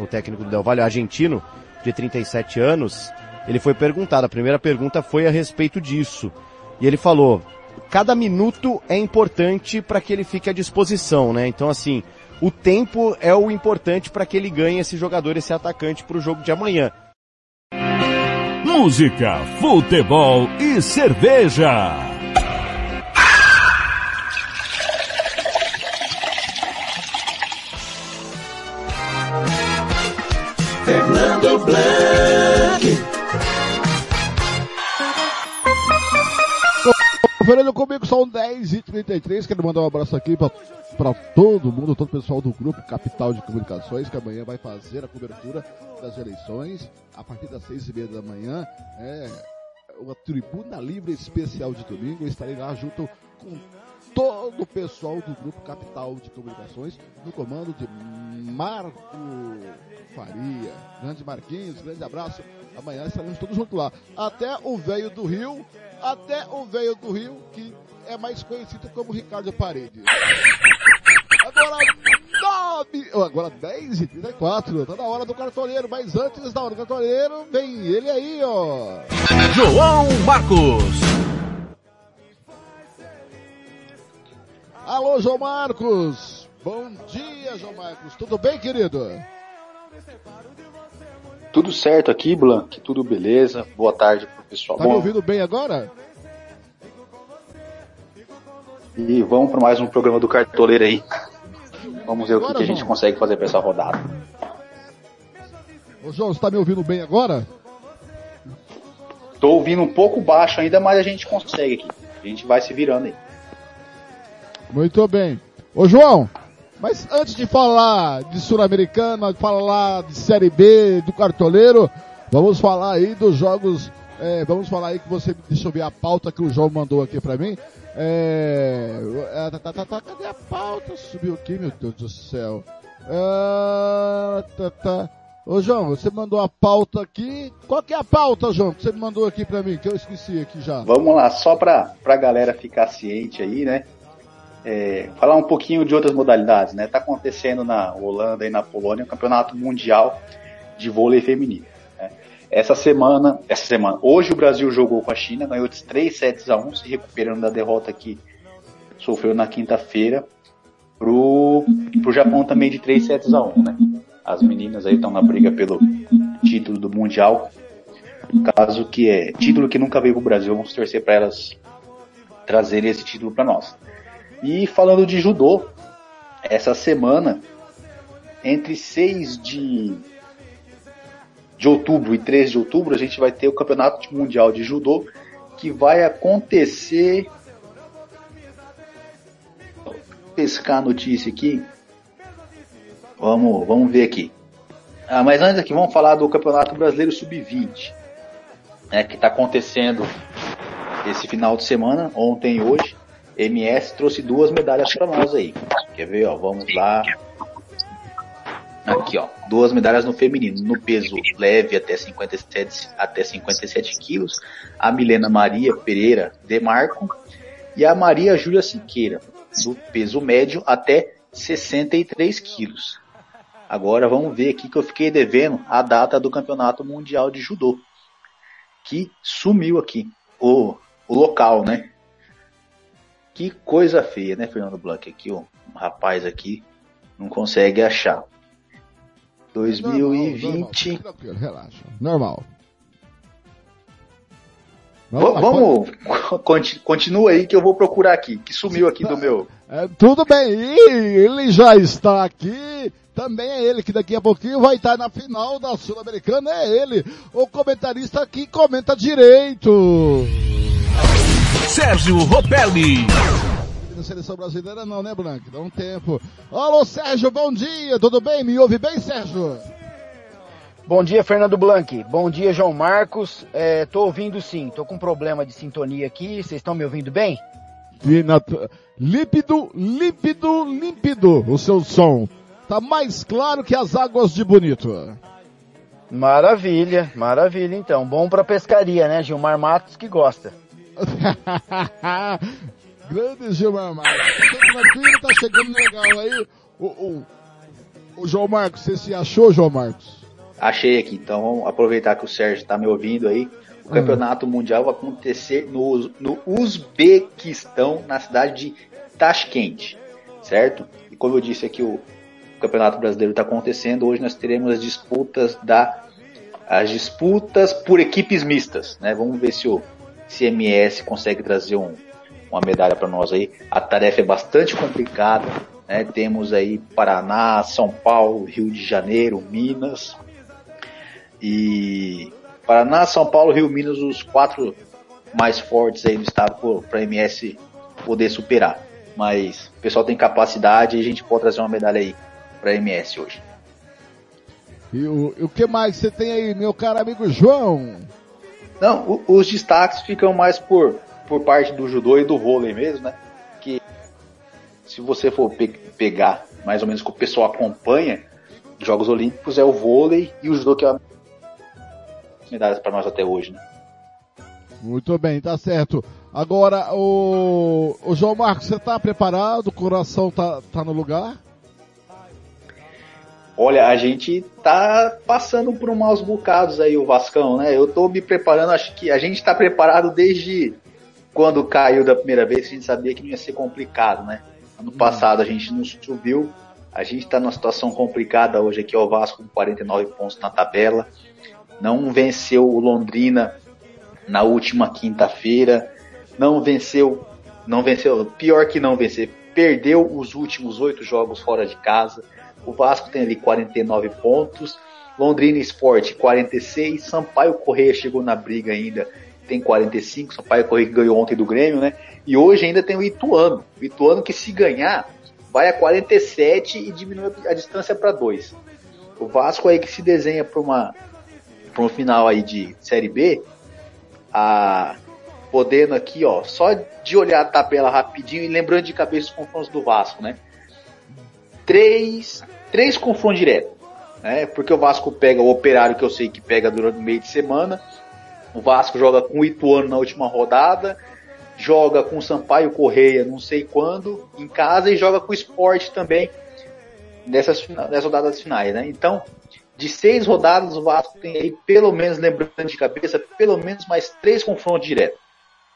o técnico do Del Valle, argentino, de 37 anos, ele foi perguntado. A primeira pergunta foi a respeito disso. E ele falou, cada minuto é importante para que ele fique à disposição, né? Então assim, o tempo é o importante para que ele ganhe esse jogador, esse atacante para o jogo de amanhã. Música, futebol e cerveja. Fernando comigo, são 10h33. Quero mandar um abraço aqui pra, pra todo mundo, todo o pessoal do grupo Capital de Comunicações, que amanhã vai fazer a cobertura das eleições a partir das 6h30 da manhã. É uma tribuna livre especial de domingo. Eu estarei lá junto com todo o pessoal do grupo Capital de Comunicações, no comando de Marco Faria. Grande Marquinhos, grande abraço. Amanhã estaremos todos juntos lá. Até o velho do Rio, até o velho do Rio, que é mais conhecido como Ricardo Paredes. Agora, 9, oh, agora 10 e 34, tá na hora do cartoleiro, mas antes da hora do cartoleiro, vem ele aí, ó. João Marcos. Alô, João Marcos. Bom dia, João Marcos. Tudo bem, querido? Tudo certo aqui, Blanc? Tudo beleza? Boa tarde pro pessoal. Tá me ouvindo bem agora? e vamos para mais um programa do Cartoleiro aí. Vamos ver o que, Agora, que a gente consegue fazer para essa rodada. Ô, João, você tá me ouvindo bem agora? Tô ouvindo um pouco baixo ainda, mas a gente consegue aqui. A gente vai se virando aí. Muito bem. Ô, João, mas antes de falar de Sul-Americana, de falar de Série B, do cartoleiro, vamos falar aí dos jogos, é, vamos falar aí que você, deixa eu ver a pauta que o João mandou aqui pra mim. É, é, tá, tá, tá, tá, cadê a pauta? Subiu aqui, meu Deus do céu. Ah, tá, tá. Ô João, você mandou a pauta aqui. Qual que é a pauta, João, que você mandou aqui pra mim, que eu esqueci aqui já? Vamos lá, só pra, pra galera ficar ciente aí, né? É, falar um pouquinho de outras modalidades, né? Tá acontecendo na Holanda e na Polônia o campeonato mundial de vôlei feminino. né? Essa semana, essa semana, hoje o Brasil jogou com a China, ganhou de 3 sets a 1, se recuperando da derrota que sofreu na quinta-feira pro, pro Japão também de 3 sets a 1, né? As meninas aí estão na briga pelo título do mundial. Caso que é título que nunca veio pro Brasil, vamos torcer para elas trazerem esse título para nós. E falando de judô, essa semana, entre 6 de, de outubro e 13 de outubro, a gente vai ter o Campeonato Mundial de Judô, que vai acontecer. Vou pescar a notícia aqui. Vamos, vamos ver aqui. Ah, mas antes aqui, vamos falar do Campeonato Brasileiro Sub-20, né, que está acontecendo esse final de semana, ontem e hoje. MS trouxe duas medalhas para nós aí. Quer ver, ó? Vamos lá. Aqui, ó. Duas medalhas no feminino, no peso leve até 57, até 57 quilos. A Milena Maria Pereira Demarco e a Maria Júlia Siqueira, do peso médio até 63 quilos. Agora vamos ver aqui que eu fiquei devendo a data do Campeonato Mundial de Judô. Que sumiu aqui. O, o local, né? Que coisa feia, né, Fernando Blanc? Aqui, ó, um rapaz aqui não consegue achar. 2020. Normal, tranquilo, relaxa. Normal. Vamos, conti- continua aí que eu vou procurar aqui, que sumiu aqui do meu. É, tudo bem, ele já está aqui. Também é ele que daqui a pouquinho vai estar na final da Sul-Americana. É ele, o comentarista que comenta direito. Sérgio Ropelli. Da seleção brasileira não, né, Blanco? Dá um tempo. Alô, Sérgio, bom dia. Tudo bem? Me ouve bem, Sérgio? Bom dia, Fernando Blanc. Bom dia, João Marcos. É, tô ouvindo sim, tô com problema de sintonia aqui. Vocês estão me ouvindo bem? Na- Límpido, límpido, límpido o seu som. Tá mais claro que as águas de Bonito. Maravilha, maravilha então. Bom pra pescaria, né? Gilmar Matos que gosta. Grande Gilmar Marcos. Tá tranquilo, tá chegando legal aí. O, o, o João Marcos, você se achou, João Marcos? Achei aqui, então vamos aproveitar que o Sérgio está me ouvindo aí. O campeonato mundial vai acontecer no, no Uzbequistão, na cidade de Tashkent, certo? E como eu disse aqui, o campeonato brasileiro está acontecendo. Hoje nós teremos as disputas da as disputas por equipes mistas, né? Vamos ver se o CMS consegue trazer um, uma medalha para nós aí. A tarefa é bastante complicada, né? Temos aí Paraná, São Paulo, Rio de Janeiro, Minas e Paraná, São Paulo, Rio, Minas, os quatro mais fortes aí do estado para a MS poder superar. Mas o pessoal tem capacidade e a gente pode trazer uma medalha aí para a MS hoje. E o, e o que mais você tem aí, meu caro amigo João? Não, o- os destaques ficam mais por, por parte do judô e do vôlei mesmo, né? Que se você for pe- pegar mais ou menos o que o pessoal acompanha, Jogos Olímpicos é o vôlei e o judô que é a medalhas para nós até hoje, né? Muito bem, tá certo. Agora, o, o João Marcos, você tá preparado? O coração tá, tá no lugar? Olha, a gente tá passando por um maus bocados aí, o Vascão, né? Eu tô me preparando, acho que a gente tá preparado desde quando caiu da primeira vez, a gente sabia que não ia ser complicado, né? Ano passado a gente não subiu, a gente tá numa situação complicada hoje aqui, ó, o Vasco com 49 pontos na tabela, não venceu o Londrina na última quinta-feira, não venceu, não venceu, pior que não vencer, perdeu os últimos oito jogos fora de casa. O Vasco tem ali 49 pontos, Londrina Esporte 46, Sampaio Correia chegou na briga ainda, tem 45, Sampaio Correia que ganhou ontem do Grêmio, né? E hoje ainda tem o Ituano, o Ituano que se ganhar vai a 47 e diminui a distância para 2. O Vasco aí que se desenha para uma para um final aí de Série B, a podendo aqui, ó, só de olhar a tabela rapidinho e lembrando de cabeça os confrontos do Vasco, né? Três, três confrontos diretos, né? Porque o Vasco pega o Operário que eu sei que pega durante o meio de semana, o Vasco joga com o Ituano na última rodada, joga com o Sampaio Correia, não sei quando, em casa, e joga com o Sport também nessas, nessas rodadas finais, né? Então, de seis rodadas, o Vasco tem aí, pelo menos, lembrando de cabeça, pelo menos mais três confrontos diretos.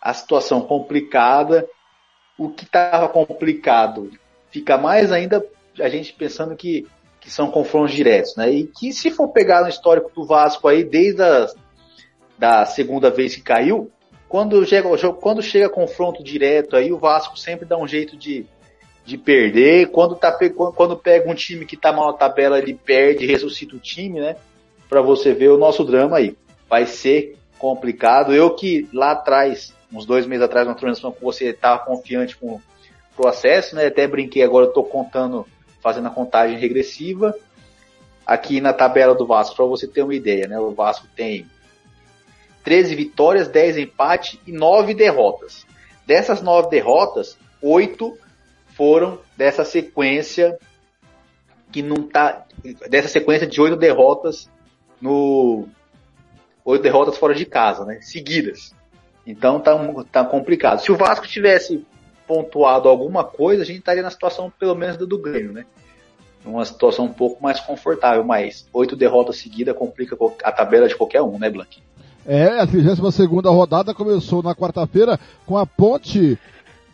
A situação complicada, o que estava complicado fica mais ainda a gente pensando que, que são confrontos diretos, né? E que se for pegar no histórico do Vasco aí, desde a da segunda vez que caiu, quando chega, quando chega confronto direto aí, o Vasco sempre dá um jeito de, de perder. Quando, tá, quando pega um time que tá mal na tabela, ele perde, ressuscita o time, né? Para você ver o nosso drama aí. Vai ser complicado. Eu que lá atrás, uns dois meses atrás, na transmissão com você, estava confiante com o acesso, né? Até brinquei agora, eu tô contando, fazendo a contagem regressiva. Aqui na tabela do Vasco, para você ter uma ideia, né? O Vasco tem 13 vitórias, 10 empates e 9 derrotas. Dessas 9 derrotas, 8 foram dessa sequência que não tá dessa sequência de oito derrotas no oito derrotas fora de casa, né? Seguidas. Então tá, tá complicado. Se o Vasco tivesse pontuado alguma coisa, a gente estaria na situação pelo menos do, do Grêmio, né? Uma situação um pouco mais confortável, mas oito derrotas seguidas complica a tabela de qualquer um, né, Blank? É, a 32 segunda rodada começou na quarta-feira com a Ponte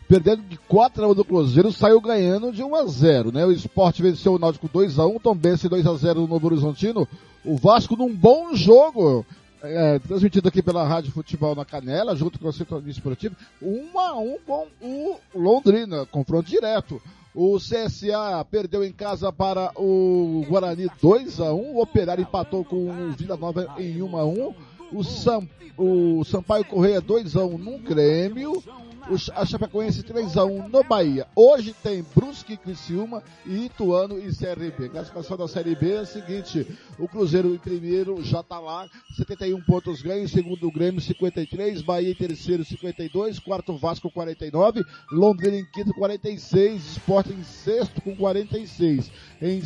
perdendo de 4 a 1 do Cruzeiro, saiu ganhando de 1 a 0, né? O Sport venceu o Náutico 2 a 1, Tom Bense 2 a 0 no Novo Horizontino. O Vasco num bom jogo, é, transmitido aqui pela Rádio Futebol na Canela, junto com o Centro Esportivo, 1 a 1 com o Londrina, confronto direto. O CSA perdeu em casa para o Guarani 2 a 1, o Operário empatou com o Vila Nova em 1 a 1. O, Sam, o Sampaio Correia 2 a 1 no Grêmio a Chapecoense 3x1 no Bahia. Hoje tem Brusque, Criciúma, e Ituano e CRB. Classificação da Série B é a seguinte, o Cruzeiro em primeiro já está lá, 71 pontos ganhos, segundo o Grêmio 53, Bahia em terceiro 52, quarto Vasco 49, Londrina em quinto 46, Sport em sexto com 46. Em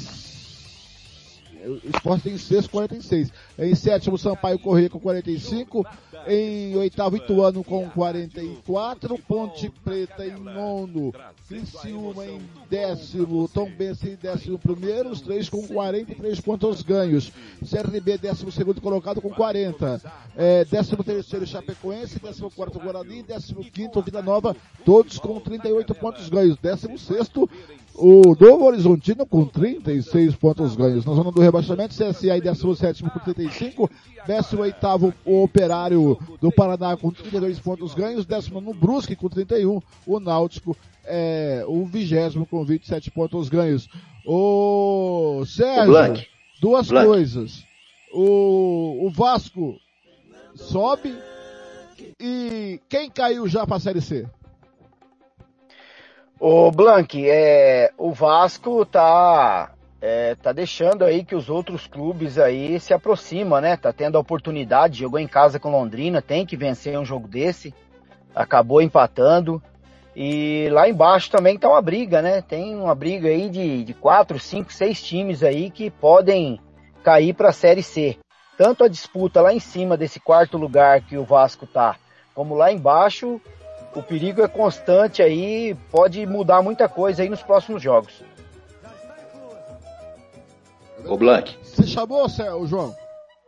o Sport tem sexto 46. Em sétimo, Sampaio Corrêa com 45. Em oitavo, Ituano com 44. Ponte Preta em nono. Criciúma em décimo. Tom Bense em décimo primeiro. Os três com 43 pontos ganhos. CRB décimo segundo colocado com 40. É, décimo terceiro, Chapecoense. Décimo quarto, Guarani. Décimo quinto, Vida Nova. Todos com 38 pontos ganhos. Décimo sexto, o Novo Horizontino com 36 pontos ganhos. Na zona do rebaixamento, CSA em 17 com 35. 18 o Operário do Paraná com 32 pontos ganhos. 19 no Brusque com 31. O Náutico é o vigésimo com 27 pontos ganhos. O Sérgio, o duas Blanc. coisas. O, o Vasco sobe e quem caiu já para a Série C? O Blank, é, o Vasco tá, é, tá deixando aí que os outros clubes aí se aproximam, né? Tá tendo a oportunidade, jogou em casa com Londrina, tem que vencer um jogo desse, acabou empatando. E lá embaixo também tá uma briga, né? Tem uma briga aí de, de quatro, cinco, seis times aí que podem cair para a Série C. Tanto a disputa lá em cima desse quarto lugar que o Vasco tá, como lá embaixo, o perigo é constante aí, pode mudar muita coisa aí nos próximos jogos. O Blank. Você chamou, o João?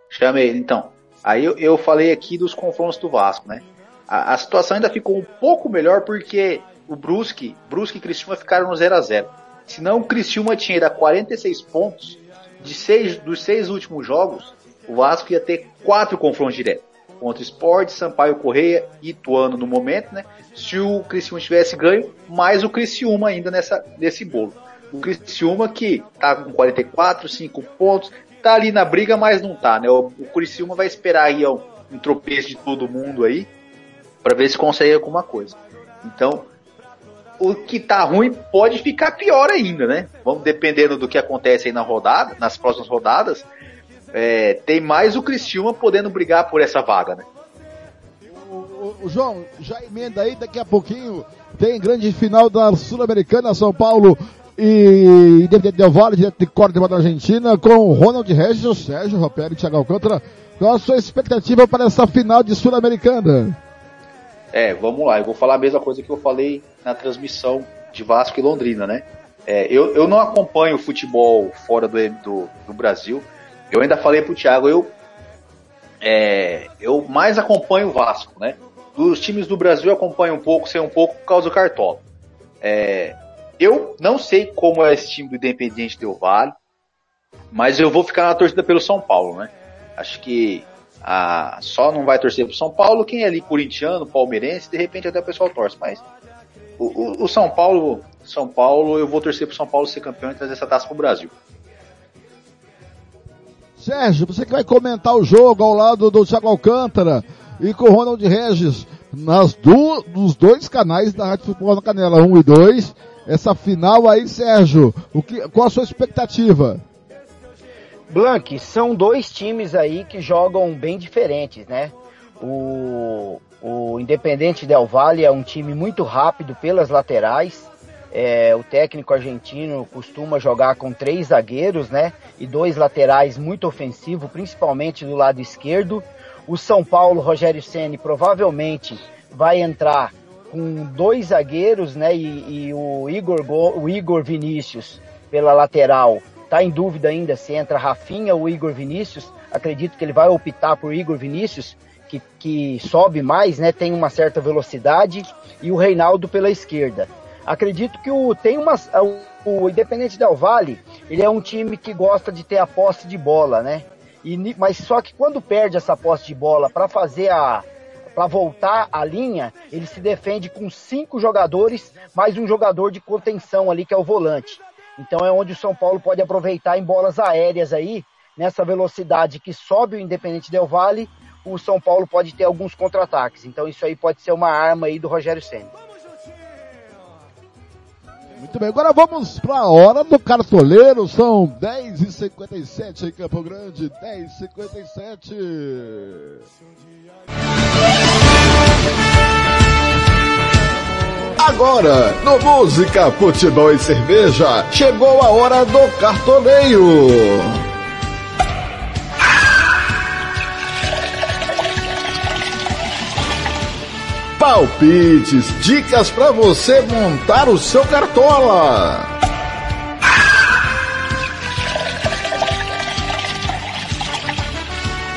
Chamei, então. Aí eu, eu, falei aqui dos confrontos do Vasco, né? A, a, situação ainda ficou um pouco melhor porque o Brusque, Brusque e Criciúma ficaram no 0 a 0 Senão o Criciúma tinha ido a 46 pontos, de seis, dos seis últimos jogos, o Vasco ia ter quatro confrontos diretos contra Sport, Sampaio Correia e Ituano no momento, né? Se o Criciúma tivesse ganho, mais o Criciúma ainda nessa, nesse bolo. O Criciúma que tá com 44, 5 pontos, tá ali na briga, mas não tá, né? O, o Criciúma vai esperar aí um, um tropeço de todo mundo aí, para ver se consegue alguma coisa. Então, o que tá ruim pode ficar pior ainda, né? Vamos dependendo do que acontece aí na rodada, nas próximas rodadas, é, tem mais o Criciúma podendo brigar por essa vaga, né? O, o, João, já emenda aí, daqui a pouquinho tem grande final da Sul-Americana, São Paulo e Independente Del Vale, direto de Córdoba da Argentina, com Ronald Regis, Sérgio Ropelli e Thiago Alcântara. Qual a sua expectativa para essa final de Sul-Americana? É, vamos lá, eu vou falar a mesma coisa que eu falei na transmissão de Vasco e Londrina, né? É, eu, eu não acompanho futebol fora do, do, do Brasil. Eu ainda falei pro Thiago, eu, é, eu mais acompanho o Vasco, né? Dos times do Brasil eu acompanho um pouco, sei um pouco por causa do Cartola. É, eu não sei como é esse time do Independiente Del Vale, mas eu vou ficar na torcida pelo São Paulo, né? Acho que a, só não vai torcer pro São Paulo quem é ali corintiano, palmeirense, de repente até o pessoal torce, mas o, o, o São Paulo, São Paulo, eu vou torcer pro São Paulo ser campeão e trazer essa taça pro Brasil. Sérgio, você que vai comentar o jogo ao lado do Thiago Alcântara e com o Ronald Regis nas do, nos dois canais da Rádio Futebol na Canela 1 e 2. Essa final aí, Sérgio, o que, qual a sua expectativa? Blank, são dois times aí que jogam bem diferentes, né? O, o Independente Del Valle é um time muito rápido pelas laterais. É, o técnico argentino costuma jogar com três zagueiros, né? E dois laterais muito ofensivos, principalmente do lado esquerdo. O São Paulo, Rogério Ceni provavelmente vai entrar com dois zagueiros, né? E, e o, Igor, o Igor Vinícius pela lateral Tá em dúvida ainda se entra Rafinha ou Igor Vinícius. Acredito que ele vai optar por Igor Vinícius, que, que sobe mais, né? Tem uma certa velocidade. E o Reinaldo pela esquerda. Acredito que o, tem uma, o Independente Del Vale, ele é um time que gosta de ter a posse de bola, né? E, mas só que quando perde essa posse de bola para fazer a, para voltar à linha, ele se defende com cinco jogadores, mais um jogador de contenção ali, que é o volante. Então é onde o São Paulo pode aproveitar em bolas aéreas aí, nessa velocidade que sobe o Independente Del Vale, o São Paulo pode ter alguns contra-ataques. Então isso aí pode ser uma arma aí do Rogério Senna. Muito bem, agora vamos para a hora do cartoleiro, são 10h57 em Campo Grande, 10h57. Agora, no Música, Futebol e Cerveja, chegou a hora do cartoneio. Palpites, dicas para você montar o seu cartola.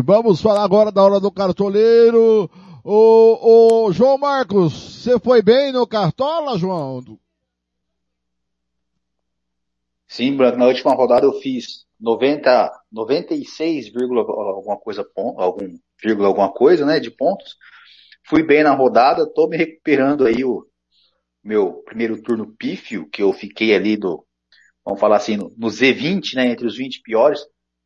Vamos falar agora da hora do cartoleiro. O, o João Marcos, você foi bem no Cartola, João? Sim, Branco, na última rodada eu fiz 90, 96, alguma coisa, algum, vírgula alguma coisa, né, de pontos. Fui bem na rodada, tô me recuperando aí o meu primeiro turno pífio, que eu fiquei ali do, vamos falar assim, no, no Z20, né, entre os 20 piores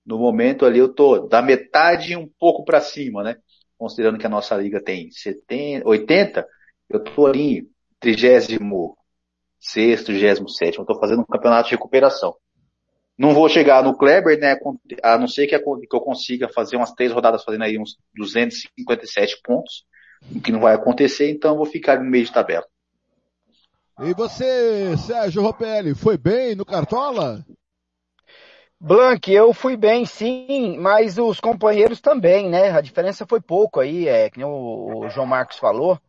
no momento ali eu tô da metade um pouco para cima, né? Considerando que a nossa liga tem 70, 80, eu tô ali em 36, 37, eu tô fazendo um campeonato de recuperação. Não vou chegar no Kleber, né? A não ser que eu consiga fazer umas três rodadas fazendo aí uns 257 pontos, o que não vai acontecer, então vou ficar no meio de tabela. E você, Sérgio Ropelli, foi bem no Cartola? Blank, eu fui bem sim, mas os companheiros também, né? A diferença foi pouco aí, é que o, o João Marcos falou.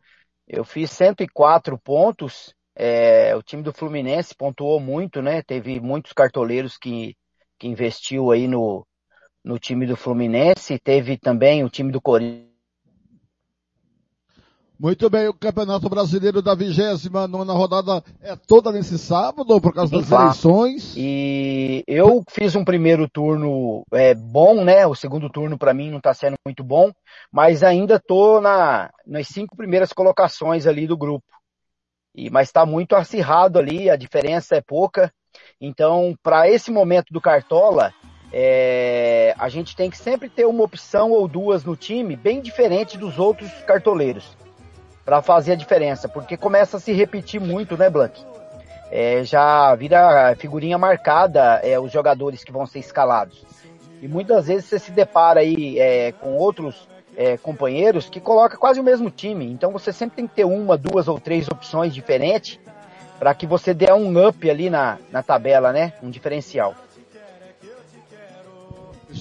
Eu fiz 104 pontos, é, o time do Fluminense pontuou muito, né? Teve muitos cartoleiros que, que investiu aí no, no time do Fluminense, teve também o time do Corinthians muito bem, o Campeonato Brasileiro da 29 rodada é toda nesse sábado, por causa das eleições. E eu fiz um primeiro turno é, bom, né? O segundo turno para mim não está sendo muito bom, mas ainda tô na, nas cinco primeiras colocações ali do grupo. E, mas está muito acirrado ali, a diferença é pouca. Então, para esse momento do Cartola, é, a gente tem que sempre ter uma opção ou duas no time bem diferente dos outros cartoleiros. Para fazer a diferença, porque começa a se repetir muito, né, Blank? É, já vira figurinha marcada é, os jogadores que vão ser escalados. E muitas vezes você se depara aí é, com outros é, companheiros que coloca quase o mesmo time. Então você sempre tem que ter uma, duas ou três opções diferentes para que você dê um up ali na, na tabela, né? Um diferencial.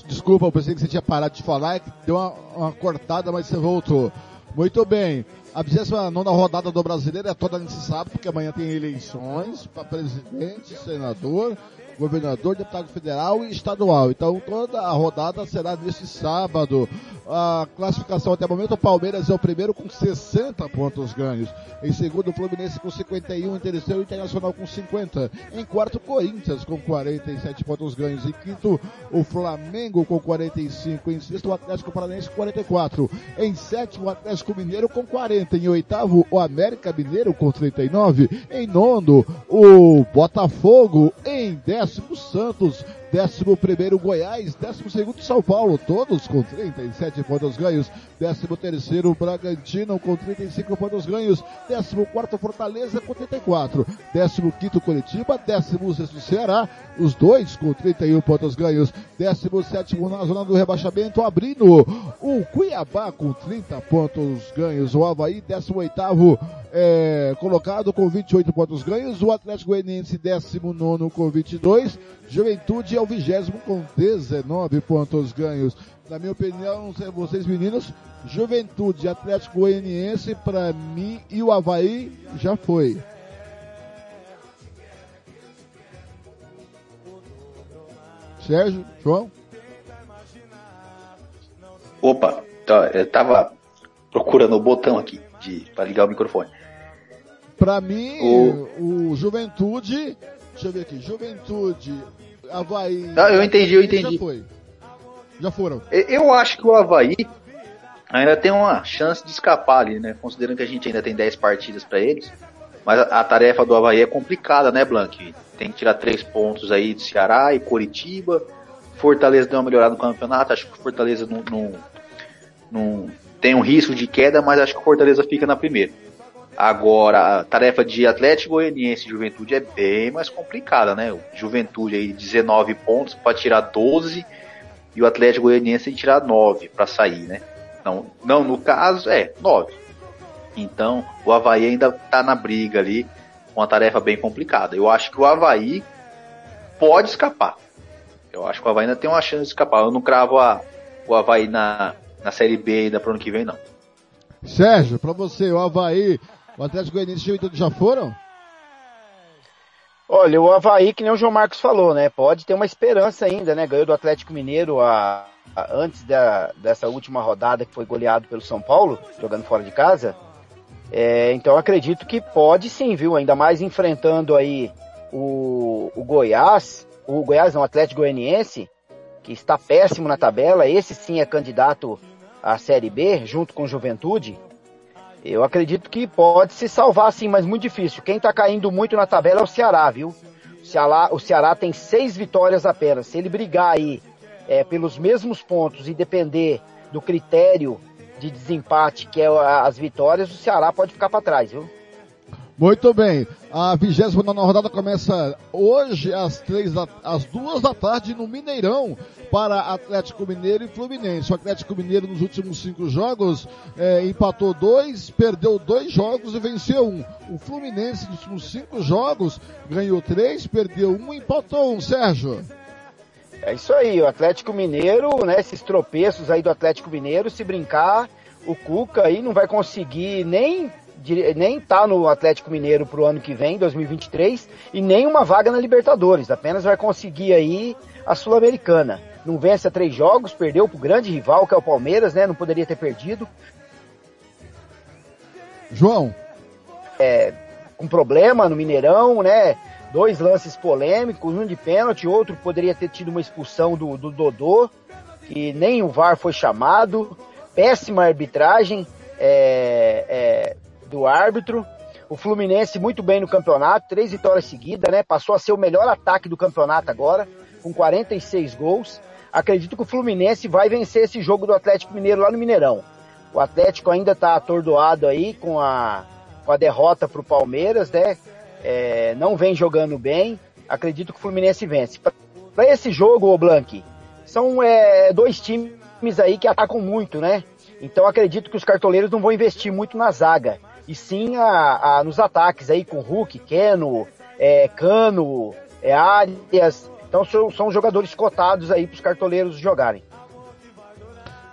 Desculpa, eu pensei que você tinha parado de falar, é deu uma, uma cortada, mas você voltou. Muito bem. A 29 rodada do Brasileiro é toda nesse sábado, porque amanhã tem eleições para presidente, senador, governador, deputado federal e estadual. Então toda a rodada será neste sábado. A classificação até o momento, o Palmeiras é o primeiro com 60 pontos ganhos. Em segundo, o Fluminense com 51. Em terceiro, o Internacional com 50. Em quarto, Corinthians com 47 pontos ganhos. Em quinto, o Flamengo com 45. Em sexto, o Atlético Paranaense com 44. Em sétimo, o Atlético Mineiro com 40. Em oitavo, o América Mineiro com 39. Em nono, o Botafogo. Em décimo, Santos. Décimo primeiro Goiás, décimo segundo São Paulo, todos com 37 pontos ganhos. Décimo terceiro Bragantino com 35 pontos ganhos. Décimo quarto Fortaleza com 34. Décimo quinto Curitiba, décimo sexto Ceará, os dois com 31 pontos ganhos. Décimo sétimo na zona do rebaixamento, abrindo o Cuiabá com 30 pontos ganhos. O Havaí, décimo oitavo é, colocado com 28 pontos ganhos. O Atlético Goianiense, décimo nono com 22. Juventude é o vigésimo com 19 pontos ganhos. Na minha opinião, não sei vocês meninos, Juventude, Atlético Goianiense, para mim e o Havaí já foi. Sérgio, João? Opa, tá, eu tava procurando o botão aqui de para ligar o microfone. Para mim, o... o Juventude, deixa eu ver aqui, Juventude, Havaí. Ah, eu entendi, eu entendi. Já foi. Já foram. Eu acho que o Havaí ainda tem uma chance de escapar ali, né? Considerando que a gente ainda tem 10 partidas para eles. Mas a, a, tarefa do Havaí é complicada, né, Blank? Tem que tirar três pontos aí de Ceará e Coritiba. Fortaleza deu uma melhorada no campeonato. Acho que o Fortaleza não, não, não tem um risco de queda, mas acho que o Fortaleza fica na primeira. Agora, a tarefa de Atlético Goianiense e Juventude é bem mais complicada, né? O Juventude aí 19 pontos para tirar 12 e o Atlético Goianiense tem que tirar 9 para sair, né? Não, não, no caso é 9. Então, o Havaí ainda tá na briga ali, uma tarefa bem complicada. Eu acho que o Havaí pode escapar. Eu acho que o Havaí ainda tem uma chance de escapar. Eu não cravo a, o Havaí na, na Série B ainda pro ano que vem, não. Sérgio, para você, o Havaí o Atlético Goianiense e Juventude já foram? Olha, o Havaí, que nem o João Marcos falou, né? Pode ter uma esperança ainda, né? Ganhou do Atlético Mineiro a, a, antes da, dessa última rodada que foi goleado pelo São Paulo, jogando fora de casa. É, então acredito que pode sim, viu? Ainda mais enfrentando aí o, o Goiás, o Goiás não, o Atlético Goianiense, que está péssimo na tabela. Esse sim é candidato à Série B, junto com Juventude. Eu acredito que pode se salvar sim, mas muito difícil. Quem tá caindo muito na tabela é o Ceará, viu? O Ceará, o Ceará tem seis vitórias apenas. Se ele brigar aí é, pelos mesmos pontos e depender do critério de desempate, que é as vitórias, o Ceará pode ficar para trás, viu? Muito bem. A 29 rodada começa hoje às três da, às duas da tarde no Mineirão para Atlético Mineiro e Fluminense. O Atlético Mineiro nos últimos cinco jogos é, empatou dois, perdeu dois jogos e venceu um. O Fluminense nos últimos cinco jogos ganhou três, perdeu um e empatou um. Sérgio. É isso aí, o Atlético Mineiro, né, esses tropeços aí do Atlético Mineiro, se brincar, o Cuca aí não vai conseguir nem nem tá no Atlético Mineiro pro ano que vem, 2023, e nem uma vaga na Libertadores. Apenas vai conseguir aí a Sul-Americana. Não vence a três jogos, perdeu pro grande rival que é o Palmeiras, né? Não poderia ter perdido. João. É, com problema no Mineirão, né? Dois lances polêmicos, um de pênalti, outro poderia ter tido uma expulsão do, do Dodô, que nem o VAR foi chamado. Péssima arbitragem. É, é, do árbitro. O Fluminense muito bem no campeonato, três vitórias seguidas, né? Passou a ser o melhor ataque do campeonato agora, com 46 gols. Acredito que o Fluminense vai vencer esse jogo do Atlético Mineiro lá no Mineirão. O Atlético ainda está atordoado aí com a, com a derrota para o Palmeiras, né? É, não vem jogando bem. Acredito que o Fluminense vence. Para esse jogo, o Blank, são é, dois times aí que atacam muito, né? Então acredito que os cartoleiros não vão investir muito na zaga, e sim a, a nos ataques aí com Hulk, Keno, é, Cano, é, Arias. Então são, são jogadores cotados aí para os cartoleiros jogarem.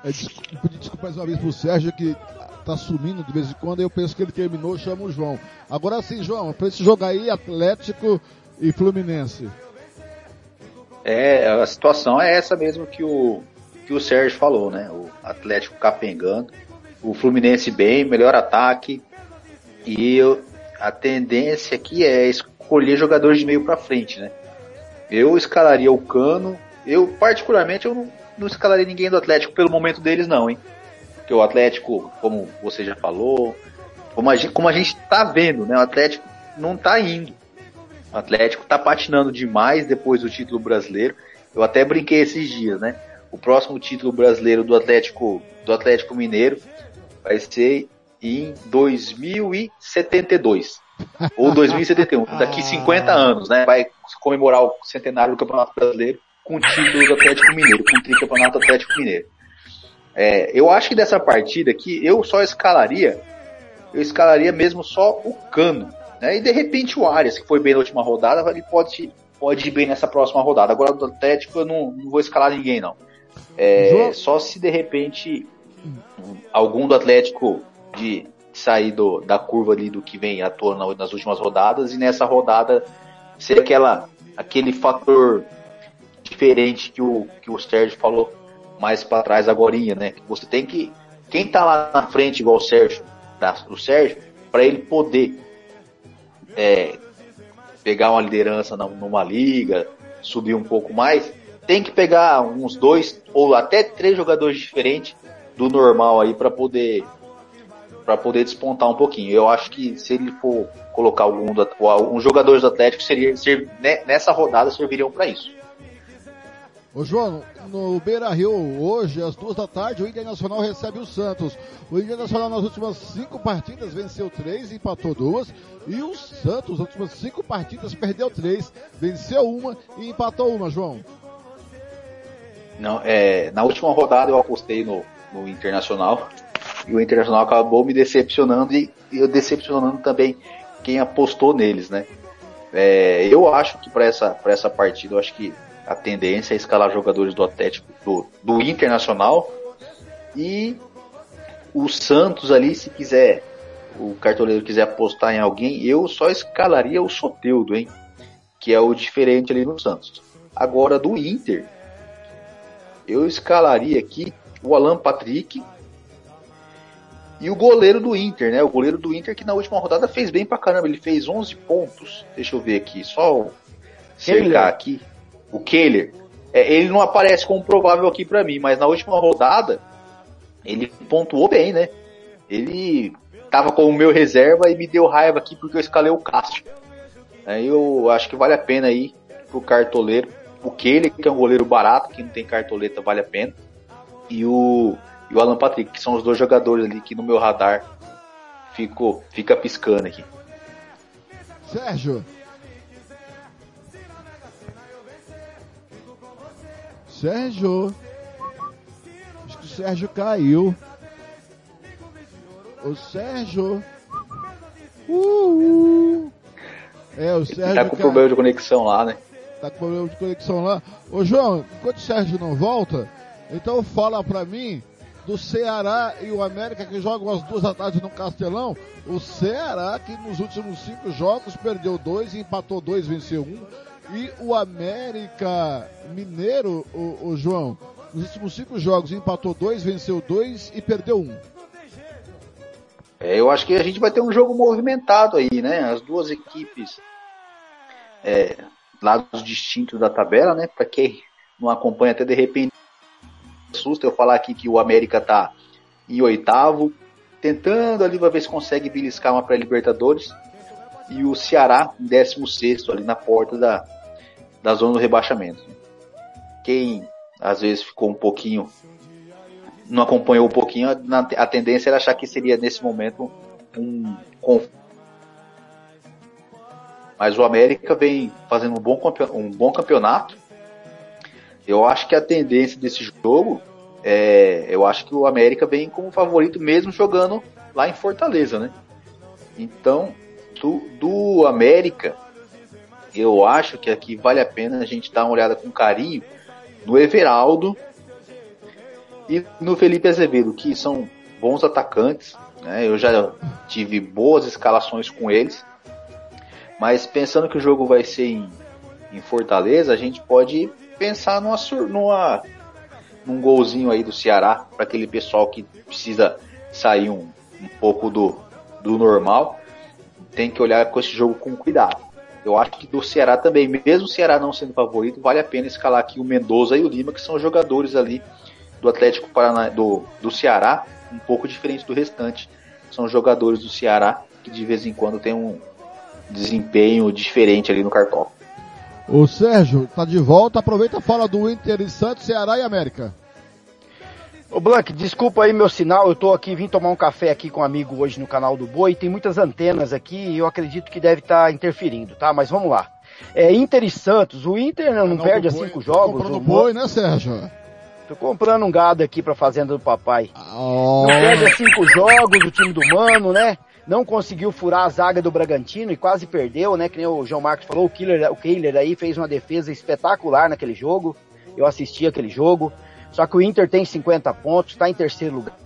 É, pedir desculpa mais uma vez pro Sérgio que tá sumindo de vez em quando, eu penso que ele terminou, chama o João. Agora sim, João, para esse jogo aí, Atlético e Fluminense. É, a situação é essa mesmo que o, que o Sérgio falou, né? O Atlético capengando, o Fluminense bem, melhor ataque. E eu, a tendência aqui é escolher jogadores de meio para frente, né? Eu escalaria o Cano. Eu, particularmente, eu não, não escalaria ninguém do Atlético pelo momento deles, não, hein? Porque o Atlético, como você já falou, como a gente, como a gente tá vendo, né? O Atlético não tá indo. O Atlético tá patinando demais depois do título brasileiro. Eu até brinquei esses dias, né? O próximo título brasileiro do Atlético, do Atlético Mineiro vai ser em 2072 ou 2071, daqui 50 anos, né? Vai comemorar o centenário do Campeonato Brasileiro com o título do Atlético Mineiro, com o tricampeonato Atlético Mineiro. É, eu acho que dessa partida aqui eu só escalaria, eu escalaria mesmo só o Cano, né? E de repente o Arias, que foi bem na última rodada, ele pode, pode ir bem nessa próxima rodada. Agora do Atlético eu não, não vou escalar ninguém não. É, só se de repente algum do Atlético de sair do, da curva ali do que vem atuando nas últimas rodadas e nessa rodada ser aquela, aquele fator diferente que o, que o Sérgio falou mais para trás agora, né? Você tem que. Quem tá lá na frente, igual o Sérgio, tá, o Sérgio, para ele poder é, pegar uma liderança numa liga, subir um pouco mais, tem que pegar uns dois ou até três jogadores diferentes do normal aí para poder para poder despontar um pouquinho. Eu acho que se ele for colocar algum um jogadores do Atlético seria ser, né, nessa rodada serviriam para isso. Ô João, no Beira Rio, hoje, às duas da tarde, o Internacional recebe o Santos. O Internacional nas últimas cinco partidas venceu três, empatou duas. E o Santos, nas últimas cinco partidas, perdeu três, venceu uma e empatou uma, João. Não, é, na última rodada eu apostei no, no Internacional. E o Internacional acabou me decepcionando e eu decepcionando também quem apostou neles, né? É, eu acho que para essa, essa partida, eu acho que a tendência é escalar jogadores do Atlético do, do Internacional e o Santos ali, se quiser, o cartoleiro quiser apostar em alguém, eu só escalaria o Soteudo, hein? Que é o diferente ali no Santos. Agora do Inter, eu escalaria aqui o Alan Patrick e o goleiro do Inter, né? O goleiro do Inter que na última rodada fez bem pra caramba, ele fez 11 pontos. Deixa eu ver aqui, só cercar aqui o Keller, é, ele não aparece como provável aqui para mim, mas na última rodada ele pontuou bem, né? Ele tava com o meu reserva e me deu raiva aqui porque eu escalei o Castro. Aí eu acho que vale a pena aí pro cartoleiro. O Keller, que é um goleiro barato, que não tem cartoleta, vale a pena. E o, e o Alan Patrick, que são os dois jogadores ali que no meu radar ficou, fica piscando aqui. Sérgio, Sérgio. Acho que o Sérgio caiu. O Sérgio. Uh, É, o Sérgio. Tá com caiu. problema de conexão lá, né? Tá com problema de conexão lá. Ô João, enquanto o Sérgio não volta, então fala pra mim do Ceará e o América que jogam as duas da tarde no Castelão. O Ceará que nos últimos cinco jogos perdeu dois, empatou dois, venceu um. E o América Mineiro, o, o João, nos últimos cinco jogos empatou dois, venceu dois e perdeu um. É, eu acho que a gente vai ter um jogo movimentado aí, né? As duas equipes é, lados distintos da tabela, né? Para quem não acompanha até de repente assusta eu falar aqui que o América tá em oitavo, tentando ali para ver se consegue beliscar uma pré-libertadores e o Ceará em décimo sexto ali na porta da, da zona do rebaixamento. Quem às vezes ficou um pouquinho não acompanhou um pouquinho, a, a tendência era achar que seria nesse momento um confronto. Mas o América vem fazendo um bom, um bom campeonato. Eu acho que a tendência desse jogo é, eu acho que o América vem como favorito mesmo jogando lá em Fortaleza, né? Então, do, do América, eu acho que aqui vale a pena a gente dar uma olhada com carinho no Everaldo e no Felipe Azevedo, que são bons atacantes, né? Eu já tive boas escalações com eles, mas pensando que o jogo vai ser em, em Fortaleza, a gente pode pensar numa, numa num golzinho aí do Ceará para aquele pessoal que precisa sair um, um pouco do, do normal. Tem que olhar com esse jogo com cuidado. Eu acho que do Ceará também, mesmo o Ceará não sendo favorito, vale a pena escalar aqui o Mendoza e o Lima, que são jogadores ali do Atlético Paraná, do, do Ceará, um pouco diferente do restante. São jogadores do Ceará que de vez em quando tem um desempenho diferente ali no cartão. O Sérgio tá de volta, aproveita fala do Inter e Santos, Ceará e América. Ô Blank, desculpa aí meu sinal, eu tô aqui, vim tomar um café aqui com um amigo hoje no canal do Boi, tem muitas antenas aqui e eu acredito que deve estar tá interferindo, tá? Mas vamos lá. É Inter e Santos, o Inter não, não perde a cinco jogos. Comprando o boi, né Sérgio? Tô comprando um gado aqui pra fazenda do papai. Oh. Não perde a cinco jogos, o time do Mano, né? Não conseguiu furar a zaga do Bragantino e quase perdeu, né? Que nem o João Marcos falou, o Killer, o Killer aí fez uma defesa espetacular naquele jogo. Eu assisti aquele jogo. Só que o Inter tem 50 pontos, está em terceiro lugar.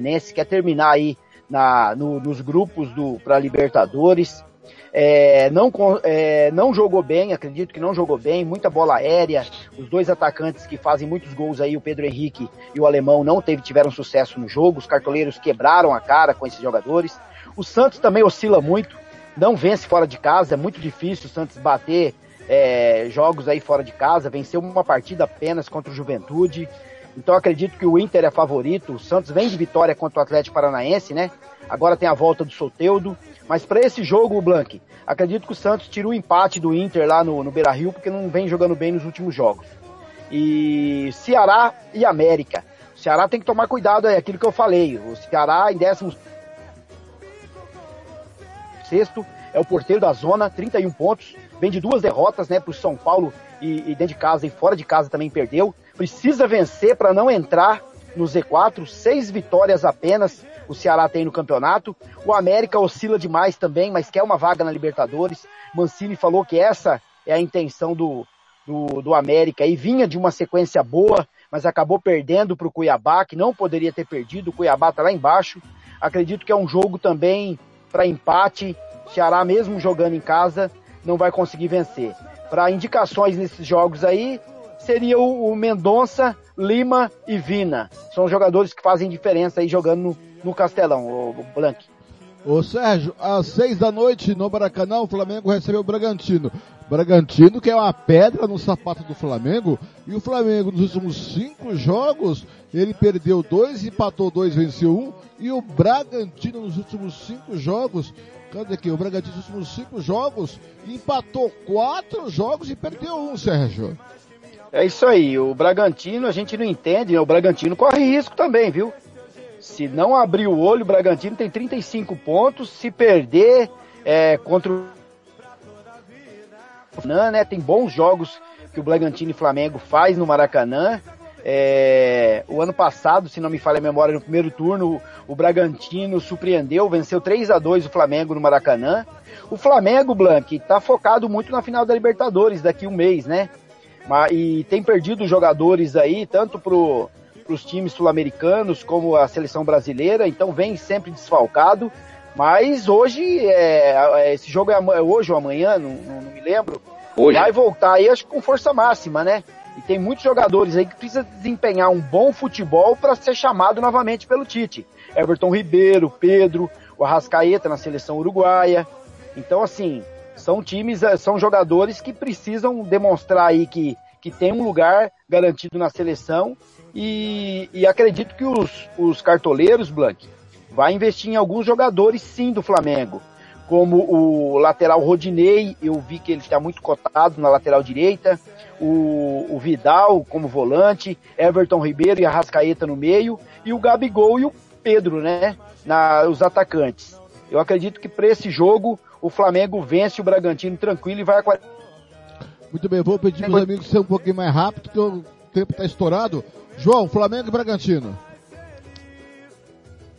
Nesse quer terminar aí na, no, nos grupos do para Libertadores. É, não, é, não jogou bem, acredito que não jogou bem, muita bola aérea. Os dois atacantes que fazem muitos gols aí, o Pedro Henrique e o Alemão, não teve, tiveram sucesso no jogo. Os cartoleiros quebraram a cara com esses jogadores. O Santos também oscila muito, não vence fora de casa, é muito difícil o Santos bater é, jogos aí fora de casa, venceu uma partida apenas contra o Juventude. Então acredito que o Inter é favorito. O Santos vem de vitória contra o Atlético Paranaense, né? Agora tem a volta do Soteudo. Mas para esse jogo, Blank, acredito que o Santos tira o empate do Inter lá no, no Beira Rio, porque não vem jogando bem nos últimos jogos. E Ceará e América. O Ceará tem que tomar cuidado, é aquilo que eu falei. O Ceará em décimo sexto é o porteiro da zona, 31 pontos. Vem de duas derrotas, né, para o São Paulo e, e dentro de casa e fora de casa também perdeu. Precisa vencer para não entrar no Z4, seis vitórias apenas o Ceará tem no campeonato. O América oscila demais também, mas quer uma vaga na Libertadores. Mancini falou que essa é a intenção do, do, do América e vinha de uma sequência boa, mas acabou perdendo para o Cuiabá, que não poderia ter perdido. O Cuiabá está lá embaixo. Acredito que é um jogo também para empate. Ceará, mesmo jogando em casa, não vai conseguir vencer. Para indicações nesses jogos aí, seria o, o Mendonça, Lima e Vina. São jogadores que fazem diferença aí jogando no, no Castelão, o Blank. Ô Sérgio, às seis da noite no Maracanã, o Flamengo recebeu o Bragantino. Bragantino que é uma pedra no sapato do Flamengo, e o Flamengo nos últimos cinco jogos, ele perdeu dois, empatou dois, venceu um, e o Bragantino nos últimos cinco jogos, cadê aqui? O Bragantino nos últimos cinco jogos, empatou quatro jogos e perdeu um, Sérgio. É isso aí, o Bragantino a gente não entende, né? o Bragantino corre risco também, viu? Se não abrir o olho, o Bragantino tem 35 pontos. Se perder é, contra o Maracanã, né? Tem bons jogos que o Bragantino e Flamengo faz no Maracanã. É, o ano passado, se não me falha a memória, no primeiro turno, o Bragantino surpreendeu, venceu 3 a 2 o Flamengo no Maracanã. O Flamengo, Blank, está focado muito na final da Libertadores daqui um mês, né? E tem perdido jogadores aí, tanto pro, para os times sul-americanos, como a seleção brasileira, então vem sempre desfalcado. Mas hoje, é, é esse jogo é, é hoje ou amanhã, não, não, me lembro. Hoje. Vai voltar aí, acho que com força máxima, né? E tem muitos jogadores aí que precisam desempenhar um bom futebol para ser chamado novamente pelo Tite. Everton Ribeiro, Pedro, o Arrascaeta na seleção uruguaia. Então, assim, são times, eh, são jogadores que precisam demonstrar aí que, que tem um lugar garantido na seleção e, e acredito que os, os cartoleiros, Blank, vai investir em alguns jogadores sim do Flamengo. como o lateral Rodinei, eu vi que ele está muito cotado na lateral direita, o, o Vidal como volante, Everton Ribeiro e Arrascaeta no meio, e o Gabigol e o Pedro, né, na, os atacantes. Eu acredito que para esse jogo o Flamengo vence o Bragantino tranquilo e vai a Muito bem, vou pedir para os amigos ser um pouquinho mais rápido, porque o tempo está estourado. João, Flamengo e Bragantino.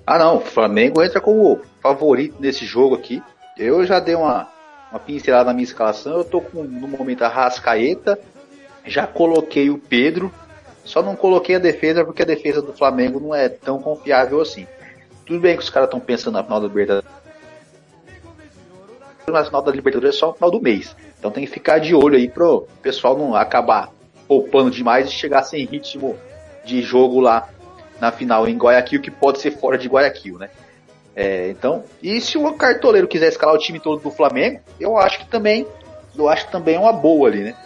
Ah não, o Flamengo entra como favorito nesse jogo aqui. Eu já dei uma, uma pincelada na minha escalação, eu tô com no momento a Rascaeta, já coloquei o Pedro, só não coloquei a defesa porque a defesa do Flamengo não é tão confiável assim. Tudo bem que os caras estão pensando na final da Libertadores. Na final da Libertadores é só no final do mês. Então tem que ficar de olho aí pro pessoal não acabar poupando demais e chegar sem ritmo de jogo lá na final em Guayaquil, que pode ser fora de Guayaquil, né? É, então, e se o cartoleiro quiser escalar o time todo do Flamengo, eu acho que também, eu acho também é uma boa ali, né?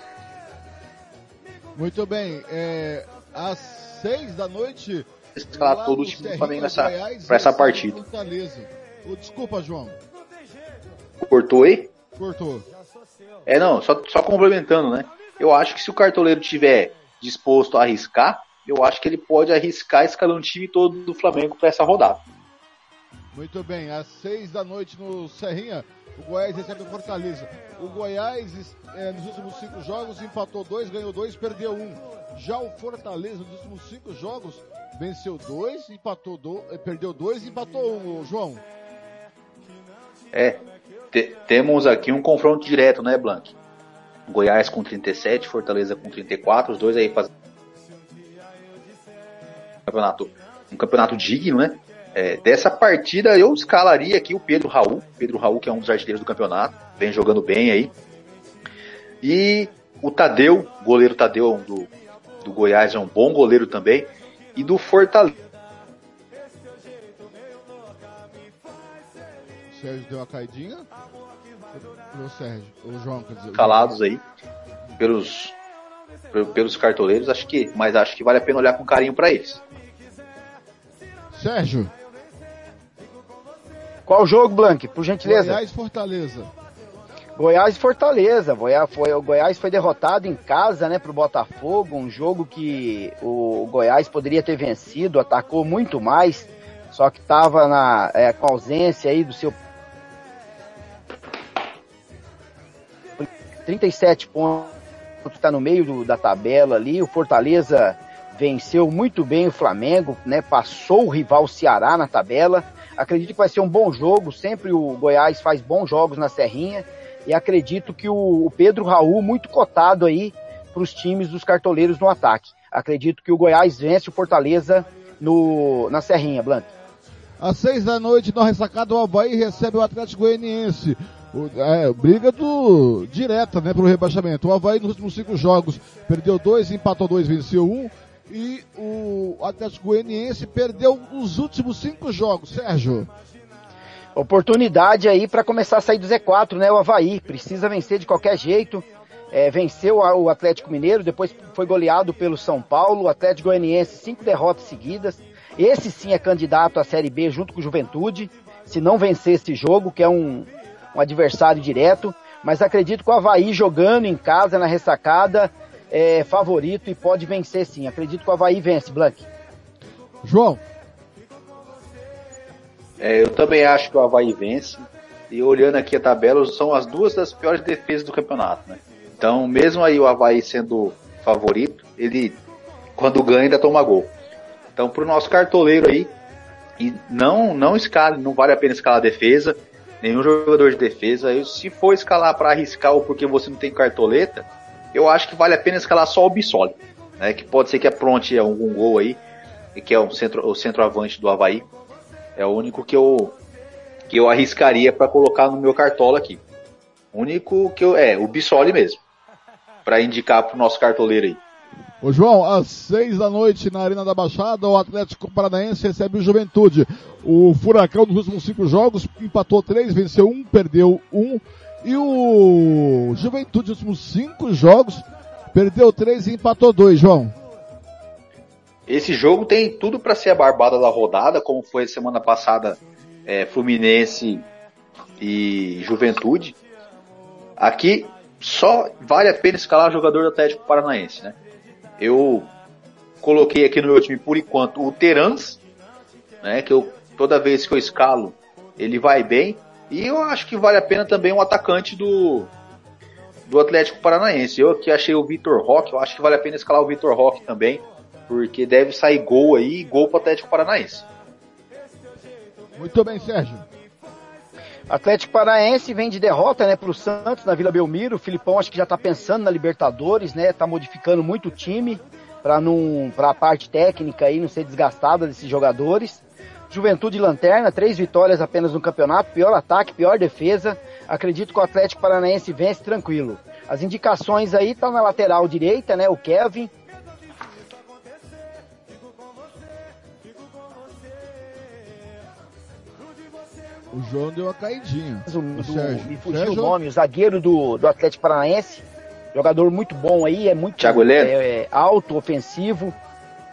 Muito bem, é, às seis da noite. Escalar todo o time do Flamengo nessa, pra essa partida. Oh, desculpa, João. Cortou aí? Cortou. É, não, só, só complementando, né? Eu acho que se o cartoleiro tiver disposto a arriscar, eu acho que ele pode arriscar escalando o time todo do Flamengo para essa rodada. Muito bem, às seis da noite no Serrinha, o Goiás recebe o Fortaleza. O Goiás, é, nos últimos cinco jogos, empatou dois, ganhou dois, perdeu um. Já o Fortaleza, nos últimos cinco jogos, venceu dois, empatou dois, eh, perdeu dois e empatou um, João. É, te, temos aqui um confronto direto, né, Blank? Goiás com 37, Fortaleza com 34, os dois aí fazendo campeonato, um campeonato digno, né? É, dessa partida eu escalaria aqui o Pedro Raul, Pedro Raul que é um dos artilheiros do campeonato, vem jogando bem aí. E o Tadeu, goleiro Tadeu do, do Goiás é um bom goleiro também. E do Fortaleza. Sérgio deu uma caidinha? O Sérgio, o João, quer dizer. Calados aí pelos pelos cartoleiros, acho que, mas acho que vale a pena olhar com carinho para eles. Sérgio. Qual jogo, Blank? Por gentileza. Goiás Fortaleza. Goiás e Fortaleza. Goiás foi, o Goiás foi derrotado em casa, né, pro Botafogo. Um jogo que o Goiás poderia ter vencido, atacou muito mais, só que estava na, é, com ausência aí do seu 37 pontos, está no meio do, da tabela ali. O Fortaleza venceu muito bem o Flamengo, né? Passou o rival Ceará na tabela. Acredito que vai ser um bom jogo. Sempre o Goiás faz bons jogos na Serrinha. E acredito que o, o Pedro Raul, muito cotado aí para os times dos cartoleiros no ataque. Acredito que o Goiás vence o Fortaleza no, na Serrinha, Blanc. Às seis da noite, no ressacado, o Havaí recebe o Atlético Goianiense. O, é, briga do direta, né, pro rebaixamento. O Havaí nos últimos cinco jogos perdeu dois, empatou dois, venceu um e o Atlético Goianiense perdeu os últimos cinco jogos. Sérgio. Oportunidade aí para começar a sair do Z4, né? O Havaí precisa vencer de qualquer jeito. É, venceu o Atlético Mineiro, depois foi goleado pelo São Paulo. O Atlético Goianiense, cinco derrotas seguidas. Esse sim é candidato à Série B junto com o Juventude. Se não vencer esse jogo, que é um, um adversário direto. Mas acredito que o Havaí jogando em casa na ressacada é favorito e pode vencer sim. Acredito que o Havaí vence, Blank. João. É, eu também acho que o Havaí vence. E olhando aqui a tabela, são as duas das piores defesas do campeonato, né? Então, mesmo aí o Havaí sendo favorito, ele, quando ganha, ainda toma gol. Então, pro nosso cartoleiro aí, e não, não escala, não vale a pena escalar a defesa, nenhum jogador de defesa. se for escalar para arriscar ou porque você não tem cartoleta, eu acho que vale a pena escalar só o Bissoli, né? Que pode ser que apronte algum gol aí, que é o centro, o centroavante do Havaí. É o único que eu que eu arriscaria para colocar no meu cartola aqui. O único que eu é o Bissoli mesmo, para indicar pro nosso cartoleiro aí. Ô João, às seis da noite na Arena da Baixada, o Atlético Paranaense recebe o Juventude. O Furacão nos últimos cinco jogos empatou três, venceu um, perdeu um. E o Juventude, nos últimos cinco jogos, perdeu três e empatou dois, João. Esse jogo tem tudo para ser a barbada da rodada, como foi semana passada é, Fluminense e Juventude. Aqui só vale a pena escalar jogador do Atlético Paranaense, né? Eu coloquei aqui no meu time por enquanto o Terans, né? Que eu toda vez que eu escalo ele vai bem e eu acho que vale a pena também um atacante do do Atlético Paranaense. Eu aqui achei o Vitor Roque, eu acho que vale a pena escalar o Vitor Roque também, porque deve sair gol aí, gol pro Atlético Paranaense. Muito bem, Sérgio. Atlético Paranaense vem de derrota, né, pro Santos na Vila Belmiro. O Filipão acho que já tá pensando na Libertadores, né? Tá modificando muito o time para não para a parte técnica aí não ser desgastada desses jogadores. Juventude Lanterna, três vitórias apenas no campeonato, pior ataque, pior defesa. Acredito que o Atlético Paranaense vence tranquilo. As indicações aí tá na lateral direita, né? O Kevin, O João deu uma caidinha. O, do, Sérgio. Me fugiu Sérgio? o nome, o zagueiro do, do Atlético Paranaense. Jogador muito bom aí, é muito Thiago. É, é, alto, ofensivo.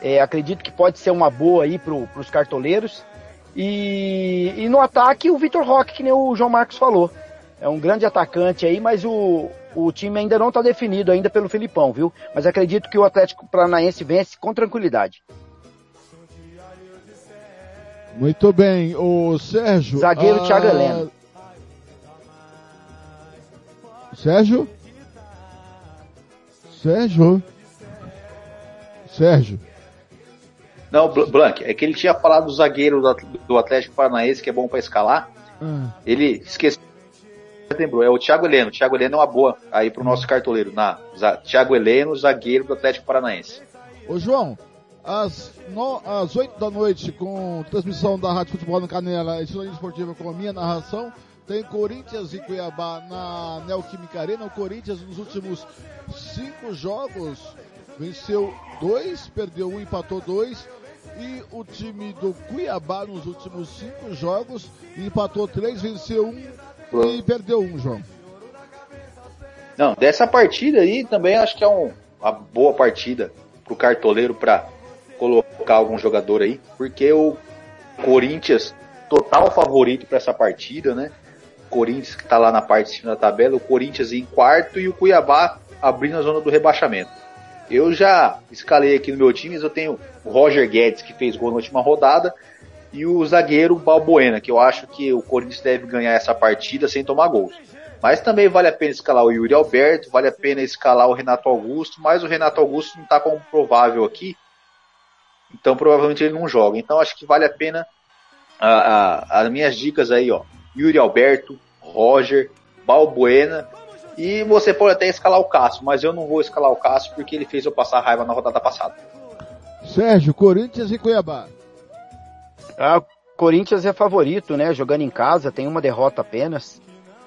É, acredito que pode ser uma boa aí pro, pros cartoleiros. E, e no ataque o Vitor Roque, que nem o João Marcos falou. É um grande atacante aí, mas o, o time ainda não está definido ainda pelo Filipão, viu? Mas acredito que o Atlético Paranaense vence com tranquilidade. Muito bem, o Sérgio. Zagueiro ah... Thiago Heleno. Sérgio? Sérgio? Sérgio? Não, Blank, é que ele tinha falado do zagueiro do Atlético Paranaense, que é bom para escalar. Hum. Ele esqueceu. Lembrou, é o Thiago Heleno. O Thiago Heleno é uma boa aí pro nosso cartoleiro. Na, Thiago Heleno, zagueiro do Atlético Paranaense. Ô João, às, no, às 8 da noite, com transmissão da Rádio Futebol no Canela, Estudante Esportiva com a minha narração, tem Corinthians e Cuiabá na Neoquímica Arena. O Corinthians nos últimos cinco jogos venceu dois, perdeu um, empatou dois. E o time do Cuiabá nos últimos cinco jogos empatou três, venceu um e perdeu um, João. Não, dessa partida aí também acho que é um, uma boa partida pro cartoleiro para colocar algum jogador aí, porque o Corinthians total favorito para essa partida, né? Corinthians que está lá na parte de cima da tabela, o Corinthians em quarto e o Cuiabá abrindo a zona do rebaixamento. Eu já escalei aqui no meu time, eu tenho o Roger Guedes que fez gol na última rodada e o zagueiro Balbuena, que eu acho que o Corinthians deve ganhar essa partida sem tomar gols. Mas também vale a pena escalar o Yuri Alberto, vale a pena escalar o Renato Augusto, mas o Renato Augusto não está como provável aqui, então provavelmente ele não joga. Então acho que vale a pena a, a, as minhas dicas aí, ó. Yuri Alberto, Roger, Balbuena. E você pode até escalar o Cássio, mas eu não vou escalar o Cássio porque ele fez eu passar raiva na rodada passada. Sérgio, Corinthians e Cuiabá. Ah, Corinthians é favorito, né? Jogando em casa, tem uma derrota apenas.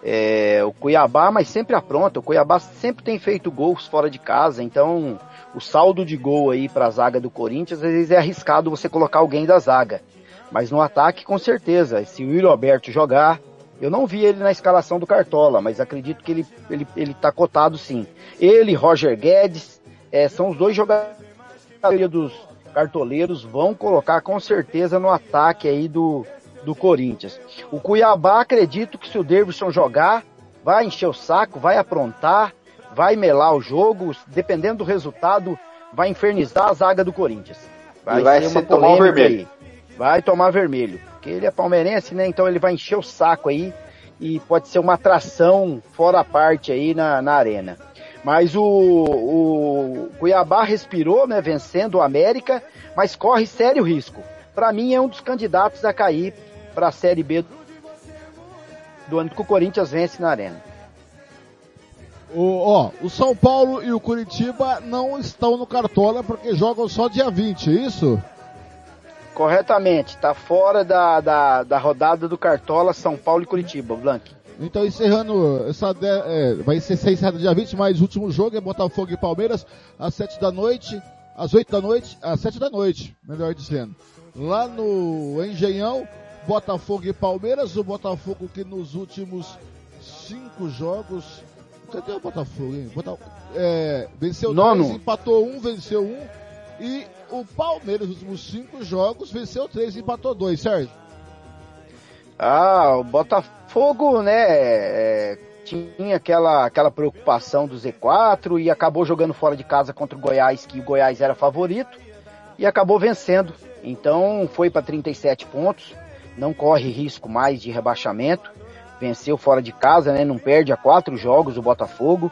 É, o Cuiabá, mas sempre apronta. O Cuiabá sempre tem feito gols fora de casa, então o saldo de gol aí para a zaga do Corinthians, às vezes é arriscado você colocar alguém da zaga. Mas no ataque, com certeza, se o Will Alberto jogar, eu não vi ele na escalação do Cartola, mas acredito que ele, ele, ele tá cotado sim. Ele, Roger Guedes, é, são os dois jogadores dos cartoleiros, vão colocar com certeza no ataque aí do, do Corinthians. O Cuiabá, acredito que se o Davidson jogar, vai encher o saco, vai aprontar, vai melar o jogo, dependendo do resultado, vai infernizar a zaga do Corinthians. Vai, vai ser uma tomar vermelho. Aí. Vai tomar vermelho. Porque ele é palmeirense, né? Então ele vai encher o saco aí e pode ser uma atração fora a parte aí na, na arena. Mas o, o Cuiabá respirou, né? Vencendo o América, mas corre sério risco. Para mim é um dos candidatos a cair para a Série B do ano que o Corinthians vence na arena. O, ó, o São Paulo e o Curitiba não estão no Cartola porque jogam só dia 20, é isso? Corretamente, tá fora da, da, da rodada do Cartola São Paulo e Curitiba, Blank. Então encerrando essa é, vai ser encerrado dia 20, mas o último jogo é Botafogo e Palmeiras às 7 da noite, às 8 da noite, às 7 da noite, melhor dizendo. Lá no Engenhão, Botafogo e Palmeiras, o Botafogo que nos últimos cinco jogos Cadê o Botafogo, hein? Botafogo, é, venceu Nono. três, empatou um, venceu um. E o Palmeiras, nos últimos cinco jogos, venceu três e empatou dois, Sérgio. Ah, o Botafogo, né, é, tinha aquela, aquela preocupação do Z4 e acabou jogando fora de casa contra o Goiás, que o Goiás era favorito, e acabou vencendo. Então foi para 37 pontos, não corre risco mais de rebaixamento, venceu fora de casa, né, não perde a quatro jogos o Botafogo.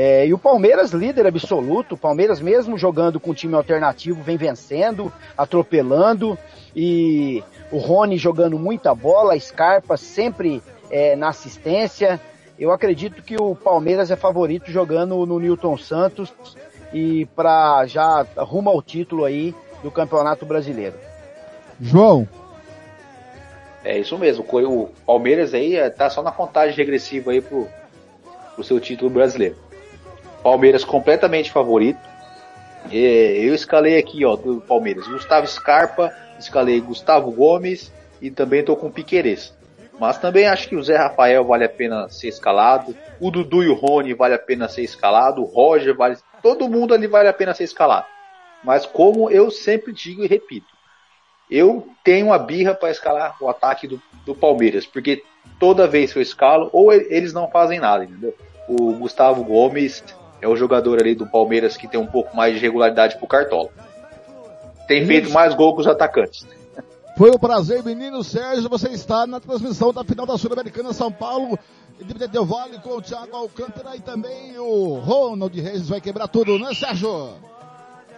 É, e o Palmeiras, líder absoluto, o Palmeiras mesmo jogando com time alternativo, vem vencendo, atropelando, e o Rony jogando muita bola, a Scarpa sempre é, na assistência. Eu acredito que o Palmeiras é favorito jogando no Newton Santos e para já rumo ao título aí do Campeonato Brasileiro. João. É isso mesmo. O Palmeiras aí é, tá só na contagem regressiva aí pro, pro seu título brasileiro. Palmeiras completamente favorito. Eu escalei aqui, ó, do Palmeiras. Gustavo Scarpa, escalei Gustavo Gomes e também tô com Piqueires. Mas também acho que o Zé Rafael vale a pena ser escalado. O Dudu e o Rony vale a pena ser escalado. O Roger vale. Todo mundo ali vale a pena ser escalado. Mas como eu sempre digo e repito, eu tenho uma birra para escalar o ataque do, do Palmeiras, porque toda vez que eu escalo, ou eles não fazem nada, entendeu? O Gustavo Gomes é o jogador ali do Palmeiras que tem um pouco mais de regularidade pro Cartola. Tem feito mais gol que os atacantes. Foi um prazer, menino Sérgio. Você está na transmissão da final da Sul-Americana São Paulo. De Del Vale com o Thiago Alcântara e também o Ronald Reis vai quebrar tudo, né, Sérgio?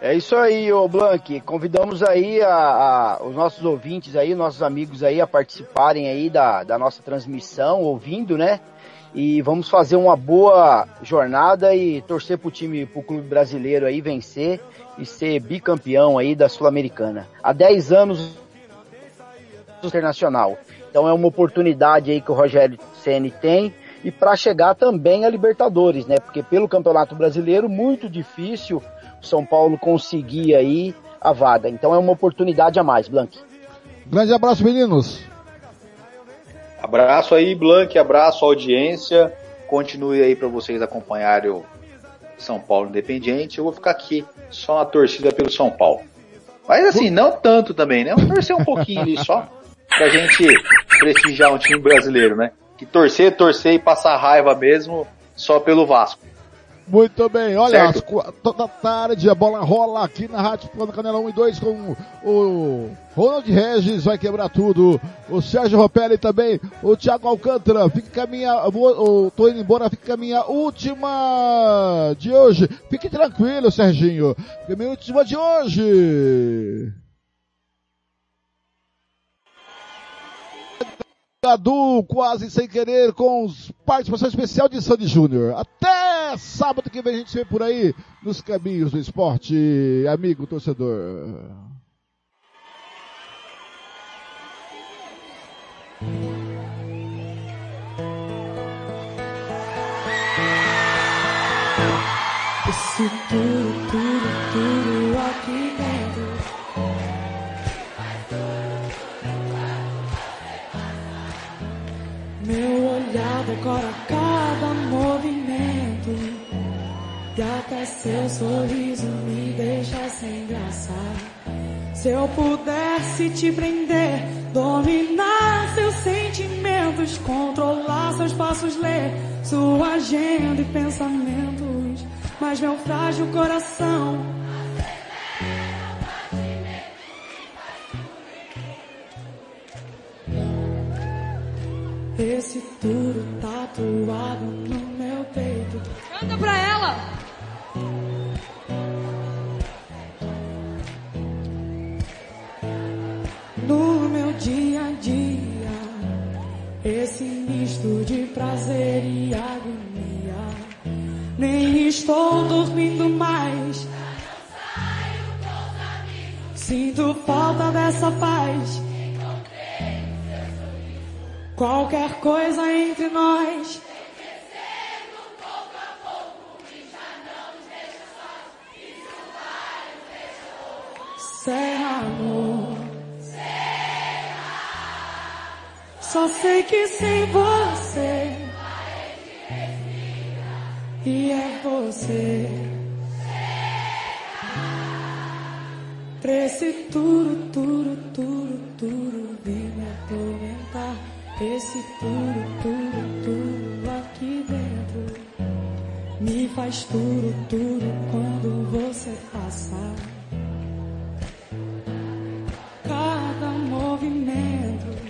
É isso aí, ô Blank. Convidamos aí a, a, os nossos ouvintes aí, nossos amigos aí a participarem aí da, da nossa transmissão, ouvindo, né? E vamos fazer uma boa jornada e torcer pro time, pro clube brasileiro aí vencer e ser bicampeão aí da Sul-Americana. Há 10 anos internacional. Então é uma oportunidade aí que o Rogério Ceni tem e para chegar também a Libertadores, né? Porque pelo Campeonato Brasileiro muito difícil o São Paulo conseguir aí a vaga. Então é uma oportunidade a mais, Blank. Grande abraço, meninos. Abraço aí, Blank, abraço audiência. Continue aí para vocês acompanharem o São Paulo Independiente. Eu vou ficar aqui só na torcida pelo São Paulo. Mas assim, não tanto também, né? Vou torcer um pouquinho ali só pra gente prestigiar um time brasileiro, né? Que torcer, torcer e passar raiva mesmo só pelo Vasco. Muito bem, olha, às quatro da tarde a bola rola aqui na Rádio Plano Canela 1 e 2 com o Ronald Regis, vai quebrar tudo, o Sérgio Ropelli também, o Thiago Alcântara, fica com a minha, vou, tô indo embora, fica minha última de hoje. Fique tranquilo, Serginho, fica a minha última de hoje. Cadu, quase sem querer, com participação especial de Sandy Júnior. Até sábado que vem a gente se vê por aí nos caminhos do esporte, amigo torcedor. Esse Meu olhar decora cada movimento. E até seu sorriso me deixa sem graça. Se eu pudesse te prender Dominar seus sentimentos Controlar seus passos, ler Sua agenda e pensamentos. Mas meu frágil coração Esse tudo tatuado no meu peito. Canta pra ela! No meu dia a dia, esse misto de prazer e agonia. Nem estou dormindo mais. Sinto falta dessa paz. Qualquer coisa entre nós. Será amor. Só sei que sem você. E é você. Pra esse tudo, tudo, tudo, tudo vir me atormentar. Esse tudo, tudo, tudo aqui dentro me faz tudo, tudo quando você passa. Cada movimento